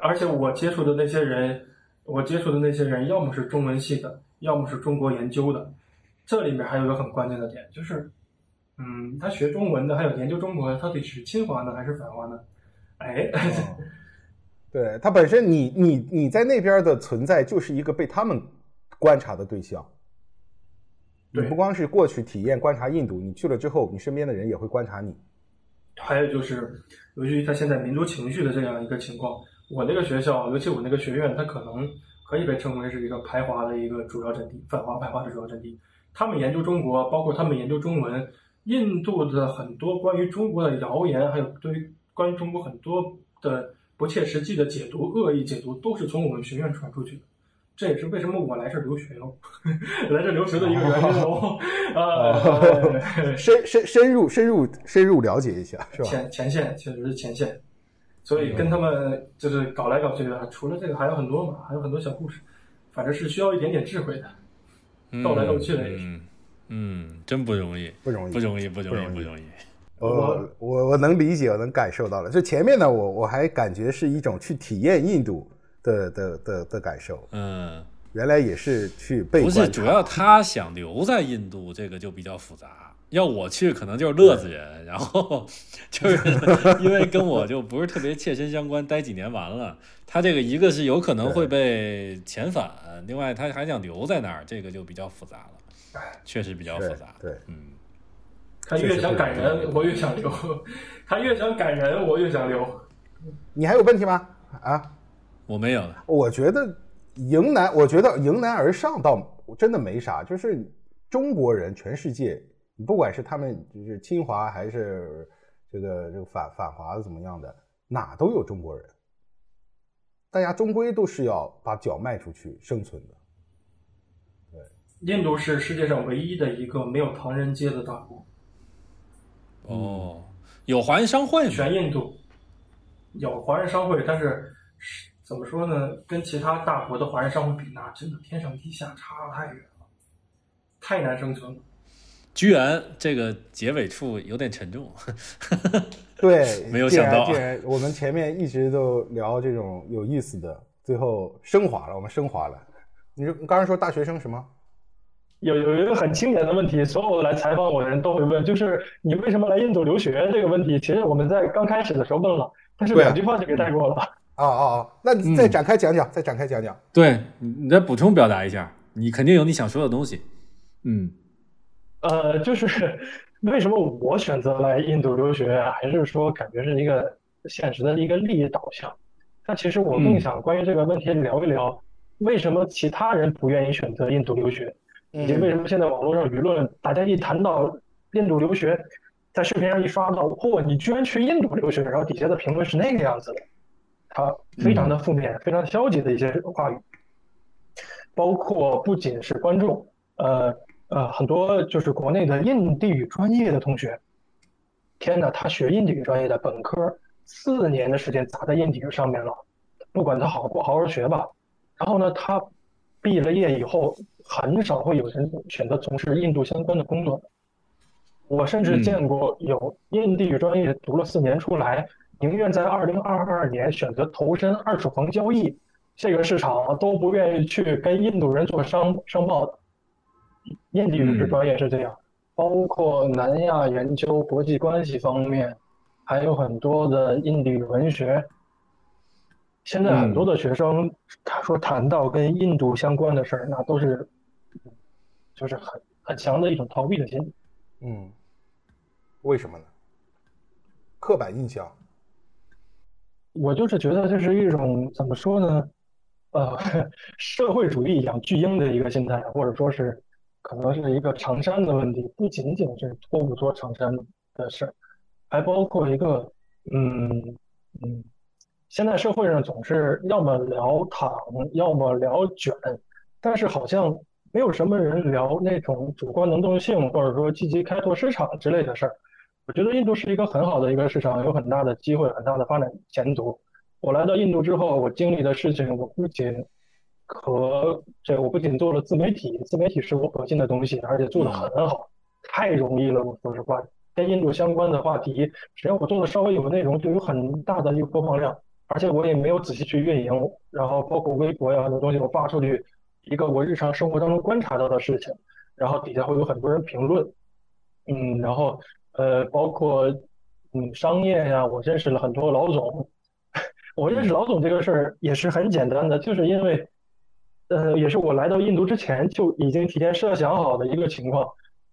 而且我接触的那些人，我接触的那些人，要么是中文系的。要么是中国研究的，这里面还有一个很关键的点，就是，嗯，他学中文的，还有研究中国的，到底是亲华呢还是反华呢？哎，[LAUGHS] 对他本身，你你你在那边的存在就是一个被他们观察的对象。你不光是过去体验观察印度，你去了之后，你身边的人也会观察你。还有就是，由于他现在民族情绪的这样一个情况，我那个学校，尤其我那个学院，它可能。可以被称为是一个排华的一个主要阵地，反华排华的主要阵地。他们研究中国，包括他们研究中文，印度的很多关于中国的谣言，还有对于关于中国很多的不切实际的解读、恶意解读，都是从我们学院传出去的。这也是为什么我来这留学喽，[LAUGHS] 来这留学的一个原因哦。[LAUGHS] 啊，[LAUGHS] 深深深入深入深入了解一下，是吧？前前线确实是前线。所以跟他们就是搞来搞去的，除了这个还有很多嘛，还有很多小故事，反正是需要一点点智慧的，斗来斗去的也是，嗯，真不容易，不容易，不容易，不容易，不容易。我我我能理解，我能感受到了。就前面呢，我我还感觉是一种去体验印度的的的的感受，嗯，原来也是去被不是主要他想留在印度，这个就比较复杂。要我去，可能就是乐子人，然后 [LAUGHS] 就是因为跟我就不是特别切身相关，待几年完了。他这个一个是有可能会被遣返，另外他还想留在那儿，这个就比较复杂了，确实比较复杂。对，嗯，他越想赶人，我越想留；他越想赶人，我越想留。你还有问题吗？啊，我没有了。我觉得迎难，我觉得迎难而上倒真的没啥，就是中国人，全世界。你不管是他们就是侵华还是这个这个反反华怎么样的，哪都有中国人。大家终归都是要把脚迈出去生存的。对印度是世界上唯一的一个没有唐人街的大国。哦，有华人商会吗？全印度有华人商会，但是怎么说呢？跟其他大国的华人商会比，那真的天上地下，差太远了，太难生存了。居然这个结尾处有点沉重。[LAUGHS] 对，没有想到，既然我们前面一直都聊这种有意思的，最后升华了，我们升华了。你说刚才说大学生什么？有有一个很经典的问题，所有来采访我的人都会问，就是你为什么来印度留学这个问题。其实我们在刚开始的时候问了，但是两句话就给带过了。哦哦哦，那你再展开讲讲，再展开讲讲。对，你再补充表达一下，你肯定有你想说的东西。嗯，呃，就是 [LAUGHS] 为什么我选择来印度留学，还是说感觉是一个现实的一个利益导向？但其实我更想关于这个问题聊一聊，为什么其他人不愿意选择印度留学？以及为什么现在网络上舆论，大家一谈到印度留学，在视频上一刷到，嚯，你居然去印度留学，然后底下的评论是那个样子的，他非常的负面、非常消极的一些话语，包括不仅是观众，呃呃，很多就是国内的印地语专业的同学，天呐，他学印地语专业的本科四年的时间砸在印地语上面了，不管他好不好好学吧，然后呢，他毕了业以后。很少会有人选择从事印度相关的工作。我甚至见过有印地语专业读了四年出来，宁愿在二零二二年选择投身二手房交易这个市场，都不愿意去跟印度人做商商贸的。印地语专业是这样，包括南亚研究、国际关系方面，还有很多的印地语文学。现在很多的学生，他说谈到跟印度相关的事儿，那都是。就是很很强的一种逃避的心理。嗯，为什么呢？刻板印象。我就是觉得这是一种怎么说呢？呃，[LAUGHS] 社会主义养巨婴的一个心态，或者说是可能是一个长衫的问题，不仅仅是脱不脱长衫的事儿，还包括一个嗯嗯，现在社会上总是要么聊躺，要么聊卷，但是好像。没有什么人聊那种主观能动性，或者说积极开拓市场之类的事儿。我觉得印度是一个很好的一个市场，有很大的机会，很大的发展前途。我来到印度之后，我经历的事情，我不仅和这，我不仅做了自媒体，自媒体是我核心的东西，而且做的很好，太容易了。我说实话，跟印度相关的话题，只要我做的稍微有内容，就有很大的一个播放量，而且我也没有仔细去运营，然后包括微博呀很多东西，我发出去。一个我日常生活当中观察到的事情，然后底下会有很多人评论，嗯，然后呃，包括嗯商业呀，我认识了很多老总，[LAUGHS] 我认识老总这个事儿也是很简单的，就是因为呃，也是我来到印度之前就已经提前设想好的一个情况。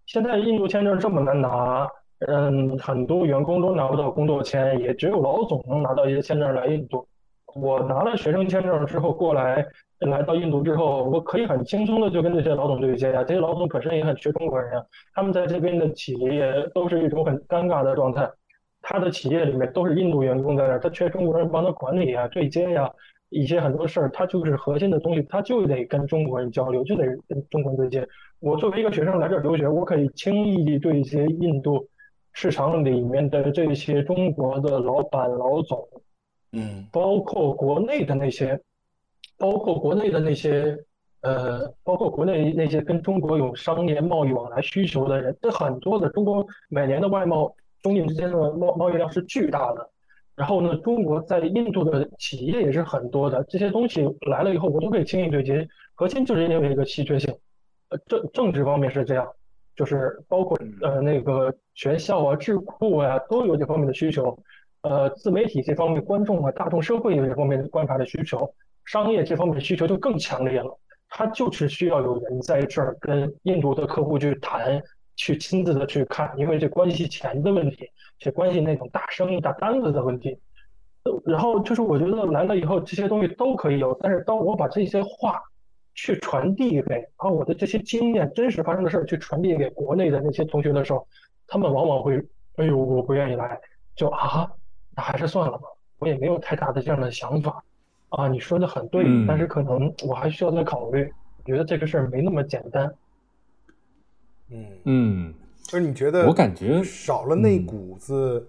现在印度签证这么难拿，嗯，很多员工都拿不到工作签，也只有老总能拿到一些签证来印度。我拿了学生签证之后过来。来到印度之后，我可以很轻松的就跟这些老总对接呀。这些老总本身也很缺中国人呀，他们在这边的企业都是一种很尴尬的状态。他的企业里面都是印度员工在那，他缺中国人帮他管理啊、对接呀，一些很多事儿，它就是核心的东西，它就得跟中国人交流，就得跟中国人对接。我作为一个学生来这儿留学，我可以轻易地对一些印度市场里面的这些中国的老板、老总，嗯，包括国内的那些。包括国内的那些，呃，包括国内那些跟中国有商业贸易往来需求的人，这很多的中国每年的外贸中印之间的贸贸易量是巨大的。然后呢，中国在印度的企业也是很多的。这些东西来了以后，我都可以轻易对接。核心就是因为一个稀缺性，呃，政政治方面是这样，就是包括呃那个学校啊、智库啊都有这方面的需求，呃，自媒体这方面观众啊、大众社会有这方面观察的需求。商业这方面的需求就更强烈了，他就是需要有人在这儿跟印度的客户去谈，去亲自的去看，因为这关系钱的问题，这关系那种大生意大单子的问题。然后就是我觉得来了以后这些东西都可以有，但是当我把这些话去传递给把我的这些经验、真实发生的事儿去传递给国内的那些同学的时候，他们往往会，哎呦，我不愿意来，就啊，那还是算了吧，我也没有太大的这样的想法，啊，你说的很对，但是可能我还需要再考虑，我觉得这个事儿没那么简单。嗯。嗯，就是你觉得我感觉少了那股子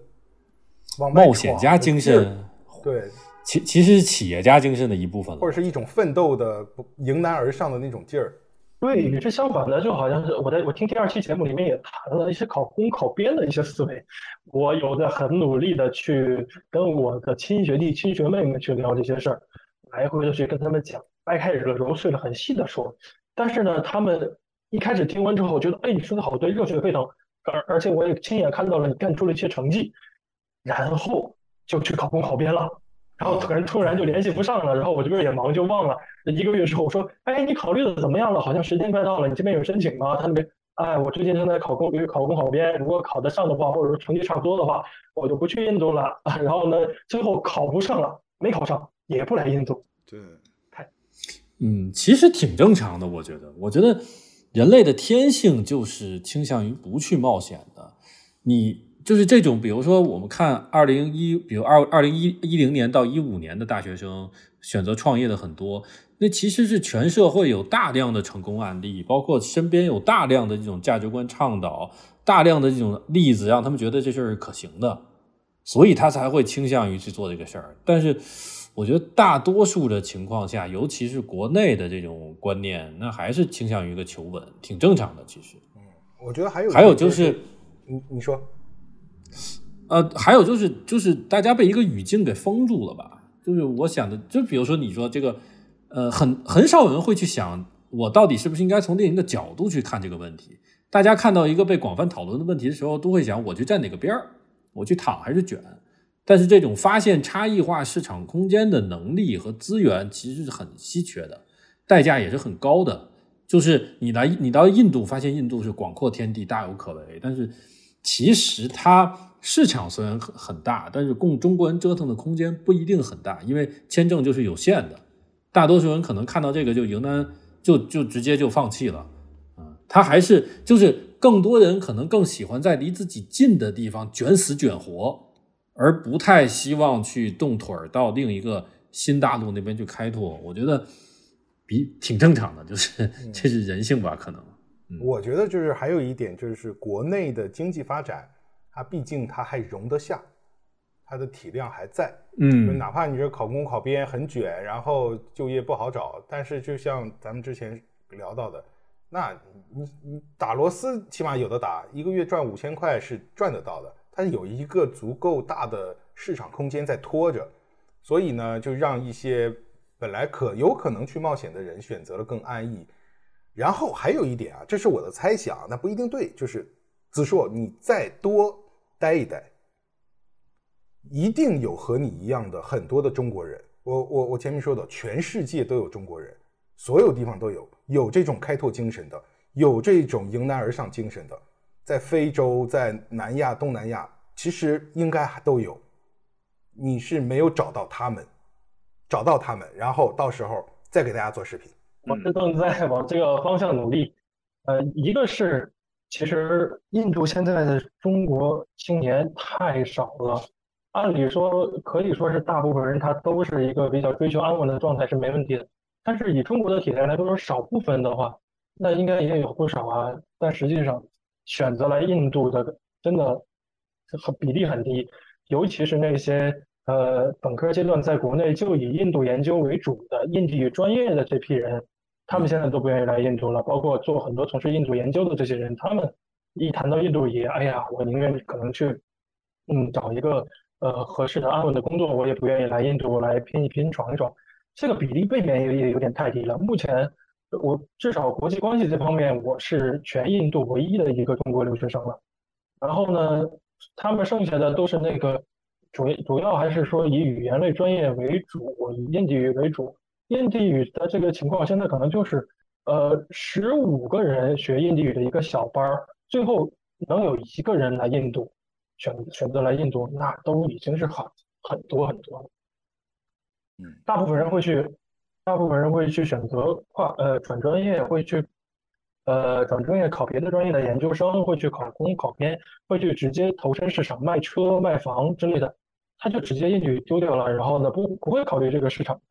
冒险家精神，对。其其实是企业家精神的一部分，或者是一种奋斗的、迎难而上的那种劲儿。对，与之相反的，就好像是我在我听第二期节目里面也谈了一些考公考编的一些思维。我有在很努力的去跟我的亲学弟、亲学妹们去聊这些事儿，来回的去跟他们讲，掰开了揉碎了很细的说。但是呢，他们一开始听完之后，我觉得哎，你说的好对，热血沸腾，而而且我也亲眼看到了你干出了一些成绩，然后就去考公考编了。然后突然突然就联系不上了，然后我这边也忙就忘了。一个月之后我说，哎，你考虑的怎么样了？好像时间快到了，你这边有申请吗？他那边，哎，我最近正在考公考公考编，如果考得上的话，或者说成绩差不多的话，我就不去印度了。[LAUGHS] 然后呢，最后考不上了，没考上也不来印度。对，看，嗯，其实挺正常的，我觉得，我觉得人类的天性就是倾向于不去冒险的，你。就是这种，比如说我们看二零一，比如二二零一一零年到一五年的大学生选择创业的很多，那其实是全社会有大量的成功案例，包括身边有大量的这种价值观倡导，大量的这种例子让他们觉得这事儿是可行的，所以他才会倾向于去做这个事儿。但是我觉得大多数的情况下，尤其是国内的这种观念，那还是倾向于一个求稳，挺正常的。其实，嗯，我觉得还有还有就是，你你说。呃，还有就是，就是大家被一个语境给封住了吧？就是我想的，就比如说你说这个，呃，很很少有人会去想，我到底是不是应该从另一个角度去看这个问题？大家看到一个被广泛讨论的问题的时候，都会想，我去站哪个边儿？我去躺还是卷？但是这种发现差异化市场空间的能力和资源其实是很稀缺的，代价也是很高的。就是你来，你到印度发现印度是广阔天地，大有可为，但是其实它。市场虽然很很大，但是供中国人折腾的空间不一定很大，因为签证就是有限的。大多数人可能看到这个就迎难，就就直接就放弃了。啊，他还是就是更多人可能更喜欢在离自己近的地方卷死卷活，而不太希望去动腿儿到另一个新大陆那边去开拓。我觉得比挺正常的，就是 [LAUGHS] 这是人性吧？可能。我觉得就是还有一点就是国内的经济发展。它毕竟它还容得下，它的体量还在，嗯，哪怕你这考公考编很卷，然后就业不好找，但是就像咱们之前聊到的，那你你打螺丝起码有的打，一个月赚五千块是赚得到的，它有一个足够大的市场空间在拖着，所以呢，就让一些本来可有可能去冒险的人选择了更安逸。然后还有一点啊，这是我的猜想，那不一定对，就是子硕，你再多。待一待，一定有和你一样的很多的中国人。我我我前面说的，全世界都有中国人，所有地方都有有这种开拓精神的，有这种迎难而上精神的，在非洲、在南亚、东南亚，其实应该还都有。你是没有找到他们，找到他们，然后到时候再给大家做视频。我们正在往这个方向努力。呃，一个是。其实印度现在的中国青年太少了，按理说可以说是大部分人他都是一个比较追求安稳的状态是没问题的。但是以中国的体量来说，少部分的话，那应该也有不少啊。但实际上选择来印度的真的很比例很低，尤其是那些呃本科阶段在国内就以印度研究为主的印地语专业的这批人。他们现在都不愿意来印度了，包括做很多从事印度研究的这些人，他们一谈到印度也，哎呀，我宁愿可能去，嗯，找一个呃合适的安稳的工作，我也不愿意来印度来拼一拼闯一闯。这个比例未免也也有点太低了。目前我至少国际关系这方面，我是全印度唯一的一个中国留学生了。然后呢，他们剩下的都是那个主主要还是说以语言类专业为主，以印地语为主。印地语的这个情况，现在可能就是，呃，十五个人学印地语的一个小班儿，最后能有一个人来印度，选选择来印度，那都已经是很很多很多了。嗯，大部分人会去大部分人会去选择跨呃转专业，会去呃转专业考别的专业的研究生，会去考公考编，会去直接投身市场卖车卖房之类的，他就直接一举丢掉了，然后呢不不会考虑这个市场。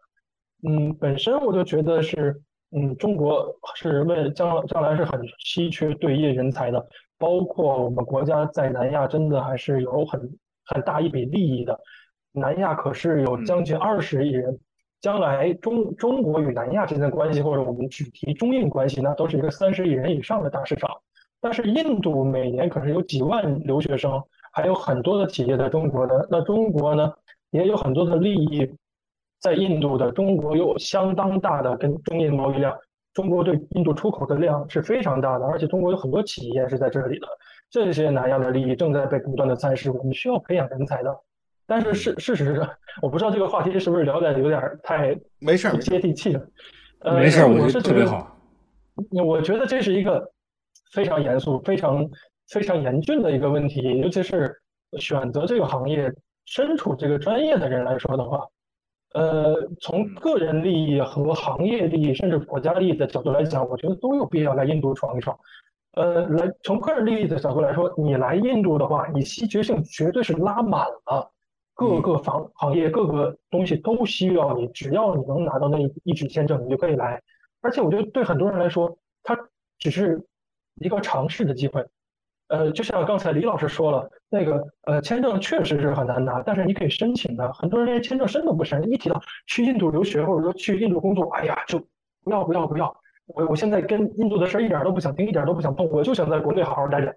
嗯，本身我就觉得是，嗯，中国是为将将来是很稀缺对业人才的，包括我们国家在南亚真的还是有很很大一笔利益的，南亚可是有将近二十亿人。将来中中国与南亚之间的关系，或者我们只提中印关系，那都是一个三十亿人以上的大市场。但是印度每年可是有几万留学生，还有很多的企业在中国的。那中国呢，也有很多的利益在印度的。中国有相当大的跟中印贸易量，中国对印度出口的量是非常大的，而且中国有很多企业是在这里的。这些南亚的利益正在被不断的蚕食，我们需要培养人才的。但是事事实上，我不知道这个话题是不是聊的有点太没事接地气了。没事，我是特别好。我觉得这是一个非常严肃、非常非常严峻的一个问题，尤其是选择这个行业、身处这个专业的人来说的话，呃，从个人利益和行业利益，甚至国家利益的角度来讲，我觉得都有必要来印度闯一闯。呃，来从个人利益的角度来说，你来印度的话，你稀缺性绝对是拉满了。各个行行业各个东西都需要你，只要你能拿到那一一纸签证，你就可以来。而且我觉得对很多人来说，它只是一个尝试的机会。呃，就像刚才李老师说了，那个呃签证确实是很难拿，但是你可以申请的。很多人连签证申都不申，一提到去印度留学或者说去印度工作，哎呀，就不要不要不要！我我现在跟印度的事儿一点都不想听，一点都不想碰，我就想在国内好好待着。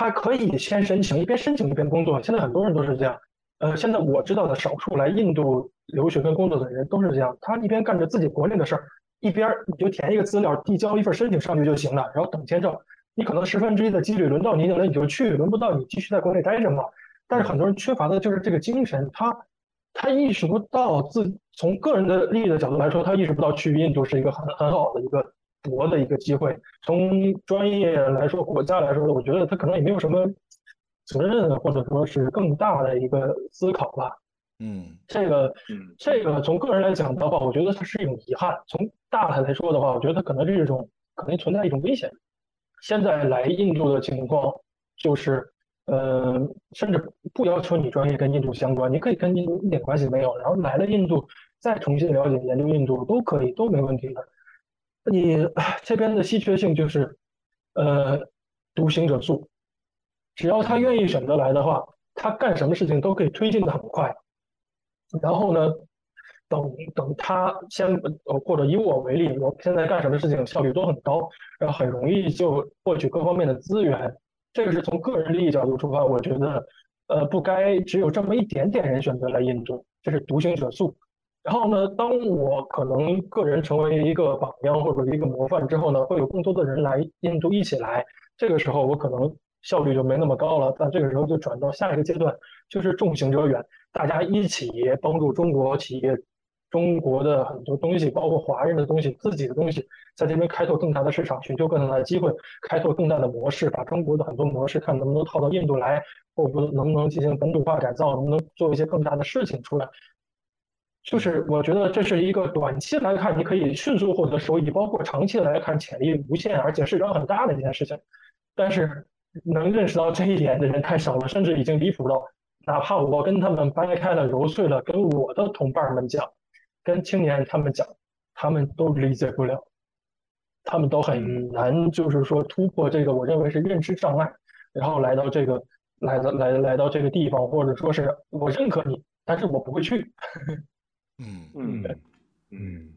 他可以先申请，一边申请一边工作。现在很多人都是这样。呃，现在我知道的少数来印度留学跟工作的人都是这样。他一边干着自己国内的事儿，一边你就填一个资料，递交一份申请上去就行了，然后等签证。你可能十分之一的几率轮到你了，你就去；轮不到你继续在国内待着嘛。但是很多人缺乏的就是这个精神，他他意识不到自从个人的利益的角度来说，他意识不到去印度是一个很很好的一个。博的一个机会，从专业来说，国家来说，我觉得他可能也没有什么责任，或者说是更大的一个思考吧。嗯，这个，嗯，这个从个人来讲的话，我觉得它是一种遗憾；从大的来说的话，我觉得它可能是一种，可能存在一种危险。现在来印度的情况就是，呃，甚至不要求你专业跟印度相关，你可以跟印度一点关系没有，然后来了印度再重新了解研究印度都可以，都没问题的。你这边的稀缺性就是，呃，独行者速，只要他愿意选择来的话，他干什么事情都可以推进的很快。然后呢，等等他先，或者以我为例，我现在干什么事情效率都很高，然后很容易就获取各方面的资源。这个是从个人利益角度出发，我觉得，呃，不该只有这么一点点人选择来印度，这是独行者速。然后呢，当我可能个人成为一个榜样或者一个模范之后呢，会有更多的人来印度一起来。这个时候我可能效率就没那么高了。但这个时候就转到下一个阶段，就是众行者远，大家一起帮助中国企业、中国的很多东西，包括华人的东西、自己的东西，在这边开拓更大的市场，寻求更大的机会，开拓更大的模式，把中国的很多模式看能不能套到印度来，或不能不能进行本土化改造，能不能做一些更大的事情出来。就是我觉得这是一个短期来看你可以迅速获得收益，包括长期来看潜力无限，而且市场很大的一件事情。但是能认识到这一点的人太少了，甚至已经离谱到，哪怕我跟他们掰开了揉碎了，跟我的同伴们讲，跟青年他们讲，他们都理解不了，他们都很难，就是说突破这个我认为是认知障碍，然后来到这个来到来来到这个地方，或者说是我认可你，但是我不会去。[LAUGHS] 嗯。嗯。嗯，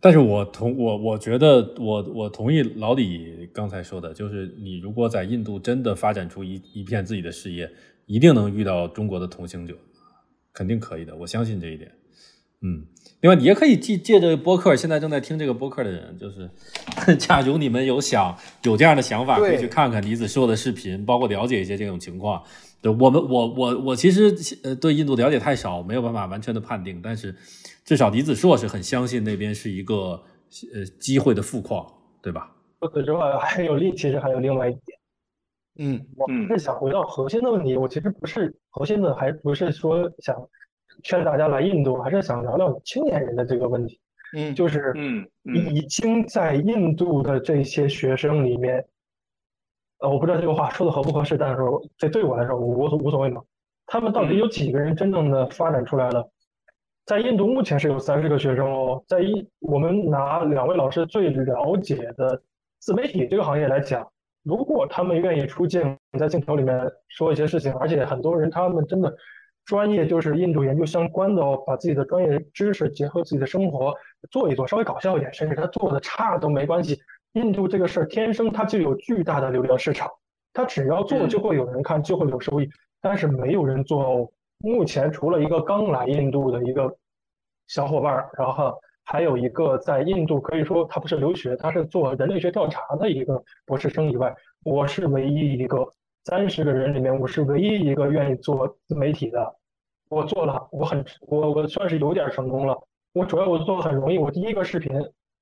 但是我同我我觉得我我同意老李刚才说的，就是你如果在印度真的发展出一一片自己的事业，一定能遇到中国的同行者，肯定可以的，我相信这一点。嗯，另外你也可以借借着播客，现在正在听这个播客的人，就是 [LAUGHS] 假如你们有想有这样的想法，可以去看看李子硕的视频，包括了解一些这种情况。对我们，我我我其实呃对印度了解太少，没有办法完全的判定。但是至少李子硕是很相信那边是一个呃机会的富矿，对吧？除此之外，还有另其实还有另外一点，嗯，我是想回到核心的问题。我其实不是核心的，还不是说想劝大家来印度，还是想聊聊青年人的这个问题。嗯，就是嗯已经在印度的这些学生里面，呃，我不知道这个话说的合不合适，但是这对我来说我无无所谓嘛。他们到底有几个人真正的发展出来了？在印度目前是有三十个学生哦。在印我们拿两位老师最了解的自媒体这个行业来讲，如果他们愿意出镜，在镜头里面说一些事情，而且很多人他们真的。专业就是印度研究相关的哦，把自己的专业知识结合自己的生活做一做，稍微搞笑一点，甚至他做的差都没关系。印度这个事儿天生它就有巨大的流量市场，它只要做就会有人看，就会有收益。但是没有人做哦。目前除了一个刚来印度的一个小伙伴，然后还有一个在印度可以说他不是留学，他是做人类学调查的一个博士生以外，我是唯一一个。三十个人里面，我是唯一一个愿意做自媒体的。我做了，我很我我算是有点成功了。我主要我做的很容易，我第一个视频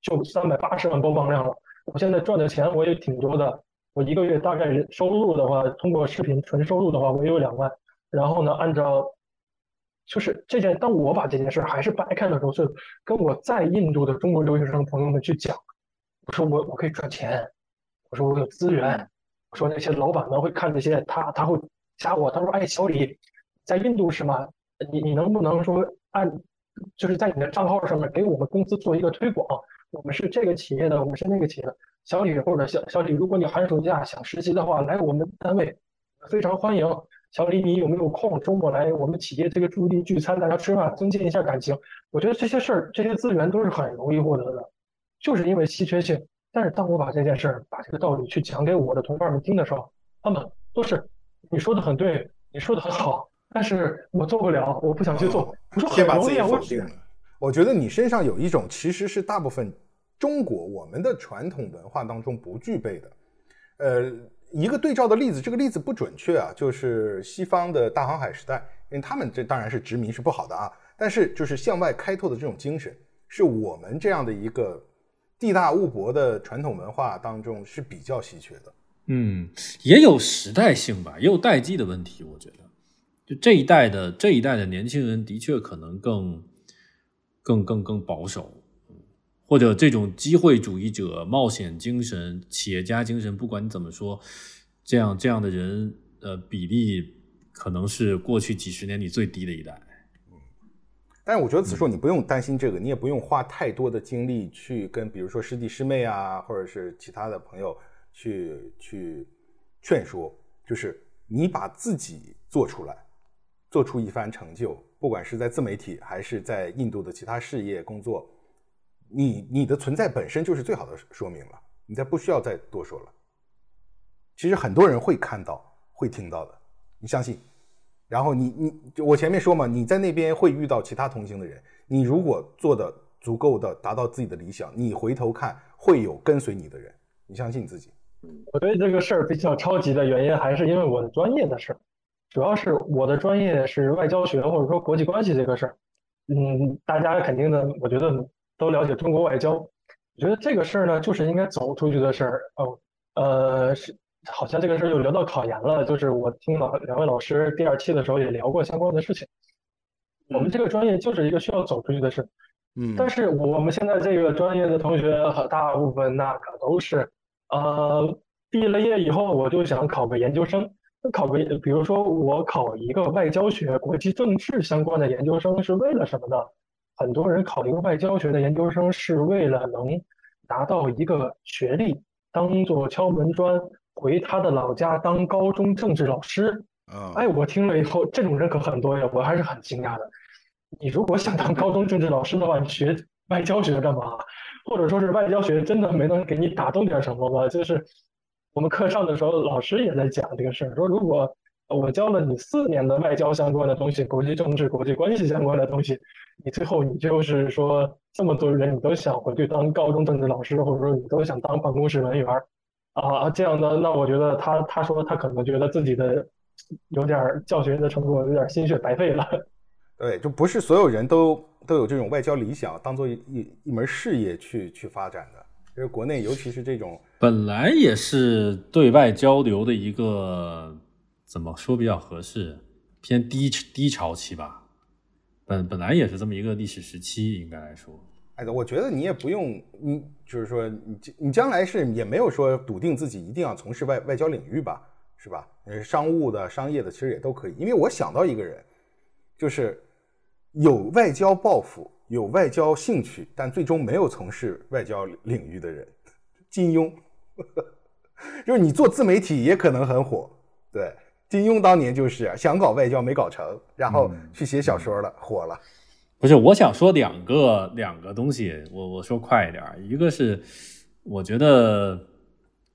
就三百八十万播放量了。我现在赚的钱我也挺多的。我一个月大概收入的话，通过视频纯收入的话，我也有两万。然后呢，按照就是这件，当我把这件事还是掰开的时候，是跟我在印度的中国留学生朋友们去讲，我说我我可以赚钱，我说我有资源。我说那些老板们会看这些，他他会加我，他说：“哎，小李，在印度是吗？你你能不能说按，就是在你的账号上面给我们公司做一个推广？我们是这个企业的，我们是那个企业的。小李或者小小李，如果你寒暑假想实习的话，来我们单位非常欢迎。小李，你有没有空周末来我们企业这个驻地聚餐，大家吃饭，增进一下感情？我觉得这些事儿，这些资源都是很容易获得的，就是因为稀缺性。”但是当我把这件事儿、把这个道理去讲给我的同伴们听的时候，他们都是你说的很对，你说的很好，但是我做不了，我不想去做。我说先把自己否定了。我觉得你身上有一种其实是大部分中国我们的传统文化当中不具备的，呃，一个对照的例子，这个例子不准确啊，就是西方的大航海时代，因为他们这当然是殖民是不好的啊，但是就是向外开拓的这种精神，是我们这样的一个。地大物博的传统文化当中是比较稀缺的，嗯，也有时代性吧，也有代际的问题。我觉得，就这一代的这一代的年轻人的确可能更、更、更、更保守，或者这种机会主义者、冒险精神、企业家精神，不管你怎么说，这样这样的人，呃，比例可能是过去几十年里最低的一代。嗯但是我觉得子硕，你不用担心这个，你也不用花太多的精力去跟，比如说师弟师妹啊，或者是其他的朋友去去劝说，就是你把自己做出来，做出一番成就，不管是在自媒体还是在印度的其他事业工作，你你的存在本身就是最好的说明了，你再不需要再多说了。其实很多人会看到，会听到的，你相信。然后你你我前面说嘛，你在那边会遇到其他同行的人。你如果做的足够的达到自己的理想，你回头看会有跟随你的人。你相信你自己。我对这个事儿比较超级的原因，还是因为我的专业的事儿，主要是我的专业是外交学或者说国际关系这个事儿。嗯，大家肯定的，我觉得都了解中国外交。我觉得这个事儿呢，就是应该走出去的事儿。哦，呃是。好像这个事儿又聊到考研了，就是我听老两位老师第二期的时候也聊过相关的事情。我们这个专业就是一个需要走出去的事，嗯。但是我们现在这个专业的同学，大部分那可都是，呃，毕了业以后我就想考个研究生。考个，比如说我考一个外交学、国际政治相关的研究生是为了什么呢？很多人考一个外交学的研究生是为了能拿到一个学历，当做敲门砖。回他的老家当高中政治老师，哎，我听了以后，这种人可很多呀，我还是很惊讶的。你如果想当高中政治老师的话，你学外交学干嘛？或者说是外交学真的没能给你打动点什么吗？就是我们课上的时候，老师也在讲这个事儿，说如果我教了你四年的外交相关的东西，国际政治、国际关系相关的东西，你最后你就是说这么多人你都想回去当高中政治老师，或者说你都想当办公室文员儿。啊，这样的，那我觉得他他说他可能觉得自己的有点教学的成果有点心血白费了。[LAUGHS] 对，就不是所有人都都有这种外交理想，当做一一一门事业去去发展的。因为国内，尤其是这种本来也是对外交流的一个怎么说比较合适，偏低低潮期吧。本本来也是这么一个历史时期，应该来说。哎，我觉得你也不用，你就是说，你你将来是也没有说笃定自己一定要从事外外交领域吧，是吧？呃，商务的、商业的其实也都可以。因为我想到一个人，就是有外交抱负、有外交兴趣，但最终没有从事外交领域的人，金庸。[LAUGHS] 就是你做自媒体也可能很火，对，金庸当年就是想搞外交没搞成，然后去写小说了，火了。不是，我想说两个两个东西，我我说快一点，一个是我觉得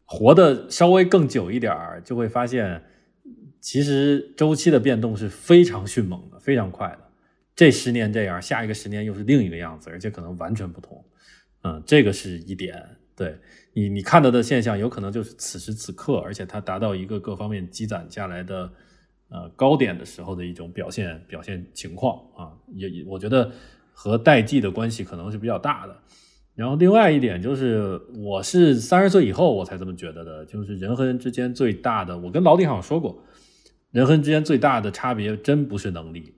活得稍微更久一点，就会发现其实周期的变动是非常迅猛的，非常快的。这十年这样，下一个十年又是另一个样子，而且可能完全不同。嗯，这个是一点。对你你看到的现象，有可能就是此时此刻，而且它达到一个各方面积攒下来的。呃，高点的时候的一种表现表现情况啊，也也我觉得和代际的关系可能是比较大的。然后另外一点就是，我是三十岁以后我才这么觉得的，就是人和人之间最大的，我跟老李好像说过，人和人之间最大的差别真不是能力，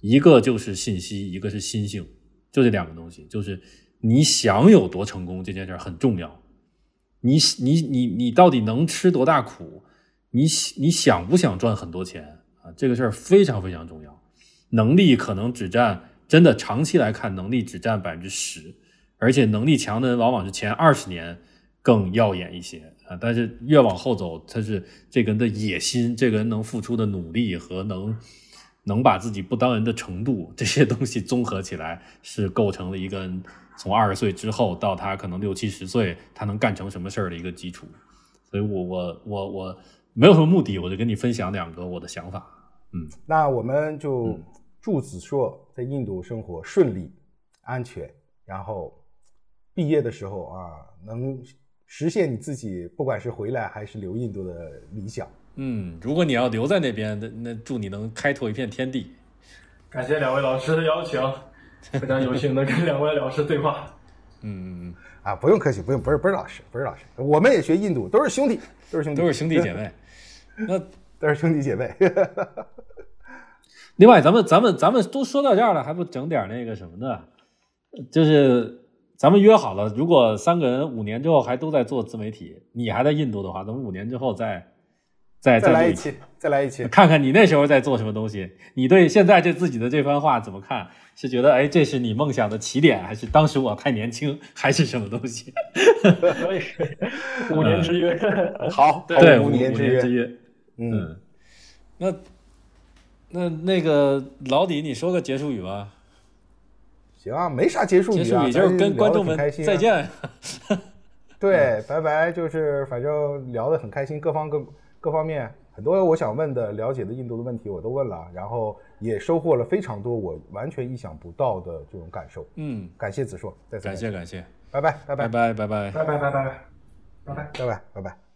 一个就是信息，一个是心性，就这两个东西。就是你想有多成功这件事很重要，你你你你到底能吃多大苦？你你想不想赚很多钱啊？这个事儿非常非常重要。能力可能只占真的长期来看，能力只占百分之十，而且能力强的人往往是前二十年更耀眼一些啊。但是越往后走，他是这个人的野心，这个人能付出的努力和能能把自己不当人的程度，这些东西综合起来，是构成了一个从二十岁之后到他可能六七十岁，他能干成什么事儿的一个基础。所以我我我我。没有什么目的，我就跟你分享两个我的想法。嗯，那我们就祝子硕在印度生活顺利、安全，然后毕业的时候啊，能实现你自己不管是回来还是留印度的理想。嗯，如果你要留在那边，那那祝你能开拓一片天地。感谢两位老师的邀请，非常有幸能跟两位老师对话。嗯嗯嗯，啊，不用客气，不用，不是不是老师，不是老师，我们也学印度，都是兄弟，都是兄弟，都是兄弟姐妹。那 [LAUGHS] 都是兄弟姐妹。[LAUGHS] 另外，咱们咱们咱们都说到这儿了，还不整点那个什么呢？就是咱们约好了，如果三个人五年之后还都在做自媒体，你还在印度的话，咱们五年之后再再再来一期，再来一期，看看你那时候在做什么东西。你对现在这自己的这番话怎么看？是觉得哎，这是你梦想的起点，还是当时我太年轻，还是什么东西？[LAUGHS] 可以，五年之约，[LAUGHS] 好，对，五年之约。嗯，那那那个老李，你说个结束语吧。行啊，没啥结束语啊，结束语就是跟观众们再见。[LAUGHS] 对，拜拜，就是反正聊得很开心，各方各各方面很多我想问的、了解的印度的问题我都问了，然后也收获了非常多我完全意想不到的这种感受。嗯，感谢子硕，再次感谢感谢，拜。拜拜拜拜。拜拜拜拜。拜拜拜拜。拜拜拜拜。